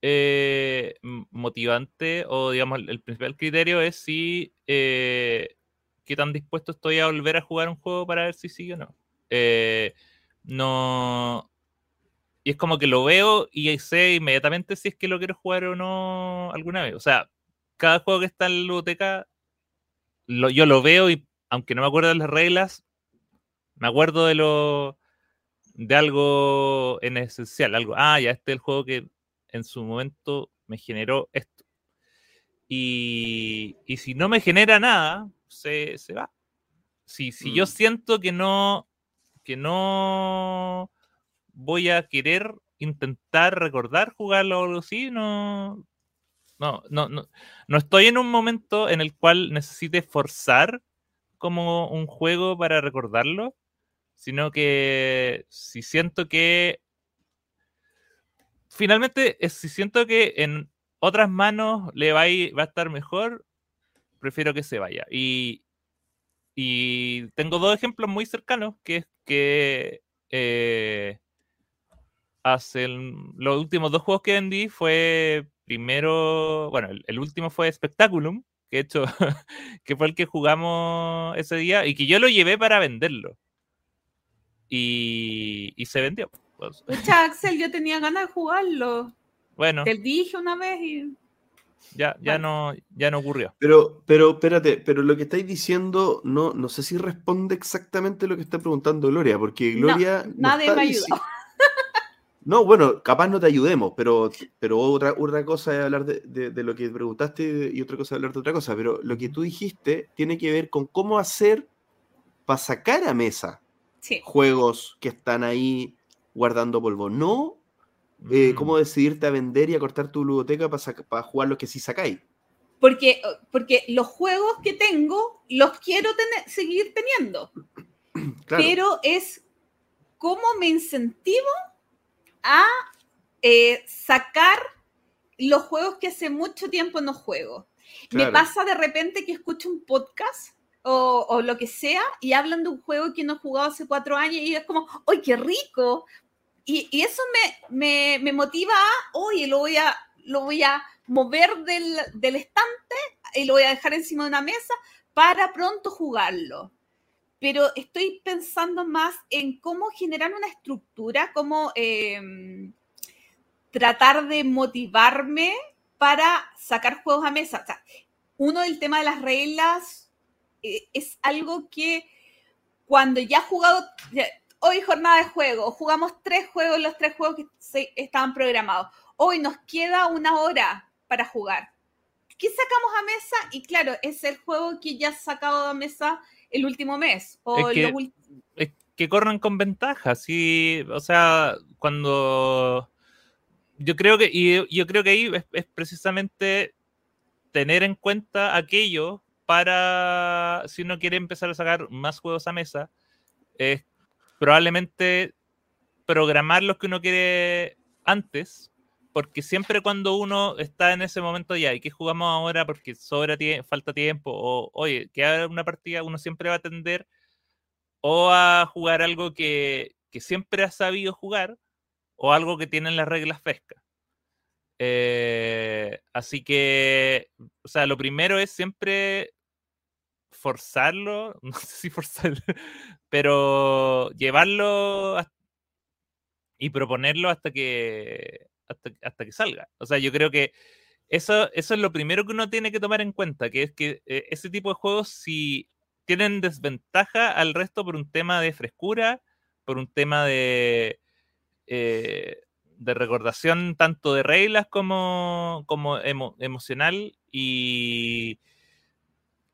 eh, motivante o digamos el principal criterio es si qué tan dispuesto estoy a volver a jugar un juego para ver si sigue o no. no. Y es como que lo veo y sé inmediatamente si es que lo quiero jugar o no alguna vez. O sea, cada juego que está en la biblioteca, yo lo veo y aunque no me acuerdo de las reglas, me acuerdo de lo de algo en esencial, algo, ah, ya este es el juego que en su momento me generó esto. Y, si no me genera nada, se, va. Si, si yo mm. siento que no, que no voy a querer intentar recordar jugarlo o algo así, no, no, no, no, no estoy en un momento en el cual necesite forzar como un juego para recordarlo, sino que si siento que finalmente, si siento que en otras manos le va a, va a estar mejor, prefiero que se vaya. Y, y tengo dos ejemplos muy cercanos, que es que eh, hace los últimos dos juegos que vendí fue primero, bueno, el, último fue Spectaculum, que hecho, que fue el que jugamos ese día y que yo lo llevé para venderlo. Y, se vendió. Pues. Axel, yo tenía ganas de jugarlo. Bueno. Te dije una vez y. Ya, ya, no, ya no ocurrió. Pero, pero, espérate, pero lo que estáis diciendo no, no sé si responde exactamente lo que está preguntando Gloria, porque Gloria. nadie me ayuda. No, bueno, capaz no te ayudemos, pero, pero otra, otra cosa es hablar de, lo que preguntaste y otra cosa es hablar de otra cosa. Pero lo que tú dijiste tiene que ver con cómo hacer para sacar a mesa juegos que están ahí guardando polvo. No eh, mm. cómo decidirte a vender y a cortar tu biblioteca para, para jugar los que sí sacáis. Porque, porque los juegos que tengo los quiero tener, seguir teniendo. Pero es cómo me incentivo a eh, sacar los juegos que hace mucho tiempo no juego. Me pasa de repente que escucho un podcast o, o lo que sea y hablan de un juego que no he jugado hace cuatro años y es como, ¡ay, qué rico! Y, y eso me, me, me motiva a, oye, lo voy a, lo voy a mover del, del estante y lo voy a dejar encima de una mesa para pronto jugarlo. Pero estoy pensando más en cómo generar una estructura, cómo em, tratar de motivarme para sacar juegos a mesa. O sea, uno del tema de las reglas eh, es algo que cuando ya he jugado, hoy jornada de juego, jugamos tres juegos, los tres juegos que se- estaban programados. Hoy nos queda una hora para jugar. ¿Qué sacamos a mesa? Y claro, es el juego que ya has sacado a mesa el último mes. O Es que- es corran con ventaja, sí, o sea, cuando yo creo que, y yo creo que ahí es, es precisamente tener en cuenta aquello para, si uno quiere empezar a sacar más juegos a mesa, es probablemente programar los que uno quiere antes, porque siempre cuando uno está en ese momento ya, ¿y qué jugamos ahora? Porque sobra falta tiempo, o oye, que una partida, uno siempre va a tender o a jugar algo que, que siempre ha sabido jugar o algo que tiene las reglas frescas. Eh, así que, o sea, lo primero es siempre forzarlo, no sé si forzarlo, pero llevarlo y proponerlo hasta que, hasta, que salga. O sea, yo creo que eso, eso es lo primero que uno tiene que tomar en cuenta, que es que eh, ese tipo de juegos, si tienen desventaja al resto por un tema de frescura, por un tema de, eh, de recordación tanto de reglas como, como emo- emocional y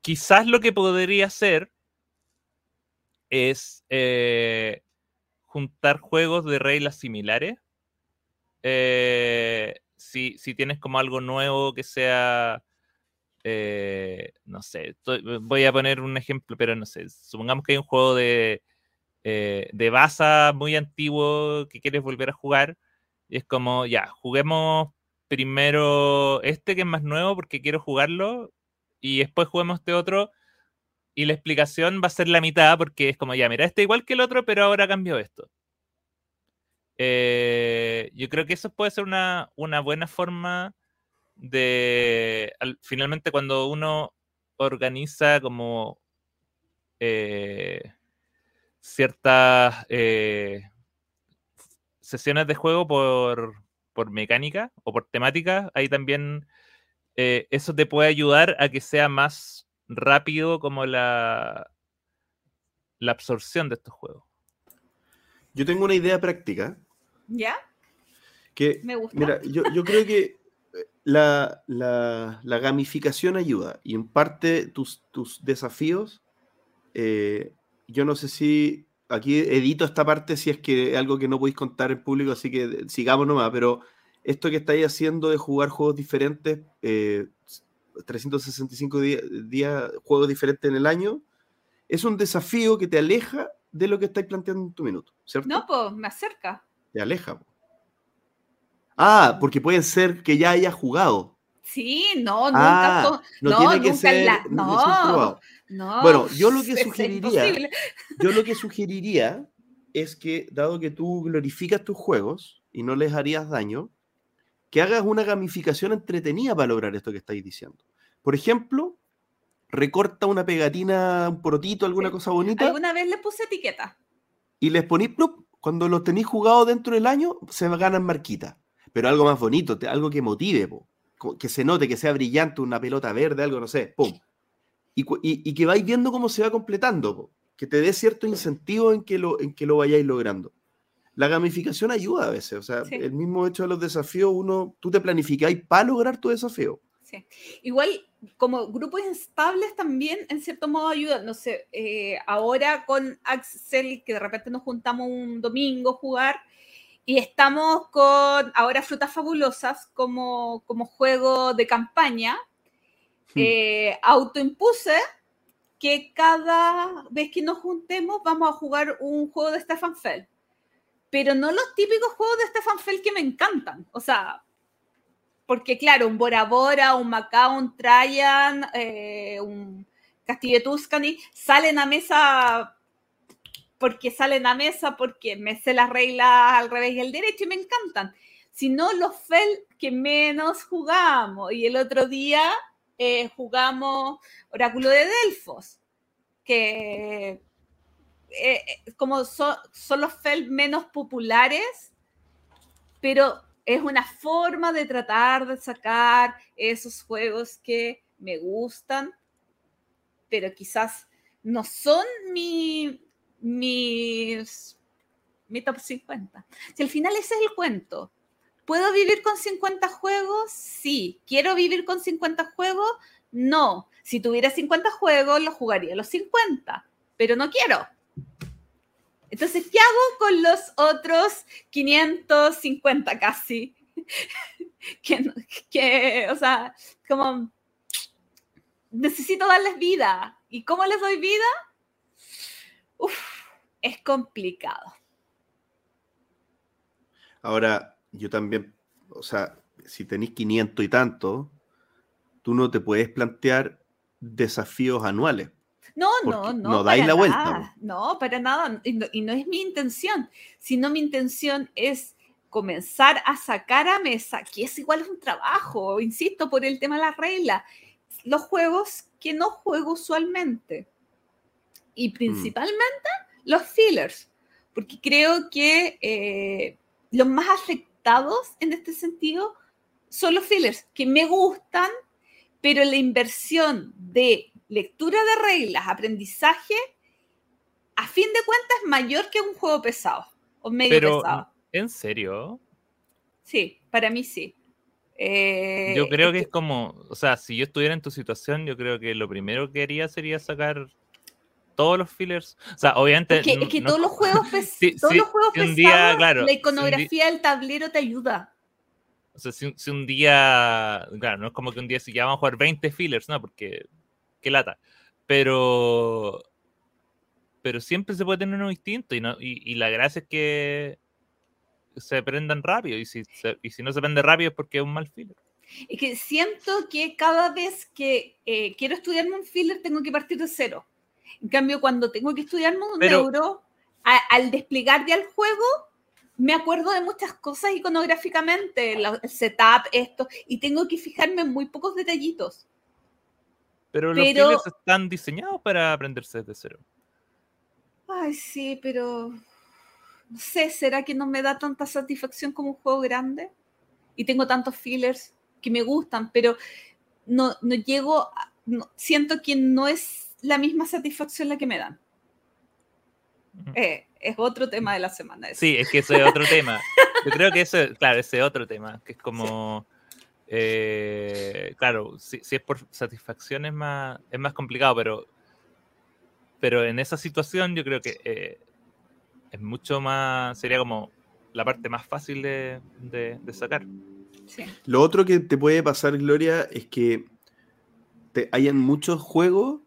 quizás lo que podría hacer es eh, juntar juegos de reglas similares. Eh, si, tienes como algo nuevo que sea eh, no sé, voy a poner un ejemplo, pero no sé, supongamos que hay un juego de, eh, de muy antiguo que quieres volver a jugar, y es como, ya, juguemos primero este que es más nuevo porque quiero jugarlo, y después juguemos este otro, y la explicación va a ser la mitad porque es como, ya, mira, este igual que el otro, pero ahora cambió esto. Eh, yo creo que eso puede ser una, una buena forma de al- finalmente cuando uno organiza como eh, ciertas eh, sesiones de juego por, por mecánica o por temática, ahí también eso te puede ayudar a que sea más rápido como la, la absorción de estos juegos. Yo tengo una idea práctica ¿Ya? que, Me gusta. mira, yo, yo creo que eh, la, la- la gamificación ayuda y en parte tus, tus desafíos, eh, yo no sé si aquí edito esta parte si es que es algo que no podéis contar en público, así que eh, sigamos nomás, pero esto que estáis haciendo de jugar juegos diferentes, eh, 365 días, días, juegos diferentes en el año, es un desafío que te aleja de lo que estáis planteando en tu minuto, ¿cierto? No, pues me acerca. Te aleja. po. Ah, porque puede ser que ya haya jugado. Sí, no, nunca. Ah, no, no, tiene que nunca ser, la- no, no. Bueno, yo lo que sugeriría- imposible. Yo lo que sugeriría es que, dado que tú glorificas tus juegos y no les harías daño, que hagas una gamificación entretenida para lograr esto que estáis diciendo. Por ejemplo, recorta una pegatina, un porotito, alguna Sí. cosa bonita, Alguna vez le puse etiqueta. y les ponís, plup, cuando los tenéis jugados dentro del año, se ganan marquitas. Pero algo más bonito, algo que motive, po. Que se note, que sea brillante, una pelota verde, algo, no sé, pum. Y, cu- y- y que vais viendo cómo se va completando, po. que te dé cierto incentivo en que lo, en que lo vayáis logrando. La gamificación ayuda a veces, o sea, Sí. el mismo hecho de los desafíos, uno, tú te planificáis para lograr tu desafío. Sí. Igual, como grupos estables también, en cierto modo, ayudan. No sé, eh, ahora con Axel, que de repente nos juntamos un domingo a jugar, y estamos con ahora Frutas Fabulosas como, como juego de campaña, Hmm. eh, autoimpuse que cada vez que nos juntemos vamos a jugar un juego de Stefan Feld. pero no los típicos juegos de Stefan Feld que me encantan. O sea, porque claro, un Bora Bora, un Macao, un Trajan, eh, un Castillo Tuscany, salen a mesa porque salen a mesa, porque me sé las reglas al revés y al derecho y me encantan, sino los FEL que menos jugamos. Y el otro día eh, jugamos Oráculo de Delfos, que eh, como son los FEL menos populares, pero es una forma de tratar de sacar esos juegos que me gustan, pero quizás no son mi, mis, mi top 50. Si al final ese es el cuento. ¿Puedo vivir con 50 juegos? Sí. ¿Quiero vivir con 50 juegos? No. Si tuviera 50 juegos, los jugaría los 50, pero no quiero. Entonces, ¿qué hago con los otros 550 casi? que, o sea, como necesito darles vida. ¿Y cómo les doy vida? es complicado. Ahora, yo también, o sea, si tenéis 500 y tanto, tú no te puedes plantear desafíos anuales. No, no, no. No dais la vuelta. No, para nada. Y no, y no, es mi intención, sino mi intención es comenzar a sacar a mesa, que es igual un trabajo, insisto, por el tema de la regla, los juegos que no juego usualmente. Y mm. principalmente los fillers, porque creo que eh, los más afectados en este sentido son los fillers, que me gustan, pero la inversión de lectura de reglas, aprendizaje, a fin de cuentas es mayor que un juego pesado o medio pesado. ¿En serio? Sí, para mí sí. Eh, yo creo que es como, o sea, si yo estuviera en tu situación, yo creo que lo primero que haría sería sacar todos los fillers. O sea, obviamente. Es que, todos los juegos, todos los juegos pesados, la iconografía del tablero te ayuda. O sea, si, un día. Claro, no es como que un día si ya vamos a jugar 20 fillers, ¿no? Porque. Qué lata. Pero. Pero siempre se puede tener uno distinto. Y, no, y, la gracia es que se prendan rápido. Y si, y si no se prende rápido es porque es un mal filler. Es que siento que cada vez que eh, quiero estudiarme un filler tengo que partir de cero. En cambio, cuando tengo que estudiar un neuro, al desplegar ya el juego, me acuerdo de muchas cosas iconográficamente, el setup, esto, y tengo que fijarme en muy pocos detallitos. Pero los pero... están diseñados para aprenderse desde cero. Ay, sí, pero no sé, ¿será que no me da tanta satisfacción como un juego grande? Y tengo tantos fillers que me gustan, pero no, no llego, siento que no es la misma satisfacción la que me dan. Eh, es otro tema de la semana. Sí, es que ese es otro tema. Yo creo que eso, claro, ese es otro tema, que es como, eh, claro, si, es por satisfacción es más, es más complicado, pero, pero en esa situación yo creo que eh, es mucho más, sería como la parte más fácil de, de, sacar. Lo otro que te puede pasar, Gloria, es que te, hayan muchos juegos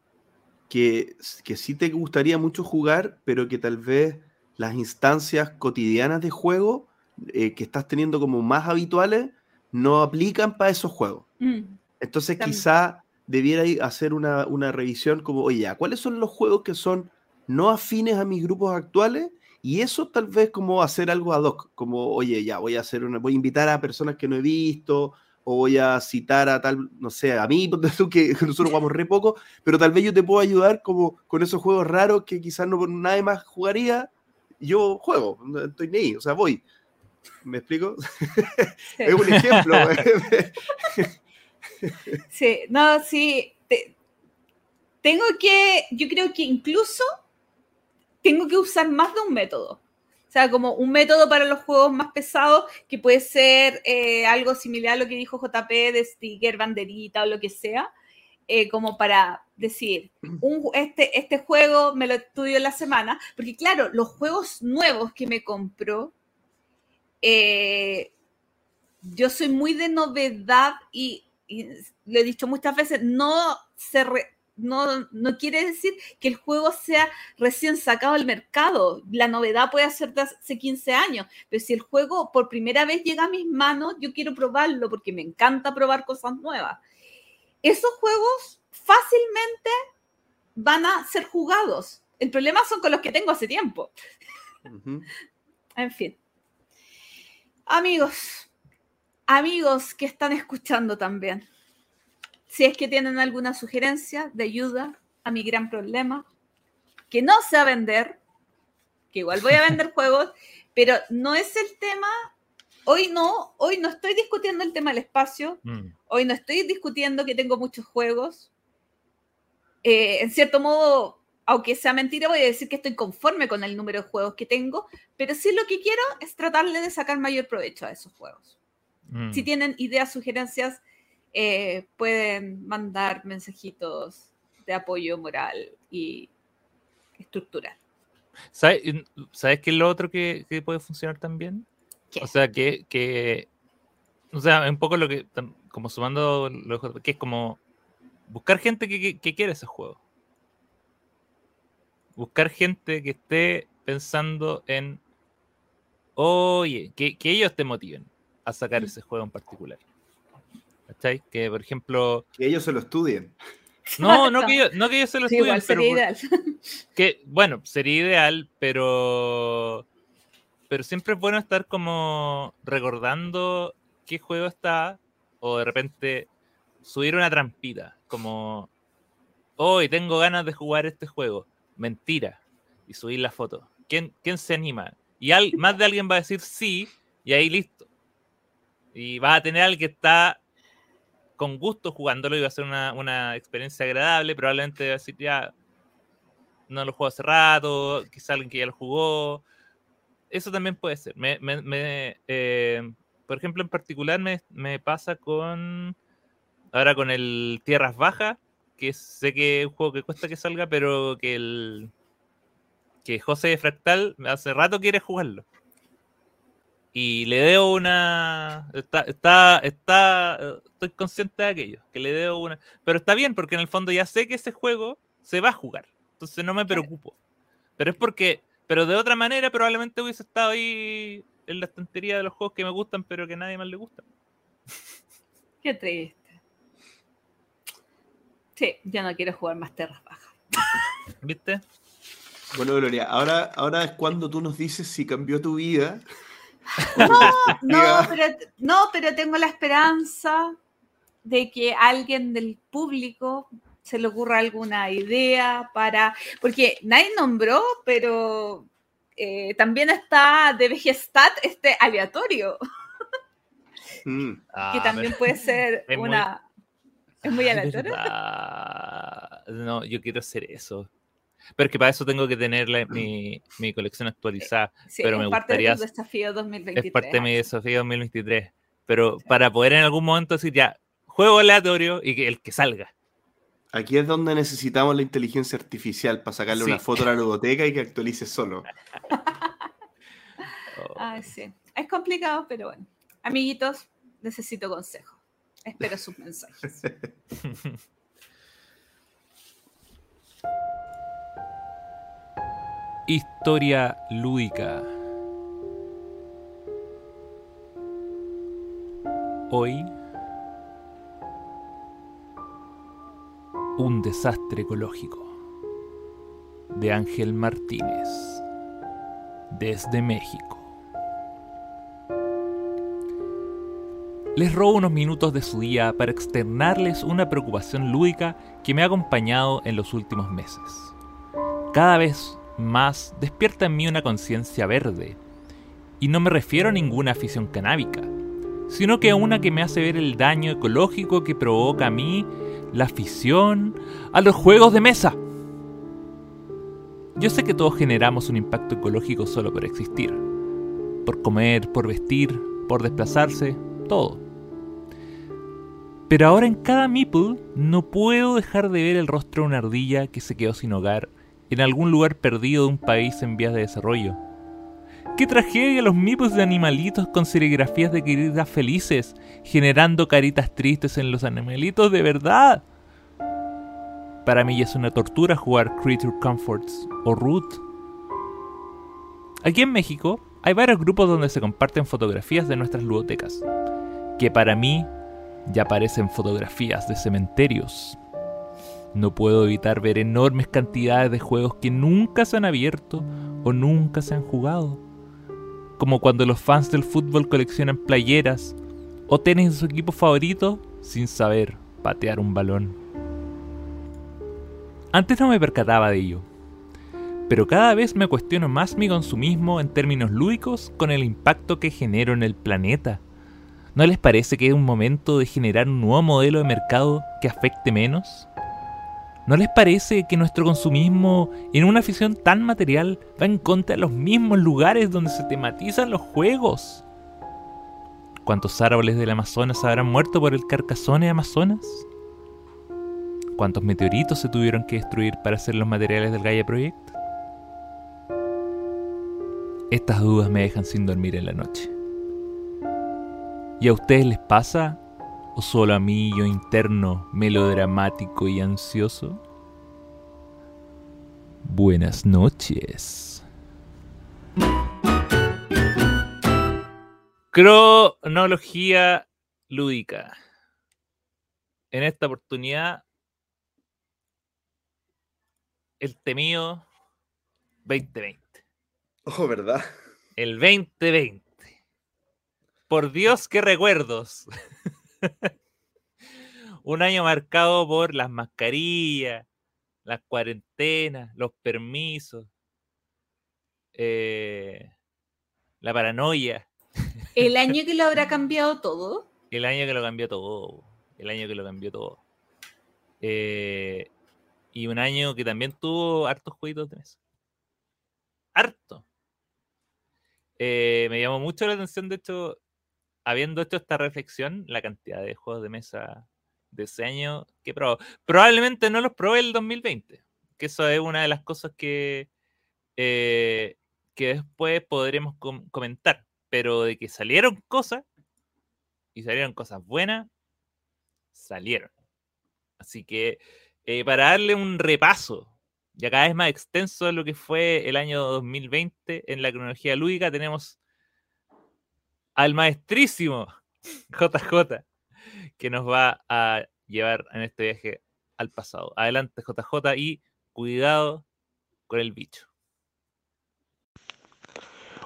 que, que sí te gustaría mucho jugar, pero que tal vez las instancias cotidianas de juego eh, que estás teniendo como más habituales no aplican para esos juegos. Mm, Entonces quizá debiera hacer una, una, revisión como, oye, ¿cuáles son los juegos que son no afines a mis grupos actuales? Y eso tal vez como hacer algo ad hoc, como, oye, ya voy a hacer una, voy a invitar a personas que no he visto, o voy a citar a tal, no sé, a mí, que nosotros jugamos re poco, pero tal vez yo te puedo ayudar como con esos juegos raros que quizás no nadie más jugaría, yo juego, no estoy ni o sea, voy. ¿Me explico? es un ejemplo. sí, no, sí. tengo que, yo creo que incluso tengo que usar más de un método sea, como un método para los juegos más pesados que puede ser eh, algo similar a lo que dijo JP de sticker, banderita o lo que sea, eh, como para decir, este, este juego me lo estudio en la semana, porque claro, los juegos nuevos que me compró, eh, yo soy muy de novedad y, lo he dicho muchas veces, no se no, no quiere decir que el juego sea recién sacado al mercado. La novedad puede ser de hace 15 años, pero si el juego por primera vez llega a mis manos, yo quiero probarlo porque me encanta probar cosas nuevas. Esos juegos fácilmente van a ser jugados. El problema son con los que tengo hace tiempo. En fin. Amigos, amigos que están escuchando también si es que tienen alguna sugerencia de ayuda a mi gran problema, que no sea vender, que igual voy a vender juegos, pero no es el tema, hoy no, hoy no estoy discutiendo el tema del espacio, mm. hoy no estoy discutiendo que tengo muchos juegos. Eh, en cierto modo, aunque sea mentira, voy a decir que estoy conforme con el número de juegos que tengo, pero sí lo que quiero es tratarle de sacar mayor provecho a esos juegos. Mm. Si tienen ideas, sugerencias, eh, pueden mandar mensajitos de apoyo moral y estructural. ¿Sabes, ¿Sabes qué es lo otro que, puede funcionar también? O sea, que, o sea, un poco lo que, como sumando, lo, que es como buscar gente que, que, quiera ese juego. Buscar gente que esté pensando en, oye, que, que ellos te motiven a sacar ese juego en particular. ¿Cachai? Que, por ejemplo... Que ellos se lo estudien. No, no que, ellos, no que ellos se lo estudien, pero... ideal. Que, bueno, sería ideal, pero... Pero siempre es bueno estar como recordando qué juego está, o de repente subir una trampita, como... Hoy tengo ganas de jugar este juego. Mentira. Y subir la foto. ¿Quién, quién se anima? Y más de alguien va a decir sí, y ahí listo. Y vas a tener al que está con gusto jugándolo y va a ser una, experiencia agradable. Probablemente va a decir, ya, no lo juego hace rato, quizá alguien que ya lo jugó. Eso también puede ser. Me, eh, por ejemplo, en particular me, pasa con, ahora con el Tierras Bajas, que sé que es un juego que cuesta que salga, pero que el que José Fractal hace rato quiere jugarlo y le debo una. Está, está, está, estoy consciente de aquello, que le debo una. Pero está bien, porque en el fondo ya sé que ese juego se va a jugar. Entonces no me preocupo. Pero es porque. Pero de otra manera, probablemente hubiese estado ahí en la estantería de los juegos que me gustan, pero que a nadie más le gusta. Qué triste. Sí, ya no quiero jugar más Terras Bajas. ¿Viste? Bueno, Gloria, ahora, ahora es cuando tú nos dices si cambió tu vida no, no pero, no, pero tengo la esperanza de que alguien del público se le ocurra alguna idea para, porque nadie nombró, pero eh, también está de Vegestat este aleatorio, mm. que ah, también puede ser una... es muy aleatorio. No, yo quiero hacer eso. Pero es que para eso tengo que tener mi, mi, colección actualizada. Sí, pero me parte gustaría, de tu desafío 2023. Es parte de mi desafío 2023. Pero para poder en algún momento decir ya, juego aleatorio y que el que salga. Aquí es donde necesitamos la inteligencia artificial para sacarle una foto a la ludoteca y que actualice solo. Ah, sí. Es complicado, pero bueno. Amiguitos, necesito consejo. Espero sus mensajes. Historia lúdica. Hoy, un desastre ecológico de Ángel Martínez desde México. Les robo unos minutos de su día para externarles una preocupación lúdica que me ha acompañado en los últimos meses. Cada vez más despierta en mí una conciencia verde. Y no me refiero a ninguna afición canábica, sino que a una que me hace ver el daño ecológico que provoca a mí la afición a los juegos de mesa. Yo sé que todos generamos un impacto ecológico solo por existir, por comer, por vestir, por desplazarse, todo. Pero ahora en cada meeple no puedo dejar de ver el rostro de una ardilla que se quedó sin hogar en algún lugar perdido de un país en vías de desarrollo. ¡Qué tragedia los mipos de animalitos con serigrafías de queridas felices, generando caritas tristes en los animalitos de verdad! Para mí ya es una tortura jugar Creature Comforts o Root. Aquí en México hay varios grupos donde se comparten fotografías de nuestras ludotecas, que para mí ya parecen fotografías de cementerios. No puedo evitar ver enormes cantidades de juegos que nunca se han abierto o nunca se han jugado. Como cuando los fans del fútbol coleccionan playeras o tienen su equipo favorito sin saber patear un balón. Antes no me percataba de ello, pero cada vez me cuestiono más mi consumismo en términos lúdicos con el impacto que genero en el planeta. ¿No les parece que es un momento de generar un nuevo modelo de mercado que afecte menos? ¿No les parece que nuestro consumismo en una afición tan material va en contra de los mismos lugares donde se tematizan los juegos? ¿Cuántos árboles del Amazonas habrán muerto por el carcasone Amazonas? ¿Cuántos meteoritos se tuvieron que destruir para hacer los materiales del Gaia Project? Estas dudas me dejan sin dormir en la noche. ¿Y a ustedes les pasa? ¿O solo a mí, yo interno, melodramático y ansioso? Buenas noches. Cronología lúdica. En esta oportunidad el temido 2020. Oh, ¿verdad? El 2020. Por Dios, qué recuerdos. Un año marcado por las mascarillas, las cuarentenas, los permisos, eh, la paranoia. El año que lo habrá cambiado todo. El año que lo cambió todo. El año que lo cambió todo. Eh, y un año que también tuvo hartos jueguitos de mesa. Harto. Eh, me llamó mucho la atención, de hecho, habiendo hecho esta reflexión, la cantidad de juegos de mesa de ese año que probó. Probablemente no los probé el 2020, que eso es una de las cosas que, eh, que después podremos comentar, pero de que salieron cosas y salieron cosas buenas, salieron. Así que eh, para darle un repaso, ya cada vez más extenso de lo que fue el año 2020 en la cronología lúdica, tenemos al maestrísimo JJ, que nos va a llevar en este viaje al pasado. Adelante JJ y cuidado con el bicho.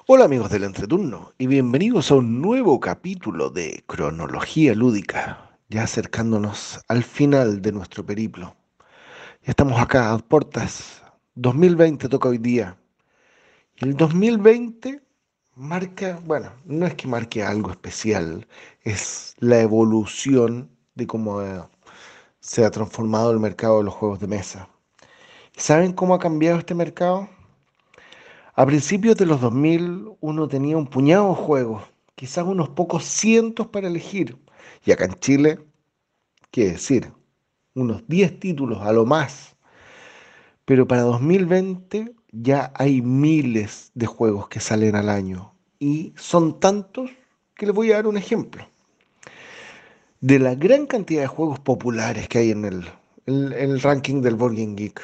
Hola amigos del entreturno y bienvenidos a un nuevo capítulo de Cronología Lúdica, ya acercándonos al final de nuestro periplo. Ya estamos acá a puertas. 2020 toca hoy día. El 2020 marca, bueno, no es que marque algo especial, es la evolución de cómo eh, se ha transformado el mercado de los juegos de mesa. ¿Saben cómo ha cambiado este mercado? A principios de los 2000 uno tenía un puñado de juegos, quizás unos pocos cientos para elegir. Y acá en Chile, ¿qué decir? unos 10 títulos a lo más. Pero para 2020 ya hay miles de juegos que salen al año. Y son tantos que les voy a dar un ejemplo. De la gran cantidad de juegos populares que hay en el, el ranking del Board Geek,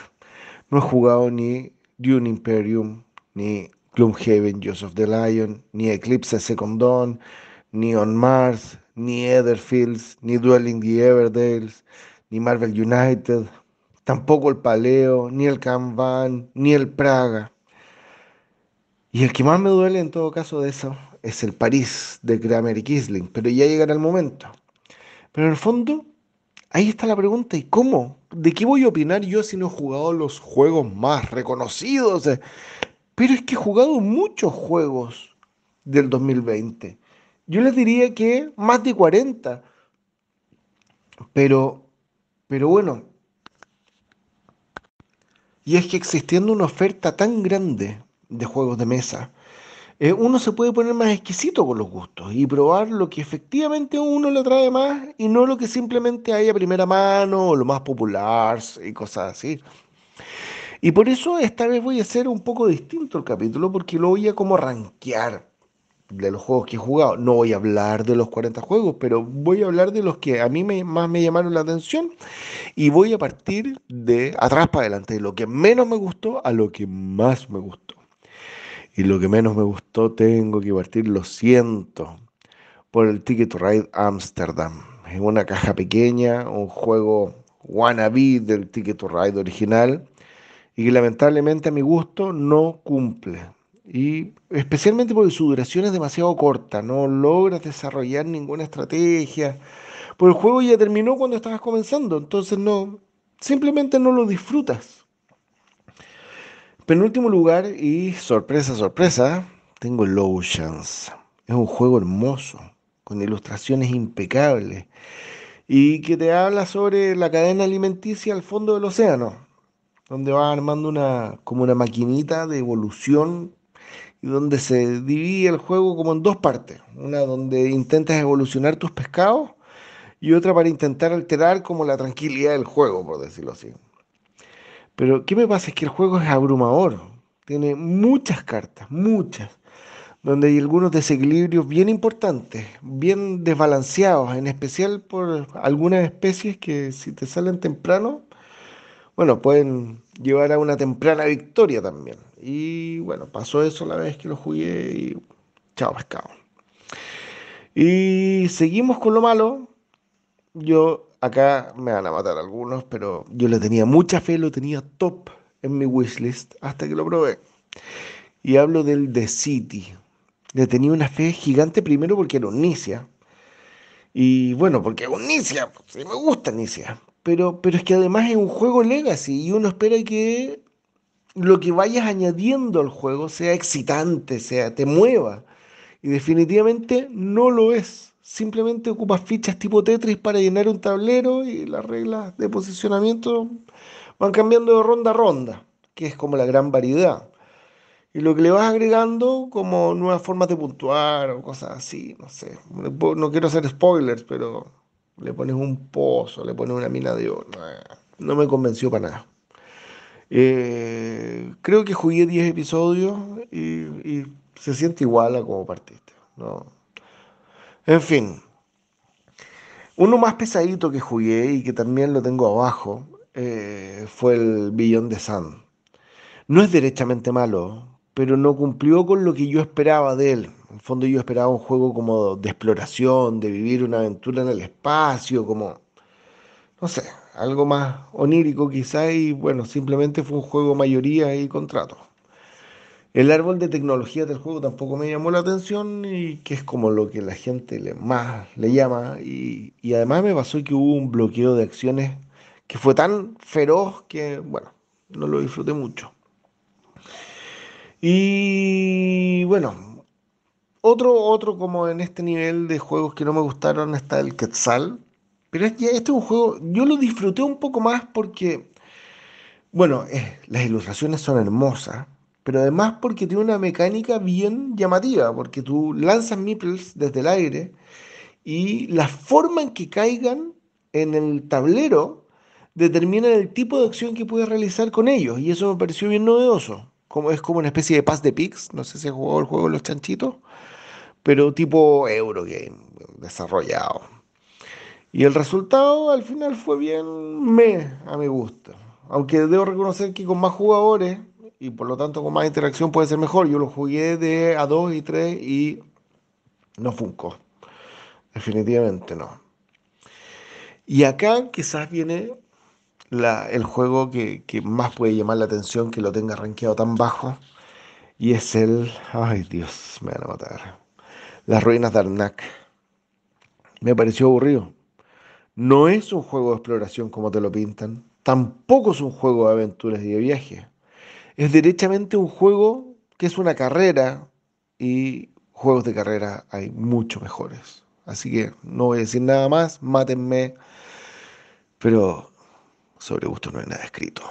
no he jugado ni Dune Imperium, ni Gloomhaven, Joseph the Lion, ni Eclipse Second Dawn, ni On Mars, ni Etherfields, ni Dwelling the Everdales, ni Marvel United, tampoco el Paleo, ni el Kanban, ni el Praga. Y el que más me duele en todo caso de eso es el París de Kramer y Kisling, pero ya llegará el momento. Pero en el fondo, ahí está la pregunta, ¿y cómo? ¿De qué voy a opinar yo si no he jugado los juegos más reconocidos? Pero es que he jugado muchos juegos del 2020. Yo les diría que más de 40. Pero pero bueno, y es que existiendo una oferta tan grande de juegos de mesa, eh, uno se puede poner más exquisito con los gustos y probar lo que efectivamente uno le trae más y no lo que simplemente hay a primera mano o lo más popular y cosas así. Y por eso esta vez voy a hacer un poco distinto el capítulo porque lo voy a como rankear. De los juegos que he jugado. No voy a hablar de los 40 juegos, pero voy a hablar de los que a mí me, más me llamaron la atención y voy a partir de atrás para adelante, de lo que menos me gustó a lo que más me gustó. Y lo que menos me gustó tengo que partir, lo siento, por el Ticket to Ride Amsterdam. Es una caja pequeña, un juego wannabe del Ticket to Ride original y que lamentablemente a mi gusto no cumple y especialmente porque su duración es demasiado corta, no logras desarrollar ninguna estrategia. Porque el juego ya terminó cuando estabas comenzando, entonces no, simplemente no lo disfrutas. Penúltimo lugar y sorpresa, sorpresa, tengo Lotions. Es un juego hermoso, con ilustraciones impecables y que te habla sobre la cadena alimenticia al fondo del océano, donde vas armando una como una maquinita de evolución donde se divide el juego como en dos partes. Una donde intentas evolucionar tus pescados y otra para intentar alterar como la tranquilidad del juego, por decirlo así. Pero ¿qué me pasa? Es que el juego es abrumador. Tiene muchas cartas, muchas, donde hay algunos desequilibrios bien importantes, bien desbalanceados, en especial por algunas especies que si te salen temprano, bueno, pueden llevar a una temprana victoria también. Y bueno, pasó eso la vez que lo jugué y chao pescado. Y seguimos con lo malo. Yo acá me van a matar algunos, pero yo le tenía mucha fe, lo tenía top en mi wishlist hasta que lo probé. Y hablo del The City. Le tenía una fe gigante primero porque era un Nicia. Y bueno, porque es un Nicia, sí me gusta Nicia. Pero, pero es que además es un juego legacy y uno espera que lo que vayas añadiendo al juego sea excitante, sea, te mueva. Y definitivamente no lo es. Simplemente ocupas fichas tipo Tetris para llenar un tablero y las reglas de posicionamiento van cambiando de ronda a ronda, que es como la gran variedad. Y lo que le vas agregando como nuevas formas de puntuar o cosas así, no sé. No quiero hacer spoilers, pero le pones un pozo, le pones una mina de oro. No me convenció para nada. Eh, creo que jugué 10 episodios y, se siente igual a como partiste. ¿no? En fin, uno más pesadito que jugué y que también lo tengo abajo eh, fue el Billón de Sun. No es derechamente malo, pero no cumplió con lo que yo esperaba de él. En fondo yo esperaba un juego como de exploración, de vivir una aventura en el espacio, como, no sé, algo más onírico quizá y bueno, simplemente fue un juego mayoría y contrato. El árbol de tecnología del juego tampoco me llamó la atención y que es como lo que la gente le, más le llama y, y además me pasó que hubo un bloqueo de acciones que fue tan feroz que bueno, no lo disfruté mucho. Y bueno, otro, otro como en este nivel de juegos que no me gustaron está el Quetzal, pero este, es un juego, yo lo disfruté un poco más porque, bueno, eh, las ilustraciones son hermosas, pero además porque tiene una mecánica bien llamativa, porque tú lanzas meeples desde el aire y la forma en que caigan en el tablero determina el tipo de acción que puedes realizar con ellos, y eso me pareció bien novedoso. Como, es como una especie de Pass de Pigs, no sé si has jugado el juego de los chanchitos, pero tipo Eurogame, desarrollado. Y el resultado al final fue bien me a mi gusto. Aunque debo reconocer que con más jugadores y por lo tanto con más interacción puede ser mejor. Yo lo jugué de a 2 y 3 y no funcó. Definitivamente no. Y acá quizás viene el juego que, que, más puede llamar la atención que lo tenga rankeado tan bajo. Y es el. Ay Dios, me van a matar. Las ruinas de Arnak. Me pareció aburrido. No es un juego de exploración como te lo pintan, tampoco es un juego de aventuras y de viaje. Es derechamente un juego que es una carrera y juegos de carrera hay mucho mejores. Así que no voy a decir nada más, mátenme, pero sobre gusto no hay nada escrito.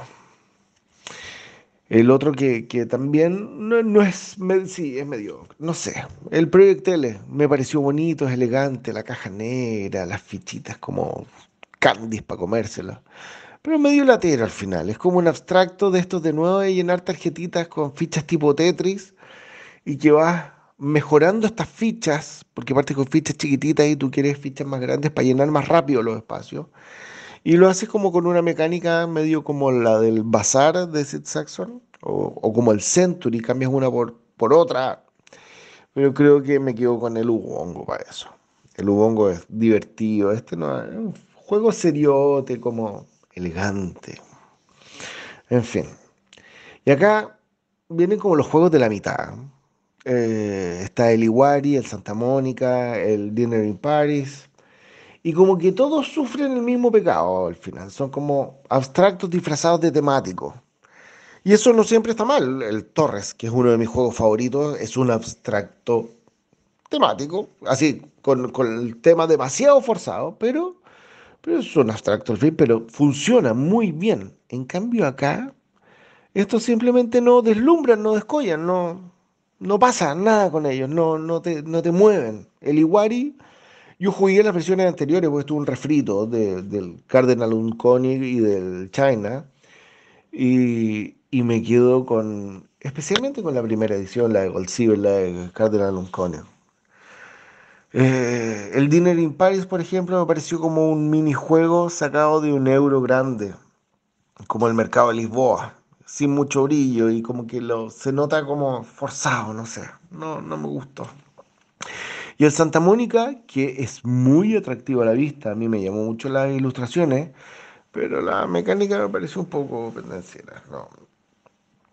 El otro que, también no, es, sí, es medio, no sé. El Project L me pareció bonito, es elegante, la caja negra, las fichitas como candies para comérsela. Pero medio latero al final, es como un abstracto de estos de nuevo de llenar tarjetitas con fichas tipo Tetris y que vas mejorando estas fichas, porque parte con fichas chiquititas y tú quieres fichas más grandes para llenar más rápido los espacios. Y lo haces como con una mecánica medio como la del bazar de Sid Saxon, o, como el Century, cambias una por, por otra. Pero creo que me quedo con el Ubongo para eso. El Ubongo es divertido. Este no es un juego seriote, como elegante. En fin. Y acá vienen como los juegos de la mitad. Eh, está el Iwari, el Santa Mónica, el Dinner in Paris. Y como que todos sufren el mismo pecado al final. Son como abstractos disfrazados de temáticos. Y eso no siempre está mal. El Torres, que es uno de mis juegos favoritos, es un abstracto temático, así, con, el tema demasiado forzado, pero, pero es un abstracto al fin, pero funciona muy bien. En cambio acá, estos simplemente no deslumbran, no descollan, no, no pasa nada con ellos, no, no, te, no te mueven. El Iwari, yo jugué las versiones anteriores, porque tuve un refrito del Cardinal Unconig y del China, y, y me quedo con, especialmente con la primera edición, la de Gold Silver, la de Cardinal Unconig. Eh, el Dinner in Paris, por ejemplo, me pareció como un minijuego sacado de un euro grande, como el mercado de Lisboa, sin mucho brillo y como que lo, se nota como forzado, no sé, no, no me gustó. Y el Santa Mónica, que es muy atractivo a la vista, a mí me llamó mucho las ilustraciones, pero la mecánica me pareció un poco pendenciera, no,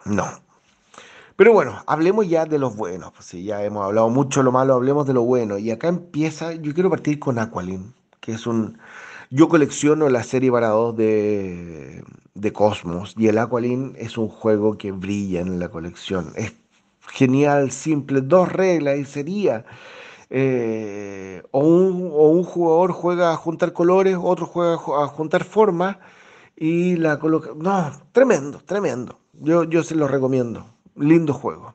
no. Pero bueno, hablemos ya de los buenos. Pues sí, ya hemos hablado mucho de lo malo, hablemos de lo bueno. Y acá empieza, yo quiero partir con Aqualin, que es un... Yo colecciono la serie para dos de, de Cosmos y el Aqualin es un juego que brilla en la colección. Es genial, simple, dos reglas y sería... Eh, o, un, o, un, jugador juega a juntar colores, otro juega a juntar formas y la coloca... No, tremendo, tremendo. Yo, yo se lo recomiendo lindo juego.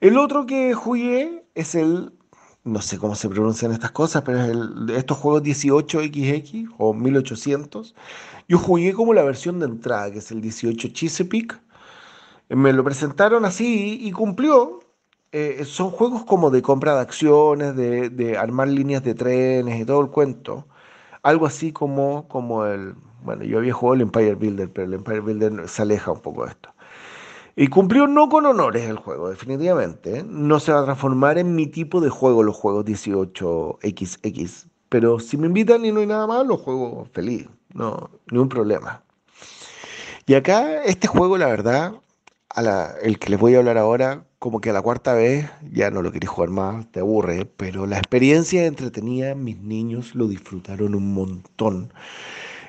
El otro que jugué es el, no sé cómo se pronuncian estas cosas, pero es el, estos juegos 18XX o 1800. Yo jugué como la versión de entrada, que es el 18 Chesapeake. Me lo presentaron así y cumplió. Eh, son juegos como de compra de acciones, de, de, armar líneas de trenes y todo el cuento. Algo así como, como el... Bueno, yo había jugado el Empire Builder, pero el Empire Builder se aleja un poco de esto. Y cumplió no con honores el juego, definitivamente. No se va a transformar en mi tipo de juego los juegos 18XX. Pero si me invitan y no hay nada más, los juego feliz. No, ni un problema. Y acá, este juego, la verdad, a la, el que les voy a hablar ahora, como que a la cuarta vez ya no lo quería jugar más, te aburre, pero la experiencia entretenida, mis niños lo disfrutaron un montón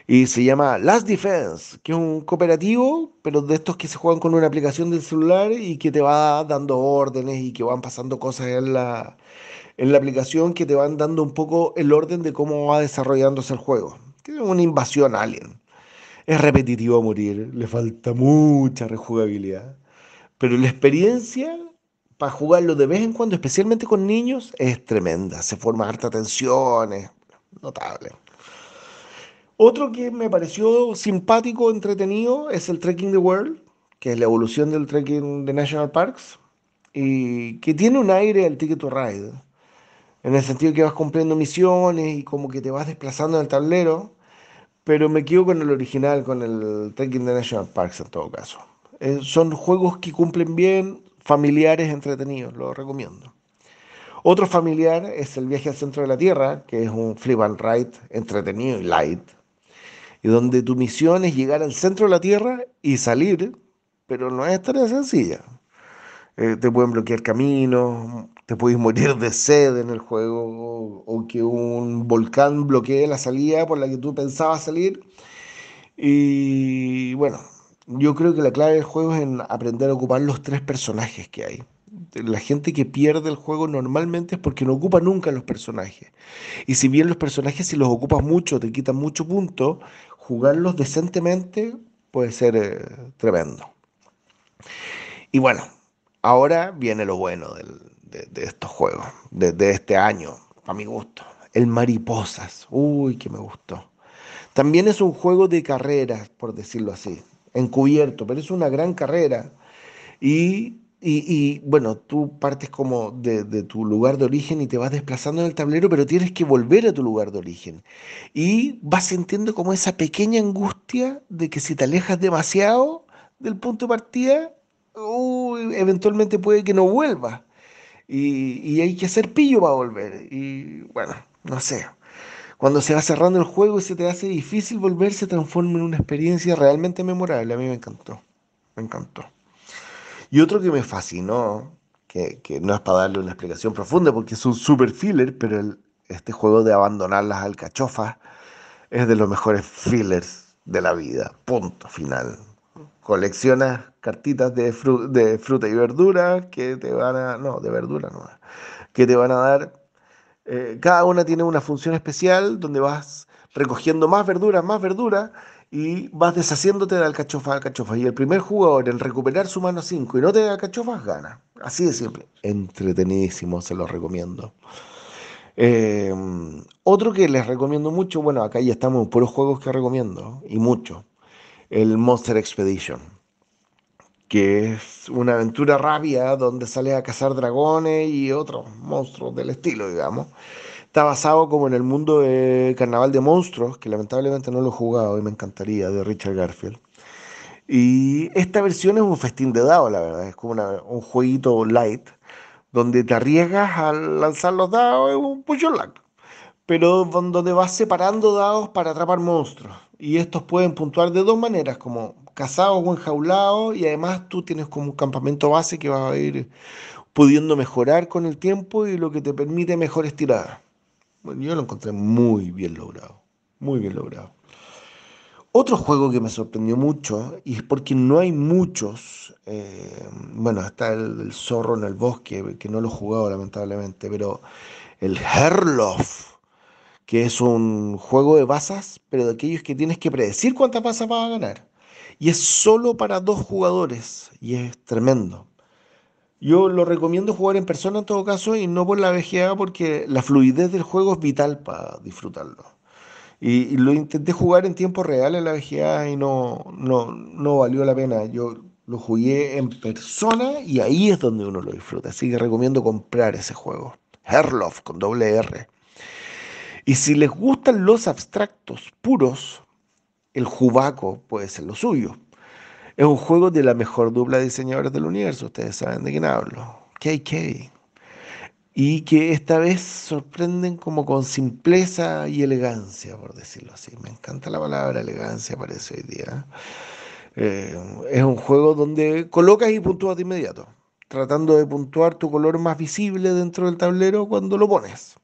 y se llama Last Defense, que es un cooperativo, pero de estos que se juegan con una aplicación del celular y que te va dando órdenes y que van pasando cosas en la, en la aplicación que te van dando un poco el orden de cómo va desarrollándose el juego. Que es una invasión alien. Es repetitivo a morir, le falta mucha rejugabilidad. Pero la experiencia para jugarlo de vez en cuando, especialmente con niños, es tremenda. Se forma harta tensión, es notable. Otro que me pareció simpático, entretenido, es el Trekking the World, que es la evolución del trekking de National Parks, y que tiene un aire al Ticket to Ride, en el sentido que vas cumpliendo misiones y como que te vas desplazando en el tablero, pero me quedo con el original, con el Trekking de National Parks en todo caso. Eh, son juegos que cumplen bien, familiares, entretenidos, lo recomiendo. Otro familiar es el viaje al centro de la Tierra, que es un flip and ride entretenido y light y donde tu misión es llegar al centro de la Tierra y salir, pero no es tarea sencilla. Eh, te pueden bloquear caminos, te puedes morir de sed en el juego, o, que un volcán bloquee la salida por la que tú pensabas salir. Y bueno, yo creo que la clave del juego es en aprender a ocupar los tres personajes que hay. La gente que pierde el juego normalmente es porque no ocupa nunca los personajes. Y si bien los personajes si los ocupas mucho te quitan mucho punto, jugarlos decentemente puede ser eh, tremendo. Y bueno, ahora viene lo bueno de, estos juegos, de, este año, a mi gusto. El Mariposas, uy, que me gustó. También es un juego de carreras, por decirlo así, encubierto, pero es una gran carrera. Y y, bueno, tú partes como de, tu lugar de origen y te vas desplazando en el tablero, pero tienes que volver a tu lugar de origen. Y vas sintiendo como esa pequeña angustia de que si te alejas demasiado del punto de partida, eventualmente puede que no vuelvas. Y, y, hay que hacer pillo para volver. Y bueno, no sé. Cuando se va cerrando el juego y se te hace difícil volver, se transforma en una experiencia realmente memorable. A mí me encantó. Me encantó. Y otro que me fascinó, que, no es para darle una explicación profunda porque es un super filler, pero este juego de abandonar las alcachofas es de los mejores fillers de la vida. Punto final. Coleccionas cartitas de, de fruta y verdura que te van a. No, de verdura no. Que te van a dar. Eh, cada una tiene una función especial donde vas recogiendo más verduras, más verduras y vas deshaciéndote de alcachofa a alcachofa. Y el primer jugador en recuperar su mano 5 y no te da alcachofas gana. Así de simple. Entretenidísimo, se lo recomiendo. Em, otro que les recomiendo mucho, bueno, acá ya estamos en puros juegos que recomiendo, y mucho. El Monster Expedition, que es una aventura rápida donde sales a cazar dragones y otros monstruos del estilo, digamos está basado como en el mundo de Carnaval de Monstruos, que lamentablemente no lo he jugado y me encantaría, de Richard Garfield. Y esta versión es un festín de dados, la verdad, es como un jueguito light, donde te arriesgas a lanzar los dados, es un push pero donde vas separando dados para atrapar monstruos. Y estos pueden puntuar de dos maneras, como cazados o enjaulados, y además tú tienes como un campamento base que vas a ir pudiendo mejorar con el tiempo y lo que te permite mejores tiradas yo lo encontré muy bien logrado, muy bien logrado. Otro juego que me sorprendió mucho, y es porque no hay muchos, eh, bueno, está el, zorro en el bosque, que no lo he jugado lamentablemente, pero el Herlof, que es un juego de basas, pero de aquellos que tienes que predecir cuántas basas vas a ganar. Y es solo para dos jugadores, y es tremendo. Yo lo recomiendo jugar en persona en todo caso y no por la VGA porque la fluidez del juego es vital para disfrutarlo. Y, lo intenté jugar en tiempo real en la VGA y no, no, no valió la pena. Yo lo jugué en persona y ahí es donde uno lo disfruta. Así que recomiendo comprar ese juego. Herlof con doble R. Y si les gustan los abstractos puros, el Jubaco puede ser lo suyo. Es un juego de la mejor dupla de diseñadores del universo, ustedes saben de quién hablo, KK. Y que esta vez sorprenden como con simpleza y elegancia, por decirlo así. Me encanta la palabra elegancia, parece hoy día. Eh, es un juego donde colocas y puntúas de inmediato, tratando de puntuar tu color más visible dentro del tablero cuando lo pones.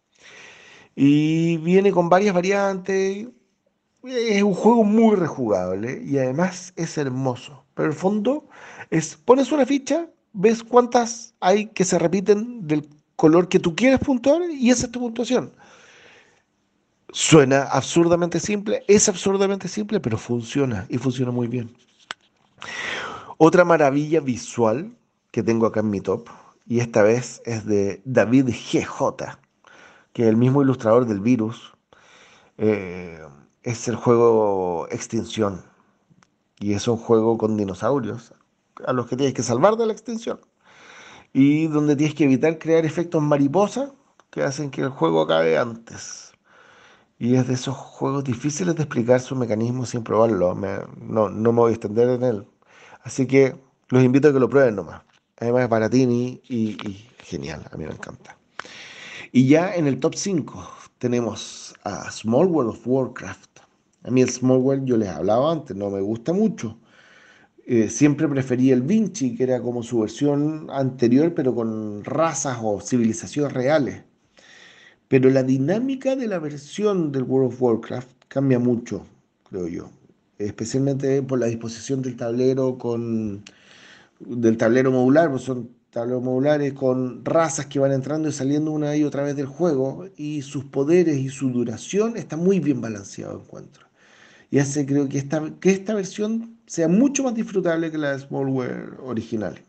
Y viene con varias variantes. Es un juego muy rejugable y además es hermoso. Pero el fondo es, pones una ficha, ves cuántas hay que se repiten del color que tú quieres puntuar y esa es tu puntuación. Suena absurdamente simple, es absurdamente simple, pero funciona y funciona muy bien. Otra maravilla visual que tengo acá en mi top, y esta vez es de David GJ, que es el mismo ilustrador del virus, eh, es el juego Extinción. Y es un juego con dinosaurios a los que tienes que salvar de la extinción. Y donde tienes que evitar crear efectos mariposa que hacen que el juego acabe antes. Y es de esos juegos difíciles de explicar su mecanismo sin probarlo. no, no me voy a extender en él. Así que los invito a que lo prueben nomás. Además es baratini y, y genial. A mí me encanta. Y ya en el top 5 tenemos a Small World of Warcraft a mí el Small World, yo les hablaba antes, no me gusta mucho. Eh, siempre preferí el Vinci, que era como su versión anterior, pero con razas o civilizaciones reales. Pero la dinámica de la versión del World of Warcraft cambia mucho, creo yo. Especialmente por la disposición del tablero con del tablero modular, pues son tableros modulares con razas que van entrando y saliendo una y otra vez del juego, y sus poderes y su duración está muy bien balanceado, encuentro y hace creo que esta, que esta versión sea mucho más disfrutable que la de Smallware original.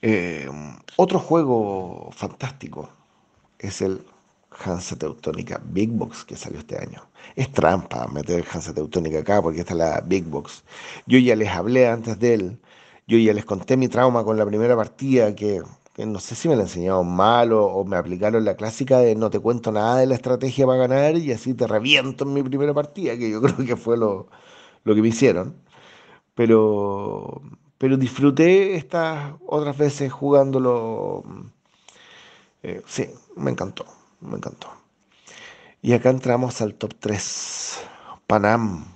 Eh, otro juego fantástico es el Hansa Teutónica Big Box que salió este año. Es trampa meter Hansa Teutónica acá porque está la Big Box. Yo ya les hablé antes de él Yo ya les conté mi trauma con la primera partida, que, que no sé si me la enseñaron mal o, me aplicaron la clásica de no te cuento nada de la estrategia para ganar y así te reviento en mi primera partida, que yo creo que fue lo, lo que me hicieron. Pero, pero disfruté estas otras veces jugándolo. eh, sí, me encantó, me encantó. Y acá entramos al top 3. Panam.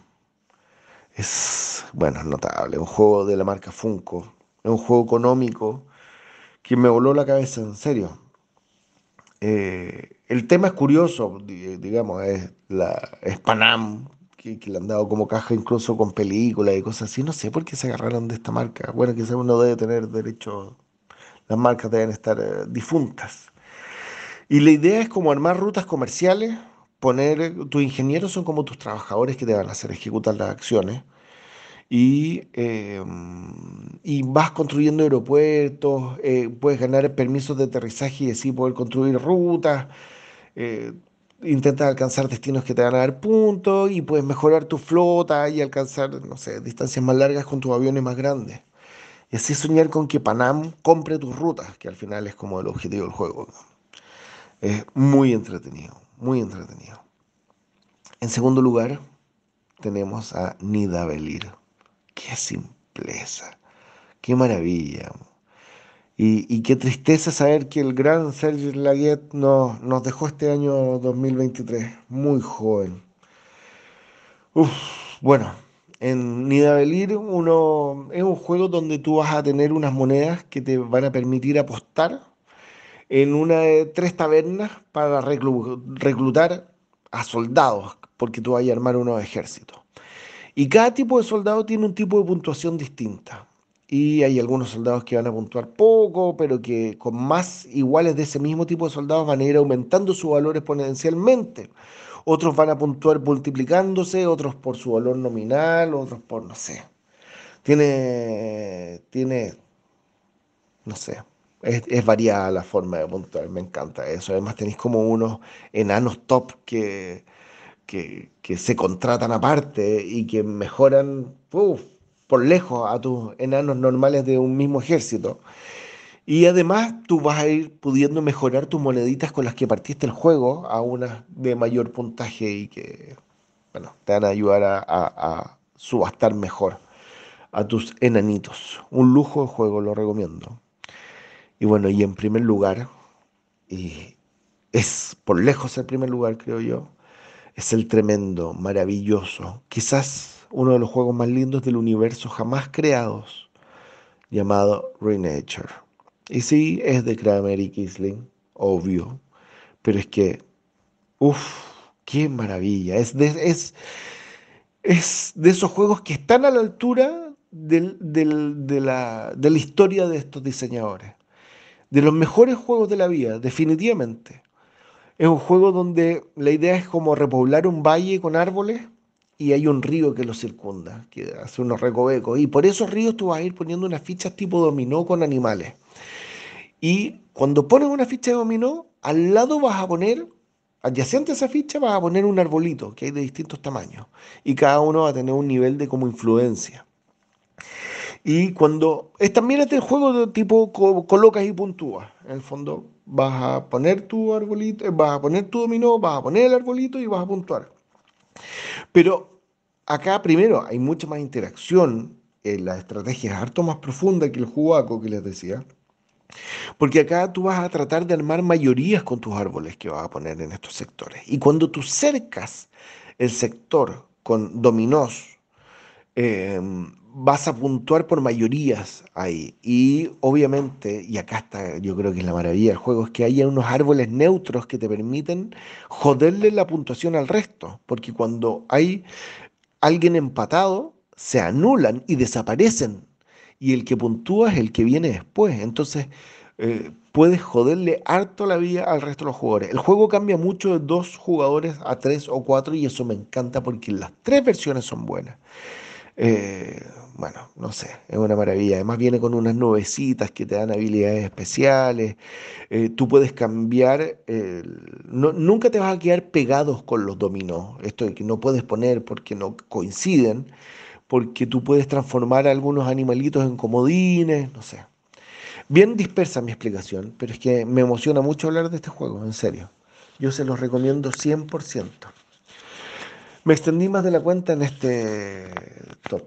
Es, bueno, es notable. Un juego de la marca Funko. Es un juego económico que me voló la cabeza, en serio. Eh, el tema es curioso, di- digamos, es, la, es Panam, que, que le han dado como caja incluso con películas y cosas así. No sé por qué se agarraron de esta marca. Bueno, quizás uno debe tener derecho, las marcas deben estar eh, difuntas. Y la idea es como armar rutas comerciales, poner, tus ingenieros son como tus trabajadores que te van a hacer ejecutar las acciones. Y, eh, y vas construyendo aeropuertos, eh, puedes ganar permisos de aterrizaje y así poder construir rutas, eh, intentas alcanzar destinos que te van a dar puntos y puedes mejorar tu flota y alcanzar, no sé, distancias más largas con tus aviones más grandes. Y así soñar con que Panam compre tus rutas, que al final es como el objetivo del juego. Es muy entretenido, muy entretenido. En segundo lugar, tenemos a Nidavellir. Qué simpleza, qué maravilla. Y, y qué tristeza saber que el gran Serge Laguet nos, nos dejó este año 2023, muy joven. Uf, bueno, en Nidavellir uno es un juego donde tú vas a tener unas monedas que te van a permitir apostar en una de tres tabernas para reclu- reclutar a soldados, porque tú vas a armar unos ejércitos. Y cada tipo de soldado tiene un tipo de puntuación distinta. Y hay algunos soldados que van a puntuar poco, pero que con más iguales de ese mismo tipo de soldados van a ir aumentando su valor exponencialmente. Otros van a puntuar multiplicándose, otros por su valor nominal, otros por, no sé. Tiene, tiene, no sé, es, variada la forma de puntuar, me encanta eso. Además tenéis como unos enanos top que, que, se contratan aparte y que mejoran por lejos a tus enanos normales de un mismo ejército. Y además tú vas a ir pudiendo mejorar tus moneditas con las que partiste el juego a unas de mayor puntaje y que, bueno, te van a ayudar a, a- a subastar mejor a tus enanitos. Un lujo de juego, lo recomiendo. Y bueno, y en primer lugar, y es por lejos el primer lugar, creo yo, es el tremendo, maravilloso, quizás uno de los juegos más lindos del universo jamás creados, llamado Renature. Y sí, es de Kramer y Kisling, obvio, pero es que, uff, qué maravilla. Es de, es, es de esos juegos que están a la altura de la historia de estos diseñadores. De los mejores juegos de la vida, definitivamente. Es un juego donde la idea es como repoblar un valle con árboles y hay un río que lo circunda, que hace unos recovecos. Y por esos ríos tú vas a ir poniendo unas fichas tipo dominó con animales. Y cuando pones una ficha de dominó, al lado vas a poner, adyacente a esa ficha, vas a poner un arbolito que hay de distintos tamaños. Y cada uno va a tener un nivel de como influencia. Y cuando es también este juego de tipo co- colocas y puntúas. En el fondo vas a poner tu arbolito, eh, vas a poner tu dominó, vas a poner el arbolito y vas a puntuar. Pero acá primero hay mucha más interacción, eh, la estrategia es harto más profunda que el jugaco que les decía. Porque acá tú vas a tratar de armar mayorías con tus árboles que vas a poner en estos sectores. Y cuando tú cercas el sector con dominós, eh, vas a puntuar por mayorías ahí. Y obviamente, y acá está, yo creo que es la maravilla del juego, es que haya unos árboles neutros que te permiten joderle la puntuación al resto. Porque cuando hay alguien empatado, se anulan y desaparecen. Y el que puntúa es el que viene después. Entonces, eh, puedes joderle harto la vida al resto de los jugadores. El juego cambia mucho de dos jugadores a tres o cuatro y eso me encanta porque las tres versiones son buenas. Eh, bueno, no sé, es una maravilla. Además viene con unas nubecitas que te dan habilidades especiales. Eh, tú puedes cambiar, no- nunca te vas a quedar pegados con los dominós. Esto que no puedes poner porque no coinciden. porque tú puedes transformar a algunos animalitos en comodines, no sé. Bien dispersa mi explicación, pero es que me emociona mucho hablar de este juego, en serio. Yo se los recomiendo 100%. Me extendí más de la cuenta en este top,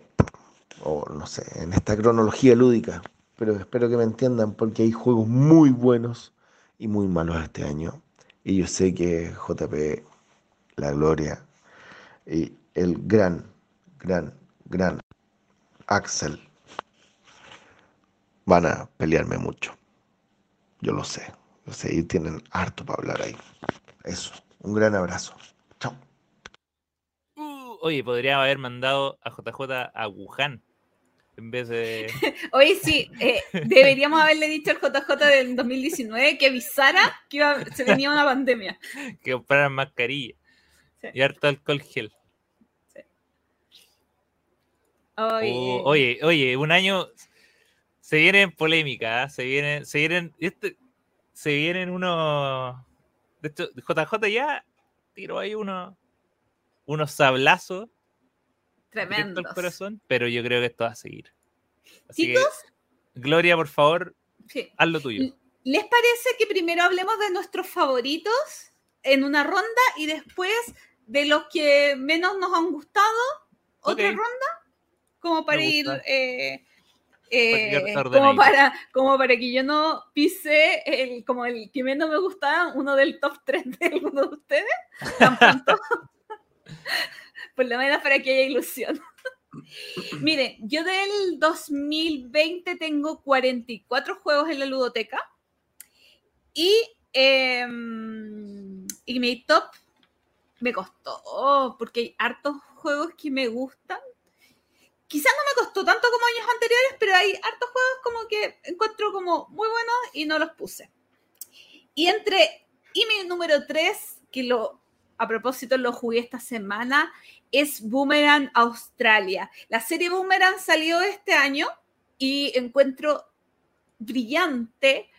o no sé, en esta cronología lúdica, pero espero que me entiendan porque hay juegos muy buenos y muy malos este año. Y yo sé que JP, la gloria y el gran, gran, gran Axel van a pelearme mucho. Yo lo sé, yo sé, y tienen harto para hablar ahí. Eso, un gran abrazo. Chao. Uh, oye, podría haber mandado a JJ a Wuhan en vez de. Oye, sí, eh, deberíamos haberle dicho al JJ del 2019 que avisara que iba- se venía una pandemia. que compraran mascarilla Sí. y harto alcohol gel. Oye, Oh, oye, oye, un año se vienen polémicas, se vienen, se vienen, este, se vienen unos. De hecho, JJ ya tiró ahí unos, unos sablazos al corazón, pero yo creo que esto va a seguir. Así Chicos, que, Gloria, por favor, sí. haz lo tuyo. ¿les parece que primero hablemos de nuestros favoritos en una ronda y después de los que menos nos han gustado? Otra Ok. ronda, como para ir... eh, eh, como, para, como para que yo no pise el, como el que menos me gustaba, uno del top 3 de alguno de ustedes, tan pronto. Por lo menos para que haya ilusión. Mire, yo del 2020 tengo 44 juegos en la ludoteca y, em, y mi top me costó porque hay hartos juegos que me gustan. Quizás no me costó tanto como años anteriores, pero hay hartos juegos como que encuentro como muy buenos y no los puse. Y entre, y mi número 3, que lo, a propósito lo jugué esta semana, es Boomerang Australia. La serie Boomerang salió este año y encuentro brillante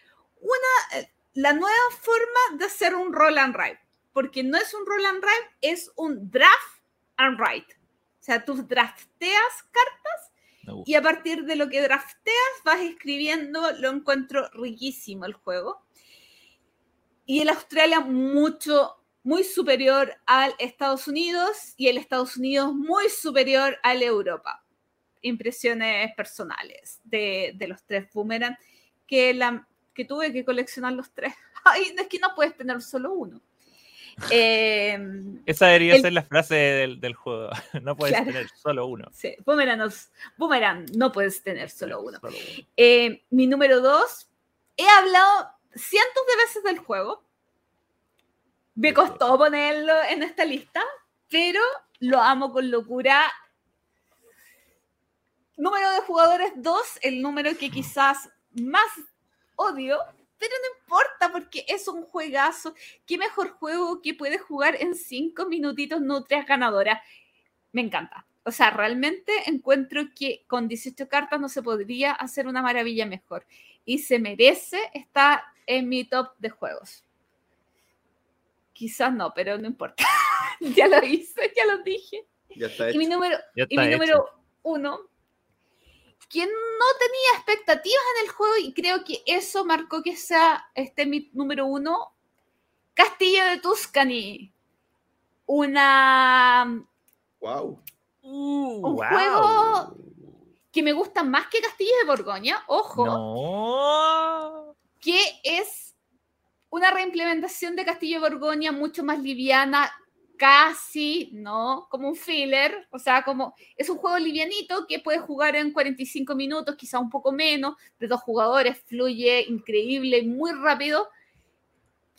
una, eh, la nueva forma de hacer un roll and write, porque no es un roll and write, es un draft and write. O sea, tú drafteas cartas y a partir de lo que drafteas vas escribiendo, lo encuentro riquísimo el juego. Y el Australia mucho, muy superior al Estados Unidos y el Estados Unidos muy superior al Europa. Impresiones personales de, de los tres Boomerang que, la, que tuve que coleccionar los tres. Ay, es que no puedes tener solo uno. Eh, Esa debería el- ser la frase del, del juego. No puedes Claro. tener solo uno. sí, Boomerang, Boomerang, no puedes tener solo uno. Solo uno. Eh, mi número dos, he hablado cientos de veces del juego. Me costó ponerlo en esta lista, pero lo amo con locura. Número de jugadores 2, el número que quizás más odio, pero no importa porque es un juegazo. Qué mejor juego que puedes jugar en 5 minutitos nutrias ganadora. Me encanta. O sea, realmente encuentro que con 18 cartas no se podría hacer una maravilla mejor. Y se merece estar en mi top de juegos. Quizás no, pero no importa. ya lo hice, ya lo dije. Ya está Y mi número, Ya y mi hecho. número uno, quien no tenía expectativas en el juego y creo que eso marcó que sea este mi número uno, Castillo de Tuscany. Una, Wow. Uh, un wow. juego que me gusta más que Castillo de Borgoña, ojo, No. que es una reimplementación de Castillo Borgoña mucho más liviana, casi, ¿no? Como un filler, o sea, como es un juego livianito que puedes jugar en 45 minutos, quizá un poco menos, de dos jugadores, fluye increíble, muy rápido.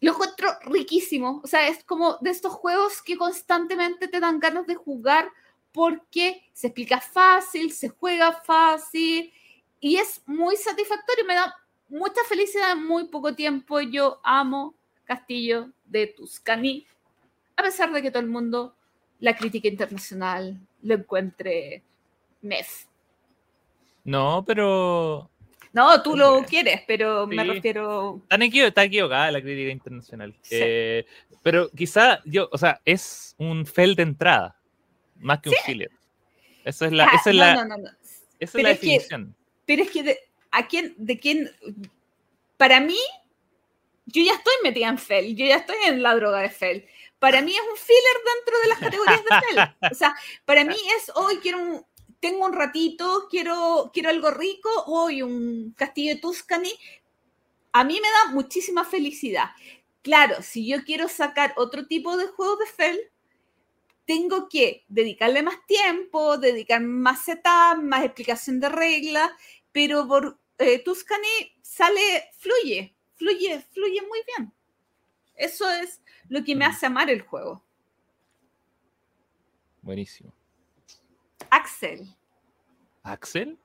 Lo encuentro riquísimo, o sea, es como de estos juegos que constantemente te dan ganas de jugar porque se explica fácil, se juega fácil y es muy satisfactorio, me da mucha felicidad en muy poco tiempo. Yo amo Castillo de Tuscany, a pesar de que todo el mundo, la crítica internacional, lo encuentre mef. No, pero. No, tú lo quieres, pero me Sí. refiero. Están equivo- está equivocada la crítica internacional. Sí. Eh, pero quizá yo, o sea, es un fail de entrada, más que un filler. Esa es la, Ah, esa es no, la, no, no, no. esa es pero la es que- definición. Pero es que de, a quién, de quién, para mí, yo ya estoy metida en Fel, yo ya estoy en la droga de Fel. Para mí es un filler dentro de las categorías de Fel. O sea, para mí es hoy quiero tengo un ratito, quiero, quiero algo rico, hoy un castillo de Tuscany. A mí me da muchísima felicidad. Claro, si yo quiero sacar otro tipo de juegos de Fel, tengo que dedicarle más tiempo, dedicar más setup, más explicación de reglas, pero por eh, Tuscany sale, fluye, fluye, fluye muy bien. Eso es lo que me hace amar el juego. Buenísimo. Axel. ¿Axel?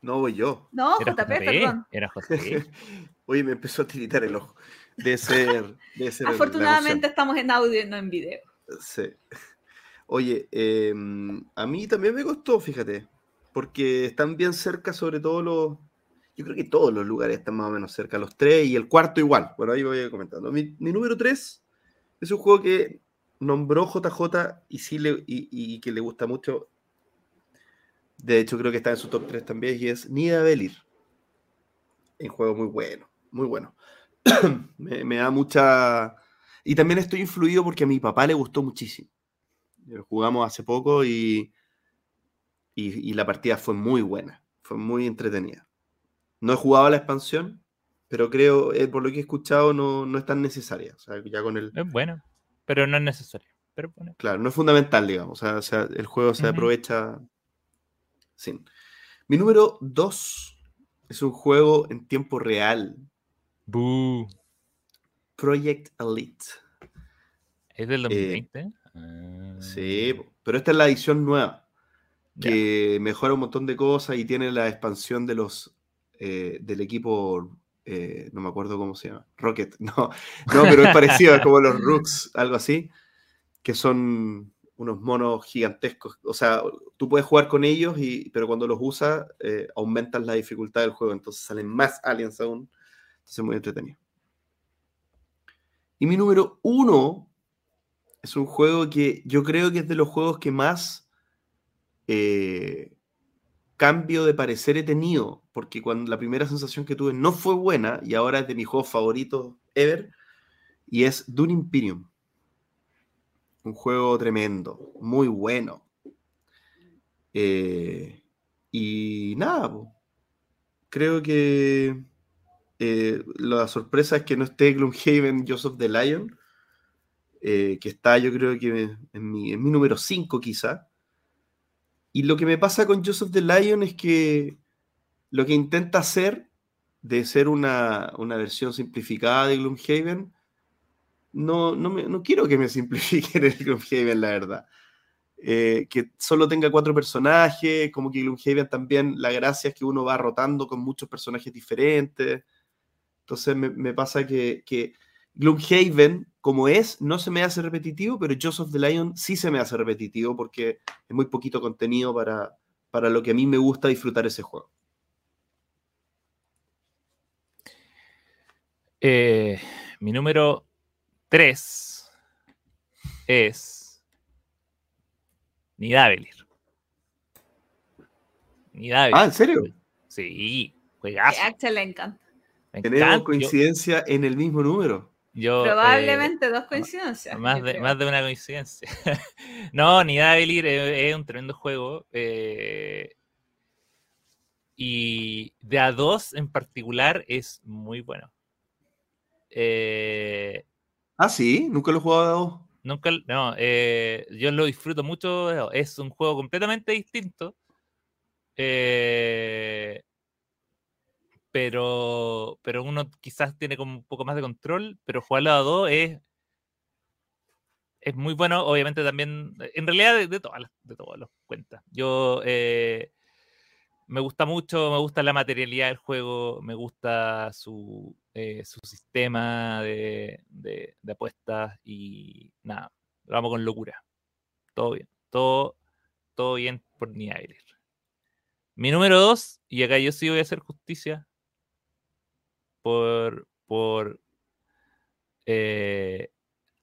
No voy yo. No, Era JP, JP. perdón. Era JP. Oye, me empezó a tiritar el ojo. Debe ser. Debe ser la Afortunadamente estamos en audio y no en video. Sí. Oye, eh, a mí también me costó, fíjate. Porque están bien cerca, sobre todo los. Yo creo que todos los lugares están más o menos cerca. Los tres y el cuarto igual. Bueno, ahí voy comentando. Mi, mi número tres es un juego que nombró JJ y sí le, y, que le gusta mucho. De hecho, creo que está en su top 3 también. Y es Nida Belir. Un juego muy bueno. Muy bueno. me, me da mucha. Y también estoy influido porque a mi papá le gustó muchísimo. Jugamos hace poco y, y, y la partida fue muy buena. Fue muy entretenida. No he jugado a la expansión, pero creo, eh, por lo que he escuchado, no, no es tan necesaria. O sea, ya con el. Es bueno, pero no es. Pero bueno. Claro, no es fundamental, digamos. O sea, o sea, el juego se aprovecha sin. Mi número 2 es un juego en tiempo real. Boo. Project Elite. ¿Es del 2020? Ah, Sí, pero esta es la edición nueva. Que mejora un montón de cosas y tiene la expansión de los eh, del equipo, eh, no me acuerdo cómo se llama, Rocket, no, no, pero es parecido, es como los Rooks, algo así, que son unos monos gigantescos, o sea, tú puedes jugar con ellos, y, pero cuando los usas, eh, aumentas la dificultad del juego, entonces salen más aliens aún, entonces es muy entretenido. Y mi número uno es un juego que yo creo que es de los juegos que más eh, cambio de parecer he tenido, porque cuando la primera sensación que tuve no fue buena y ahora es de mis juegos favoritos ever, y es Dune Imperium. Un juego tremendo, muy bueno. Eh, y nada, creo que eh, la sorpresa es que no esté Gloomhaven Joseph the Lion, que está yo creo que en mi, en mi número 5 quizá. Y lo que me pasa con Joseph the Lion es que lo que intenta hacer de ser una, una versión simplificada de Gloomhaven, no, no, me- no quiero que me simplifiquen el Gloomhaven, la verdad. Eh, que solo tenga cuatro personajes, como que Gloomhaven también, la gracia es que uno va rotando con muchos personajes diferentes. Entonces me, pasa que Gloomhaven, como es, no se me hace repetitivo, pero Joseph the Lion sí se me hace repetitivo porque es muy poquito contenido para, para lo que a mí me gusta disfrutar ese juego. Eh, mi número 3 es Nidavellir. Nidavellir. Ah, ¿en serio? Sí, Que juegazo. a Axel le encanta. Me Tenemos encanta. Yo- coincidencia en el mismo número. Yo, eh, Probablemente dos coincidencias. más, de, creo. más de una coincidencia. no, Nidavellir es, es un tremendo juego. eh, y de a dos en particular es muy bueno. Eh, Ah, sí, nunca lo he jugado a dos. Nunca, no, eh, yo lo disfruto mucho. Es un juego completamente distinto. eh, pero, pero uno quizás tiene como un poco más de control, pero jugarlo a dos es, es muy bueno. Obviamente también, en realidad de, todas las, de todas las cuentas. Yo eh, me gusta mucho, me gusta la materialidad del juego, me gusta su, eh, su sistema de, de- apuestas y nada, lo vamos con locura. Todo bien, todo, todo bien por Niailer. Mi número dos, y acá yo sí voy a hacer justicia por, por eh,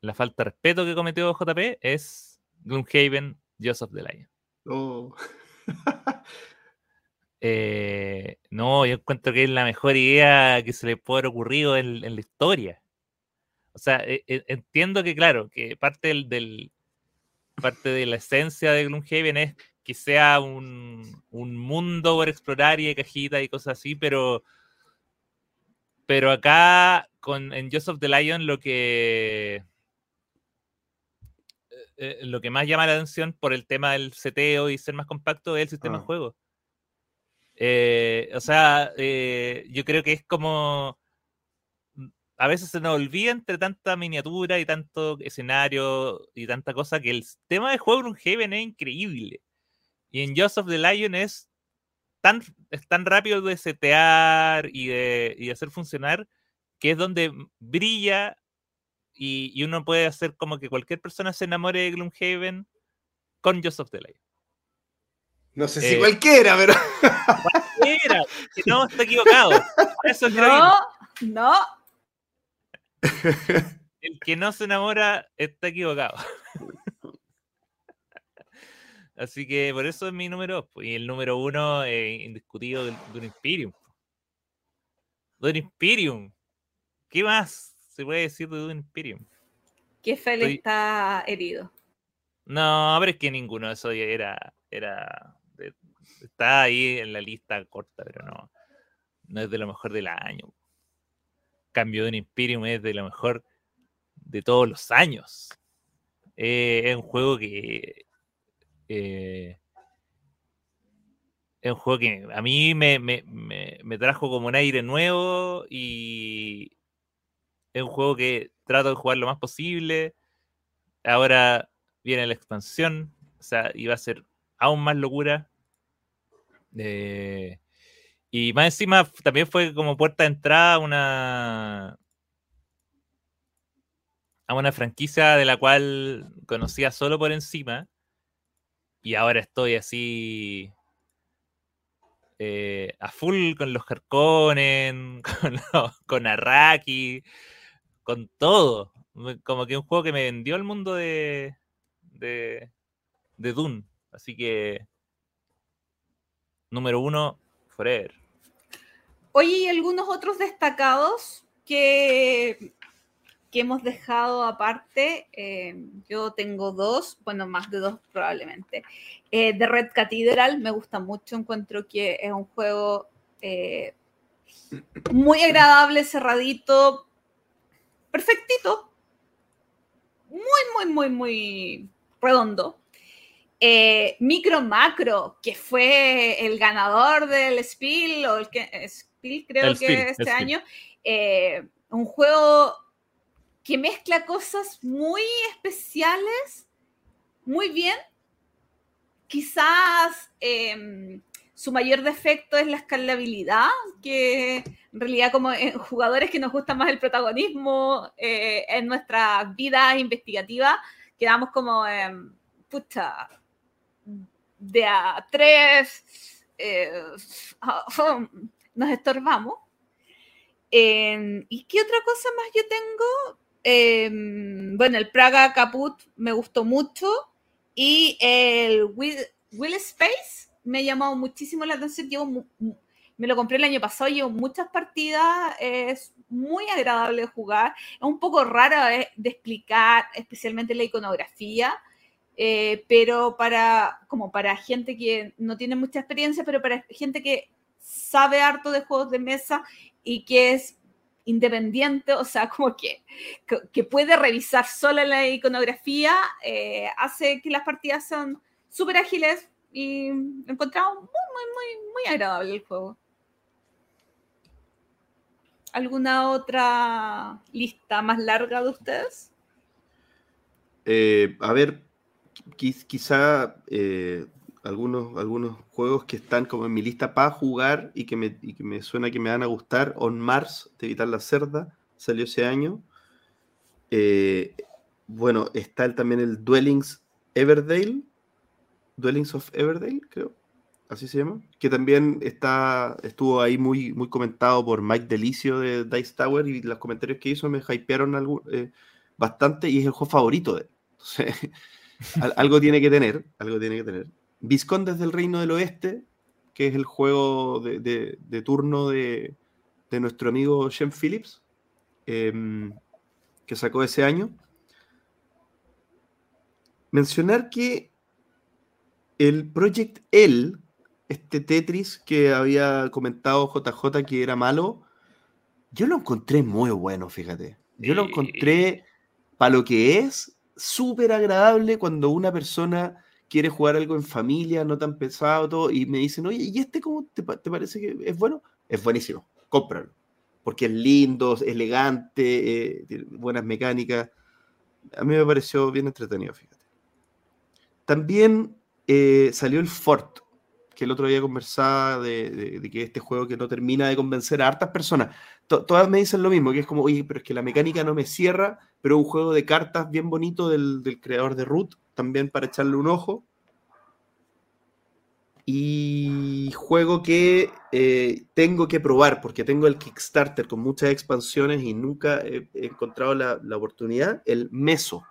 la falta de respeto que cometió JP, es Gloomhaven Joseph the Lion. Oh. Eh, no, yo encuentro que es la mejor idea que se le puede haber ocurrido en, en la historia. O sea, e- e- entiendo que, claro, que parte del, del- parte de la esencia de Gloomhaven es que sea un, un mundo por explorar y de cajitas y cosas así, pero pero acá con en Joseph the Lion lo que eh, lo que más llama la atención por el tema del seteo y ser más compacto es el sistema Ah. de juego. Eh, o sea, eh, yo creo que es como. A veces se nos olvida entre tanta miniatura y tanto escenario y tanta cosa que el tema de juego en un Heaven es increíble. Y en of the Lion es tan, es tan rápido de setear y de, y de hacer funcionar que es donde brilla y, y uno puede hacer como que cualquier persona se enamore de Gloomhaven con the Lion. No sé si Eh, cualquiera, pero. Que no está equivocado. Eso es lo No, no. El que no se enamora está equivocado. Así que por eso es mi número dos, pues, Y el número uno eh, indiscutido del Dune Imperium. Dune Imperium. ¿Qué más se puede decir de Dune Imperium? Que Fel Estoy- está herido. No, pero es que ninguno de esos era. era de- está ahí en la lista corta, pero no. No es de lo mejor del año. Cambio de un Imperium es de lo mejor de todos los años. Eh, es un juego que. Eh, es un juego que a mí me, me- me- trajo como un aire nuevo y es un juego que trato de jugar lo más posible. Ahora viene la expansión, o sea, y va a ser aún más locura. Eh, y más encima también fue como puerta de entrada a una a una franquicia de la cual conocía solo por encima y ahora estoy así eh, a full con los Harkonnen, con, con Araki, con todo. Como que un juego que me vendió el mundo de, de, de Dune. Así que número uno, Forever. Oye, ¿y algunos otros destacados que, que hemos dejado aparte? Eh, yo tengo dos, bueno, más de dos probablemente. Eh, The Red Cathedral me gusta mucho, encuentro que es un juego eh, muy agradable, cerradito, perfectito, muy, muy, muy, muy redondo. Eh, Micro Macro, que fue el ganador del Spiel, o el que Spiel creo El que Spiel, este año, un juego que mezcla cosas muy especiales, muy bien. Quizás eh, su mayor defecto es la escalabilidad, que en realidad como eh, jugadores que nos gusta más el protagonismo eh, en nuestras vidas investigativas, quedamos como, eh, pucha, de a tres, eh, nos estorbamos. Eh, ¿Y qué otra cosa más yo tengo? Eh, bueno, el Praga Caput me gustó mucho y el Will, Space me ha llamado muchísimo la atención. Llevo me lo compré el año pasado, llevo muchas partidas, es muy agradable de jugar, es un poco raro eh, de explicar, especialmente la iconografía, eh, pero para, como para gente que no tiene mucha experiencia, pero para gente que sabe harto de juegos de mesa y que es independiente, o sea, como que, que, puede revisar sola la iconografía, eh, hace que las partidas sean súper ágiles y encontramos muy, muy, muy, muy agradable el juego. ¿Alguna otra lista más larga de ustedes? Eh, a ver, qui- quizá eh, algunos, algunos juegos que están como en mi lista para jugar y que, me, y que me suena que me van a gustar. On Mars, de Evitar la Cerda, salió ese año. Eh, bueno, está el- también el Dwellings Everdale. Dwellings of Everdale, creo. Así se llama. Que también está, estuvo ahí muy, muy comentado por Mike Delicio de Dice Tower y los comentarios que hizo me hypearon algu- eh, bastante y es el juego favorito de él. Entonces, al- algo tiene que tener, algo tiene que tener. Viscondes del Reino del Oeste, que es el juego de, de- de turno de, de nuestro amigo Shem Phillips, em, que sacó ese año. Mencionar que el Project L, este Tetris que había comentado JJ que era malo, yo lo encontré muy bueno, fíjate. Yo lo encontré para lo que es súper agradable cuando una persona quiere jugar algo en familia, no tan pesado, y me dicen, oye, ¿y este cómo te, pa- te parece que es bueno? Es buenísimo, cómpralo. Porque es lindo, elegante, eh, tiene buenas mecánicas. A mí me pareció bien entretenido, fíjate. También eh, salió el Fort, que el otro día conversaba de, que este juego que no termina de convencer a hartas personas. To- todas me dicen lo mismo, que es como, oye, pero es que la mecánica no me cierra, pero un juego de cartas bien bonito del, del creador de Root, también para echarle un ojo. Y juego que eh, tengo que probar, porque tengo el Kickstarter con muchas expansiones y nunca he, encontrado la, la oportunidad, el Meso,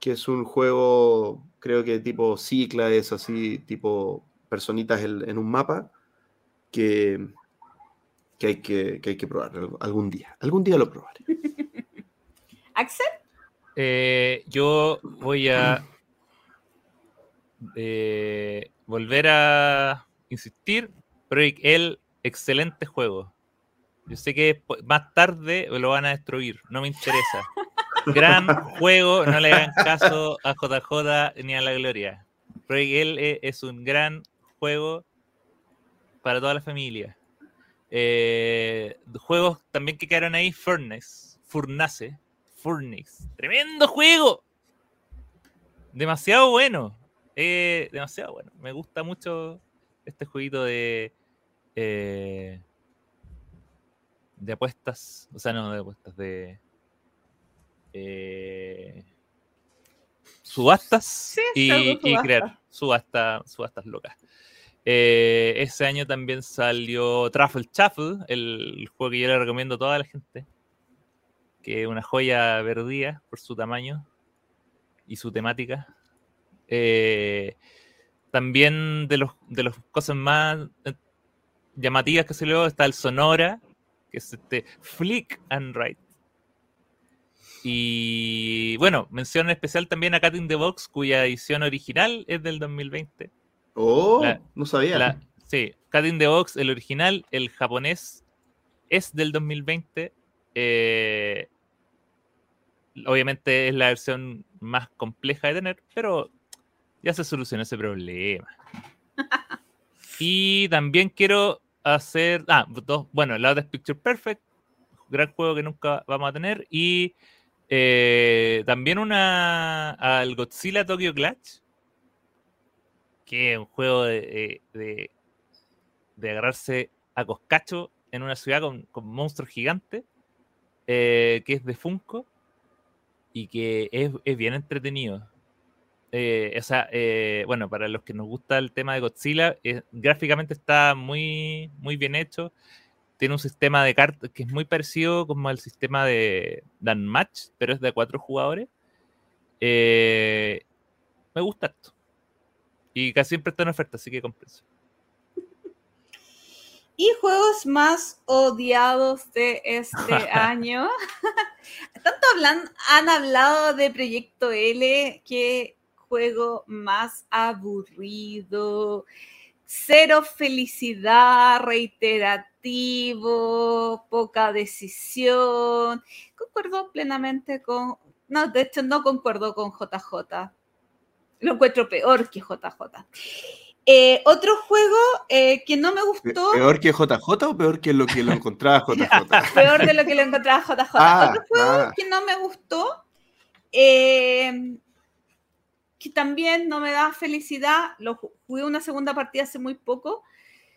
que es un juego, creo que tipo cicla, es así, tipo personitas en, en un mapa, que, que, hay que, que hay que probar algún día. Algún día lo probaré. Axel, Eh, yo voy a eh, volver a insistir. Project L, excelente juego. Yo sé que más tarde lo van a destruir, no me interesa. Gran juego, no le hagan caso a JJ ni a la Gloria. Project L es un gran juego para toda la familia. Eh, juegos también que quedaron ahí, Furnace, Furnace, Furnace, tremendo juego. Demasiado bueno. eh, demasiado bueno. Me gusta mucho este jueguito de eh, de apuestas, o sea, no de apuestas, de eh, subastas Sí, y, crear subasta, subastas locas. Eh, ese año también salió Truffle Shuffle, el juego que yo le recomiendo a toda la gente, que es una joya perdida por su tamaño y su temática. Eh, también de los de las cosas más eh, llamativas que salió está el Sonora, que es este Flick and Write. Y bueno, mención especial también a Cat in the Box, cuya edición original es del 2020. Oh, La- no sabía. La- sí, Cat in the Box, el original, el japonés, es del 2020. Eh, obviamente es la versión más compleja de tener, pero ya se solucionó ese problema. y también quiero hacer. Ah, dos, bueno, el lado es Picture Perfect, gran juego que nunca vamos a tener. Y eh, también una al Godzilla Tokyo Clutch, que es un juego de, de, de- de agarrarse a coscacho en una ciudad con, con monstruos gigantes, eh, que es de Funko y que es, es bien entretenido. Eh, o sea, eh, bueno, para los que nos gusta el tema de Godzilla, gráficamente está muy, muy bien hecho. Tiene un sistema de cartas que es muy parecido como al sistema de Dan Match, pero es de cuatro jugadores. Me gusta esto. Y casi siempre está en oferta, así que compensa. Y juegos más odiados de este año. Tanto hablan, han hablado de Proyecto L, que juego más aburrido, cero felicidad, reiterativo, poca decisión. Concuerdo plenamente con... No, de hecho no concuerdo con JJ. Lo encuentro peor que JJ. Eh, otro juego eh, que no me gustó. ¿Peor que JJ o peor que lo que lo encontraba JJ? peor de lo que lo encontraba JJ. Ah, Otro juego ah. que no me gustó, eh, que también no me da felicidad, lo ju- jugué una segunda partida hace muy poco,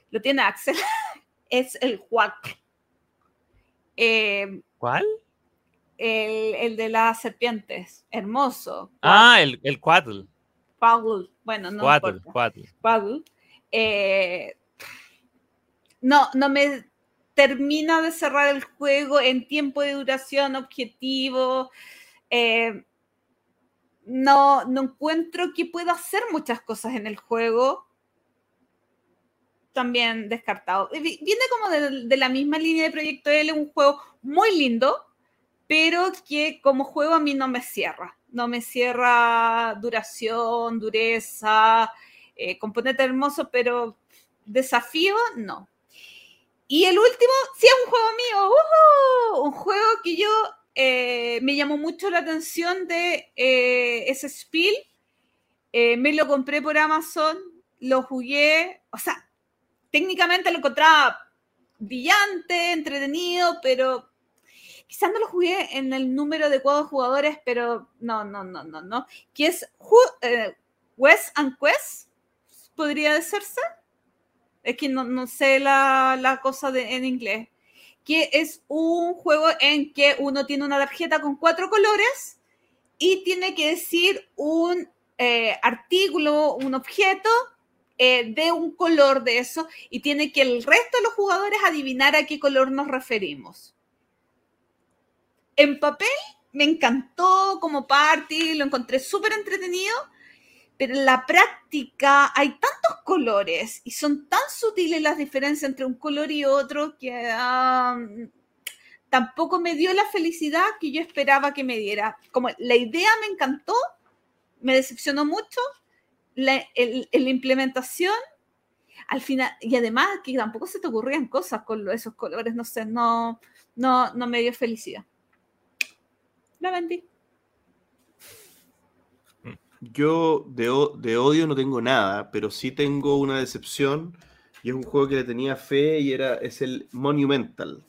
lo tiene Axel, es el Huac. Eh, ¿Cuál? el, el de las serpientes, hermoso. Ah, el, el Quaddle. Bueno, no importa. Paddle, eh, no, no me termina de cerrar el juego en tiempo de duración, objetivo. eh, no, no encuentro que pueda hacer muchas cosas en el juego. También descartado. Viene como de, de la misma línea de Proyecto L, un juego muy lindo, pero que como juego a mí no me cierra. No me cierra duración, dureza, eh, componente hermoso, pero desafío, no. Y el último, sí es un juego mío, un juego que yo eh, me llamó mucho la atención de eh, ese Spiel. me lo compré por Amazon, lo jugué, o sea, técnicamente lo encontraba brillante, entretenido, pero quizás no lo jugué en el número adecuado de jugadores, pero no, no, no, no, no. Que es eh, West and Quest, podría decirse. Es que no, sé la, cosa de, en inglés. Que es un juego en que uno tiene una tarjeta con cuatro colores y tiene que decir un eh, artículo, un objeto eh, de un color de eso y tiene que el resto de los jugadores adivinar a qué color nos referimos en papel me encantó como party, lo encontré súper entretenido, pero en la práctica hay tantos colores y son tan sutiles las diferencias entre un color y otro que tampoco me dio la felicidad que yo esperaba que me diera. Como la idea me encantó, me decepcionó mucho, la, la implementación al final, y además que tampoco se te ocurrían cosas con esos colores, no sé, no, no, no me dio felicidad la vendí. Yo de, de, odio no tengo nada, pero sí tengo una decepción. Y es un juego que le tenía fe y era, es el Monumental.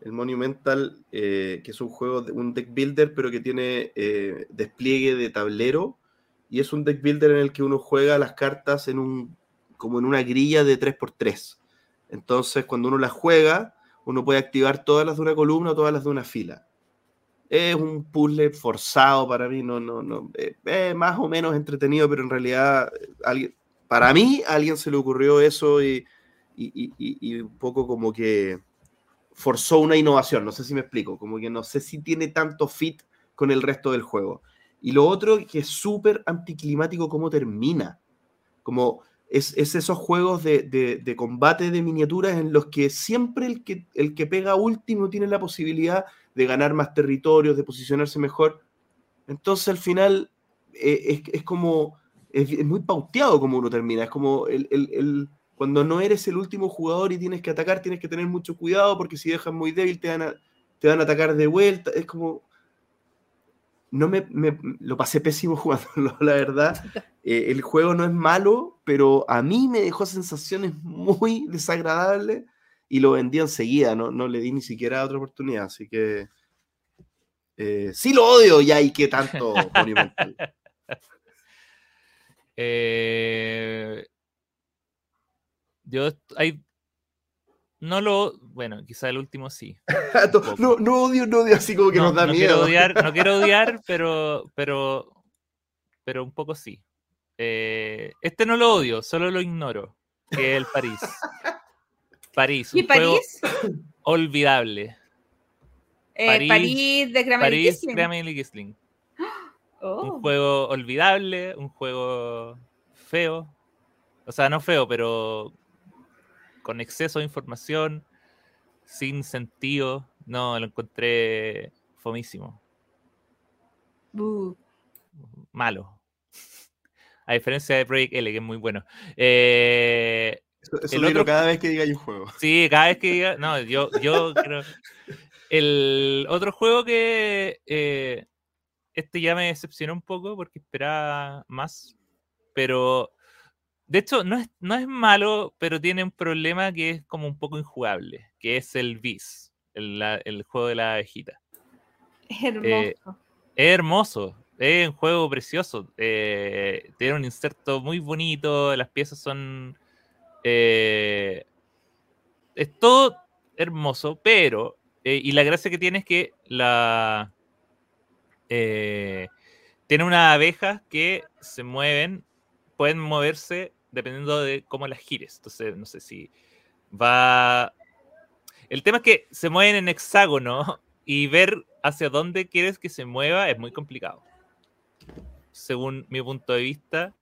El Monumental, eh, que es un juego, de, un deck builder, pero que tiene eh, despliegue de tablero. Y es un deck builder en el que uno juega las cartas en un, como en una grilla de 3x3. Entonces, cuando uno las juega, uno puede activar todas las de una columna o todas las de una fila es un puzzle forzado para mí, no, no, no, eh, es más o menos entretenido, pero en realidad eh, alguien, para mí a alguien se le ocurrió eso y, un poco como que forzó una innovación, no sé si me explico, como que no sé si tiene tanto fit con el resto del juego. Y lo otro que es súper anticlimático cómo termina, como es, esos juegos de, de, combate de miniaturas en los que siempre el que, el que pega último tiene la posibilidad de ganar más territorios, de posicionarse mejor. Entonces al final eh, es, como, es, muy pauteado como uno termina, es como el, cuando no eres el último jugador y tienes que atacar, tienes que tener mucho cuidado porque si dejas muy débil te van a, te van a atacar de vuelta, es como... No me, lo pasé pésimo jugándolo, la verdad. Eh, el juego no es malo, pero a mí me dejó sensaciones muy desagradables y lo vendí enseguida, no, no le di ni siquiera otra oportunidad, así que eh, sí lo odio ya y qué tanto eh, yo hay no lo bueno quizá el último sí no, no, odio no odio así como que nos da no miedo. quiero odiar, no quiero odiar pero pero pero un poco sí. Eh, este no lo odio solo lo ignoro que es el París París. ¿Y París? olvidable. Eh, París, de Gisling. Un oh. juego olvidable, un juego feo. O sea, no feo, pero con exceso de información, sin sentido. No, lo encontré fomísimo. Malo. A diferencia de Project L, que es muy bueno. Eh, eso, el otro, cada vez que diga un juego. Sí, cada vez que diga. No, yo, yo creo. El otro juego que. Eh, este ya me decepcionó un poco porque esperaba más. Pero. De hecho, no es, no es malo, pero tiene un problema que es como un poco injugable, que es el Bis, el, juego de la abejita. Es eh, hermoso. es hermoso, es un juego precioso. Eh, tiene un inserto muy bonito, las piezas son eh, es todo hermoso, pero, eh, y la gracia que tiene es que la... Eh, tiene unas abejas que se mueven, pueden moverse dependiendo de cómo las gires. Entonces, no sé si va... El tema es que se mueven en hexágono y ver hacia dónde quieres que se mueva es muy complicado. según mi punto de vista.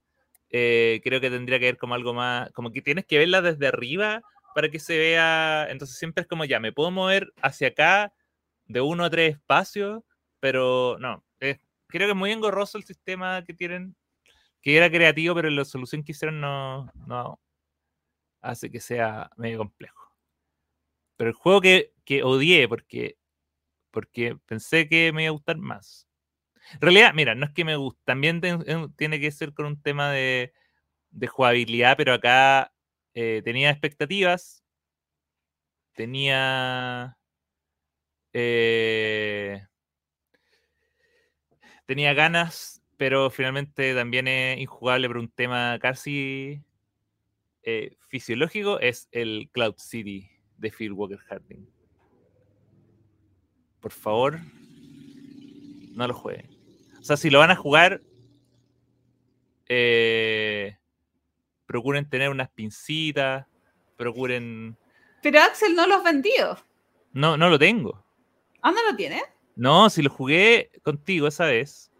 Eh, creo que tendría que ver como algo más, como que tienes que verla desde arriba para que se vea, entonces siempre es como ya, me puedo mover hacia acá de uno a tres espacios, pero no, creo que es muy engorroso el sistema que tienen, que era creativo, pero la solución que hicieron no, no hace que sea medio complejo. Pero el juego que, que odié porque, porque pensé que me iba a gustar más. En realidad, mira, no es que me guste, también tiene que ser con un tema de, de jugabilidad, pero acá eh, tenía expectativas, tenía... Eh, tenía ganas, pero finalmente también es injugable por un tema casi eh, fisiológico, es el Cloud City de Phil Walker Harding. Por favor, no lo jueguen. O sea, si lo van a jugar, eh, procuren tener unas pincitas, procuren... Pero Axel no los vendió. No, no lo tengo. ¿Ah, no lo tiene? No, si lo jugué contigo esa vez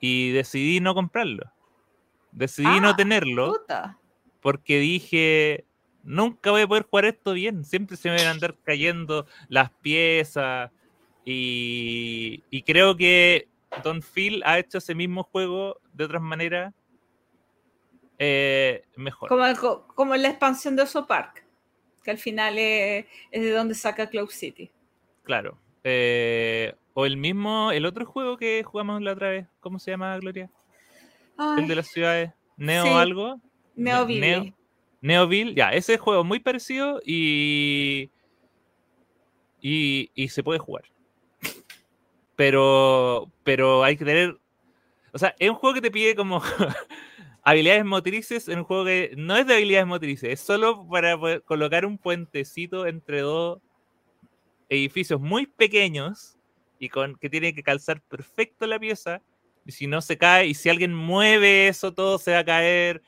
y decidí no comprarlo. Decidí no ah, tenerlo porque dije, nunca voy a poder jugar esto bien. Siempre se me van a andar cayendo las piezas y, y creo que Don Phil ha hecho ese mismo juego de otras maneras eh, mejor. Como, como la expansión de Oso Park, que al final es, es de donde saca Cloud City. Claro. Eh, o el mismo, el otro juego que jugamos la otra vez, ¿cómo se llama, Gloria? El de las ciudades. Neo algo. Neoville. Neoville, ya, ese juego muy parecido y, y, y se puede jugar. Pero, pero hay que tener, o sea, es un juego que te pide como habilidades motrices en un juego que no es de habilidades motrices, es solo para colocar un puentecito entre dos edificios muy pequeños y con que tiene que calzar perfecto la pieza. Y si no se cae, y si alguien mueve eso, todo se va a caer.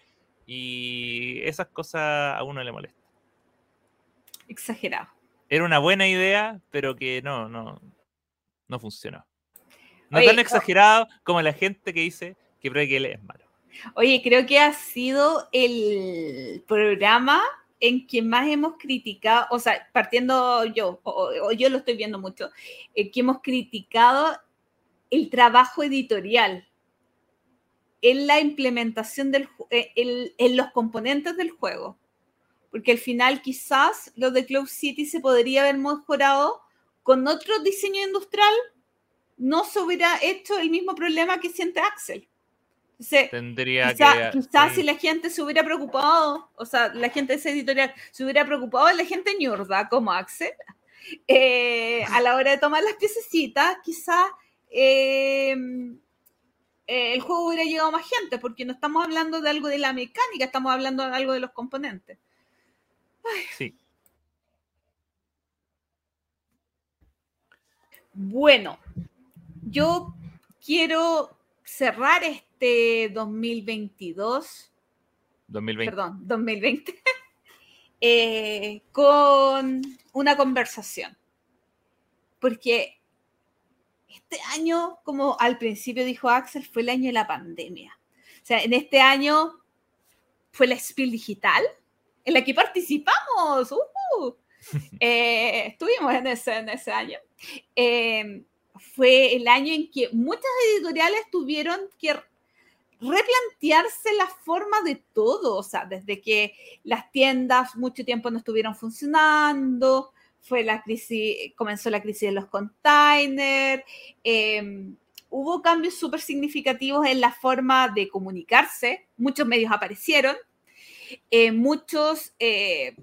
Y esas cosas a uno le molestan. Exagerado. Era una buena idea, pero que no, no, no funcionó. No tan exagerado como la gente que dice que Break es malo. Oye, creo que ha sido el programa en que más hemos criticado, o sea, partiendo yo, o, yo lo estoy viendo mucho, eh, que hemos criticado el trabajo editorial en la implementación del eh, en los componentes del juego. Porque al final quizás lo de Cloud City se podría haber mejorado con otro diseño industrial, no se hubiera hecho el mismo problema que siente Axel. Tendría que. Quizás si la gente se hubiera preocupado, o sea, la gente de esa editorial se hubiera preocupado, la gente ñurda como Axel, eh, a la hora de tomar las piececitas, quizás em, eh, el juego hubiera llegado a más gente, porque no estamos hablando de algo de la mecánica, estamos hablando de algo de los componentes. Sí. Bueno, yo quiero cerrar este 2022. 2020. Perdón, 2020. Eh, con una conversación. Porque este año, como al principio dijo Axel, fue el año de la pandemia. O sea, en este año fue la Spiel Digital, en la que participamos. Uh, eh, estuvimos en ese, en ese año. Eh, fue el año en que muchas editoriales tuvieron que replantearse la forma de todo, o sea, desde que las tiendas mucho tiempo no estuvieron funcionando, fue la crisis, comenzó la crisis de los containers, em, hubo cambios súper significativos en la forma de comunicarse, muchos medios aparecieron, eh, muchos eh,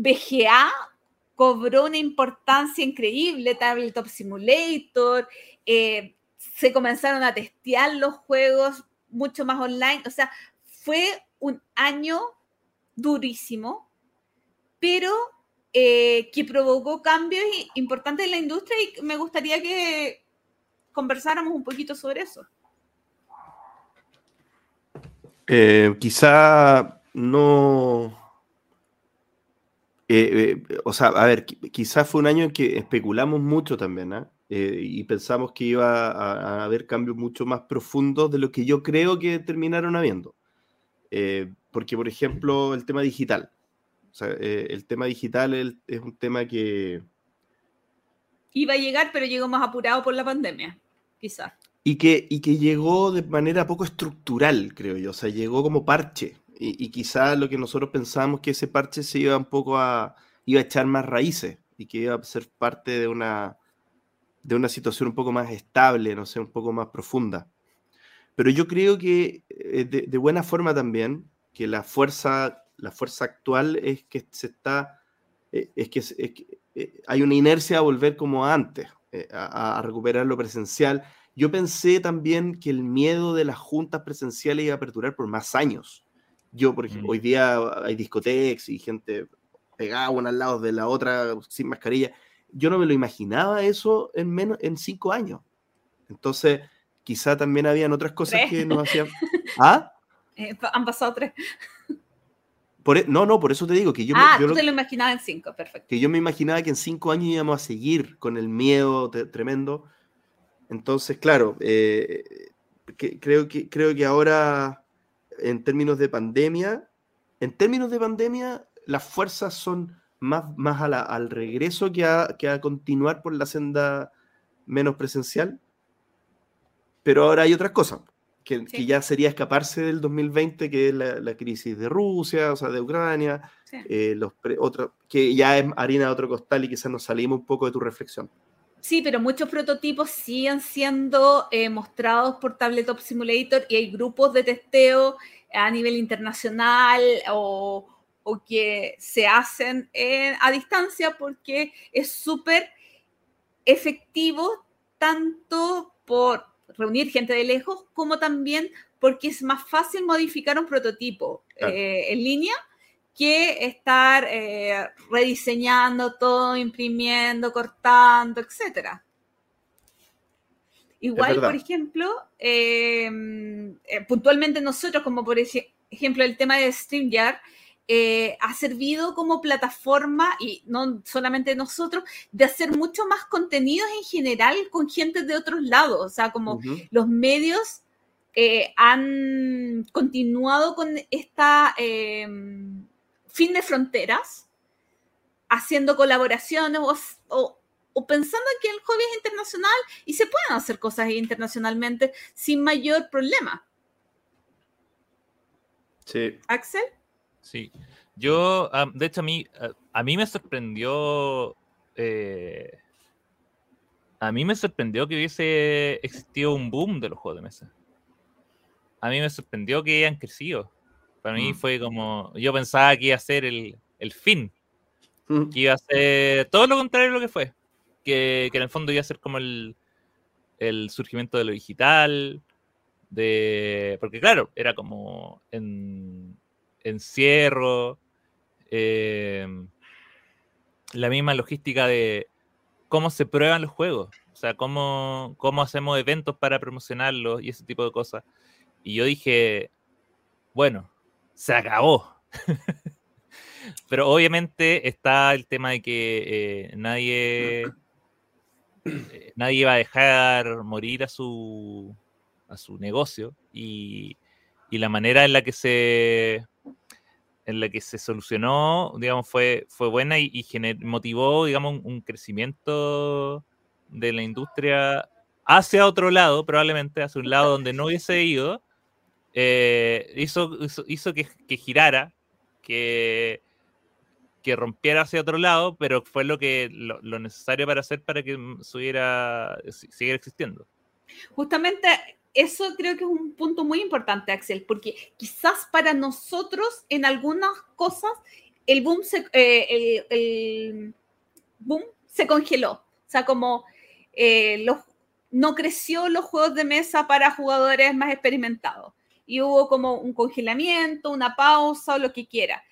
BGA cobró una importancia increíble, Tabletop Simulator, eh, se comenzaron a testear los juegos mucho más online, o sea, fue un año durísimo, pero eh, que provocó cambios importantes en la industria y me gustaría que conversáramos un poquito sobre eso. Eh, quizá no, eh, eh, o sea, a ver, quizás fue un año en que especulamos mucho también, ¿ah? eh, y pensamos que iba a, haber cambios mucho más profundos de lo que yo creo que terminaron habiendo. Eh, porque, por ejemplo, el tema digital. Eh, el tema digital es un tema que... Iba a llegar, pero llegó más apurado por la pandemia, quizás. Y que, y que llegó de manera poco estructural, creo yo. O sea, llegó como parche. Y, y quizás lo que nosotros pensamos que ese parche se iba un poco a... iba a echar más raíces y que iba a ser parte de una de una situación un poco más estable, no sé, un poco más profunda. Pero yo creo que eh, de, buena forma también, que la fuerza, la fuerza actual es que se está, eh, es que, eh, hay una inercia a volver como antes, a, recuperar lo presencial. Yo pensé también que el miedo de las juntas presenciales iba a perdurar por más años. Yo, por ejemplo, mm. hoy día hay discotecas y gente pegada una al lado de la otra sin mascarilla yo no me lo imaginaba eso en menos en cinco años. Entonces, quizá también habían otras cosas que nos hacían. ¿Ah? Eh, han pasado tres. Por, e, no, no, por eso te digo que yo, ah, yo tú te lo imaginabas en cinco, perfecto. Que yo me imaginaba que en cinco años íbamos a seguir con el miedo tremendo. Entonces, claro, eh, creo, que, creo que ahora, en términos de pandemia, en términos de pandemia, las fuerzas son más, más al regreso que a, que a continuar por la senda menos presencial. Pero ahora hay otras cosas, que, que, ya sería escaparse del 2020, que es la, crisis de Rusia, o sea, de Ucrania, eh, los otros, que ya es harina de otro costal y quizás nos salimos un poco de tu reflexión. Sí, pero muchos prototipos siguen siendo eh, mostrados por Tabletop Simulator y hay grupos de testeo a nivel internacional o, o que se hacen a distancia porque es súper efectivo tanto por reunir gente de lejos como también porque es más fácil modificar un prototipo eh, en línea que estar eh, rediseñando todo, imprimiendo, cortando, etc. Igual, por ejemplo, em, eh, puntualmente nosotros, como por ejemplo el tema de StreamYard, eh, ha servido como plataforma, y no solamente nosotros, de hacer mucho más contenidos en general con gente de otros lados. O sea, como los medios eh, han continuado con esta em, fin de fronteras, haciendo colaboraciones o, o pensando que el hobby es internacional y se pueden hacer cosas internacionalmente sin mayor problema. Sí. Axel. Sí. Yo, de hecho, a mí, a, mí me sorprendió. Eh, a mí me sorprendió que hubiese existido un boom de los juegos de mesa. A mí me sorprendió que hayan crecido. Para mí mm. fue como. Yo pensaba que iba a ser el, fin. Mm. Que iba a ser todo lo contrario de lo que fue. Que, que en el fondo iba a ser como el, el surgimiento de lo digital. De. Porque, claro, era como en encierro, em, la misma logística de cómo se prueban los juegos, o sea, cómo, cómo hacemos eventos para promocionarlos y ese tipo de cosas. Y yo dije, bueno, se acabó. Pero obviamente está el tema de que eh, nadie, eh, nadie va a dejar morir a su, a su negocio y, y la manera en la que se en la que se solucionó, digamos, fue, fue buena y, motivó, digamos, un, crecimiento de la industria hacia otro lado, probablemente hacia un lado donde no hubiese ido, eh, hizo, hizo, que, girara, que, que rompiera hacia otro lado, pero fue lo, que, lo, lo necesario para hacer para que siguiera existiendo. Justamente eso creo que es un punto muy importante, Axel, porque quizás para nosotros en algunas cosas el boom se, eh, el, boom se congeló. O sea, como eh, los, no creció los juegos de mesa para jugadores más experimentados. Y hubo como un congelamiento, una pausa o lo que quiera.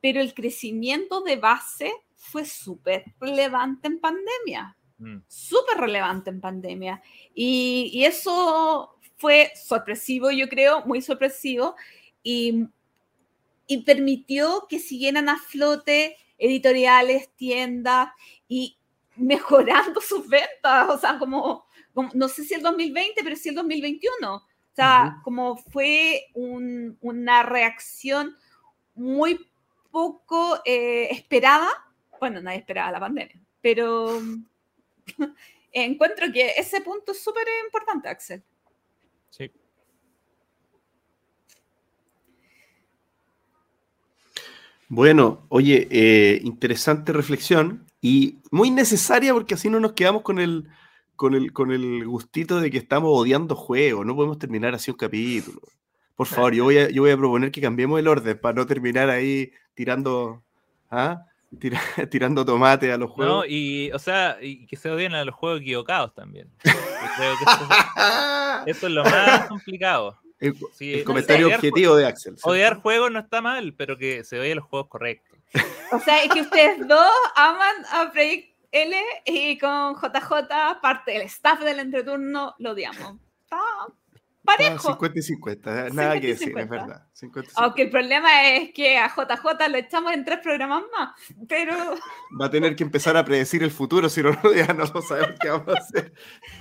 Pero el crecimiento de base fue súper relevante en pandemia. Mm. Súper relevante en pandemia. Y, y, eso fue sorpresivo, yo creo, muy sorpresivo. Y, y permitió que siguieran a flote editoriales, tiendas y mejorando sus ventas, o sea, como, no sé si el 2020, pero sí el 2021. O sea, como fue una reacción muy poco eh, esperada. Bueno, nadie esperaba la pandemia, pero encuentro que ese punto es súper importante, Axel. Sí. Bueno, oye, eh, interesante reflexión y muy necesaria porque así no nos quedamos con el, con el, con el gustito de que estamos odiando juegos. No podemos terminar así un capítulo. Por favor, yo voy a, yo voy a proponer que cambiemos el orden para no terminar ahí tirando, ¿ah? tirando tomate a los juegos. No, y, o sea, y que se odien a los juegos equivocados también. Creo que esto es lo más complicado. El, comentario objetivo de Axel. Odiar juegos no está mal, pero que se oye los juegos correctos. O sea, es que ustedes dos aman a Project L y con JJ, parte del staff del entreturno, lo odiamos. Está parejo. 50 y 50, nada que decir, es verdad. Aunque el problema es que a JJ lo echamos en tres programas más, pero... Va a tener que empezar a predecir el futuro, si no, ya no sabemos qué vamos a hacer.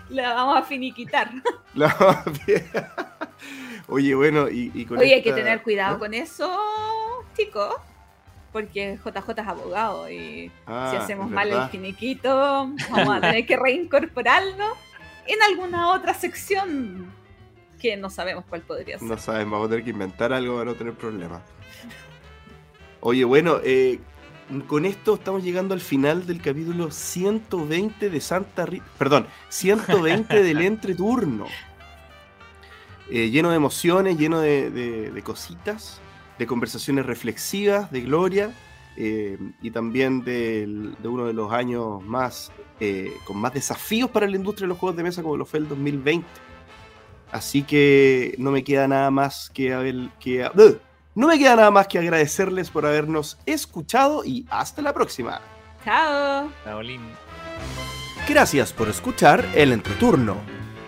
La vamos a finiquitar. La vamos a... Oye, bueno, y, con Oye, hay que tener cuidado con eso, chicos, porque JJ es abogado y si ah, hacemos mal el finiquito, vamos a tener que reincorporarlo en alguna otra sección que no sabemos cuál podría ser. No sabemos, vamos a tener que inventar algo para no tener problemas. Oye, bueno, eh, con esto estamos llegando al final del capítulo 120 de Santa Rita. Perdón, 120 del entreturno. Eh, lleno de emociones, lleno de, cositas, de conversaciones reflexivas, de gloria, eh, y también de, uno de los años más eh, con más desafíos para la industria de los juegos de mesa como lo fue el 2020. Así que no me queda nada más que, que no me queda nada más que agradecerles por habernos escuchado y hasta la próxima. Chao. Chao, Gracias por escuchar el entreturno.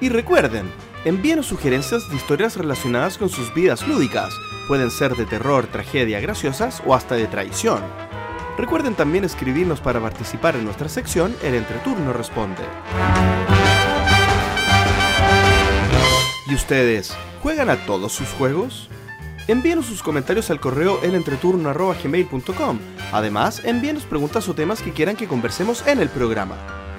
Y recuerden, Envíenos sugerencias de historias relacionadas con sus vidas lúdicas. Pueden ser de terror, tragedia, graciosas o hasta de traición. Recuerden también escribirnos para participar en nuestra sección El Entreturno Responde. ¿Y ustedes juegan a todos sus juegos? Envíenos sus comentarios al correo elentreturno.gmail.com. Además, envíenos preguntas o temas que quieran que conversemos en el programa.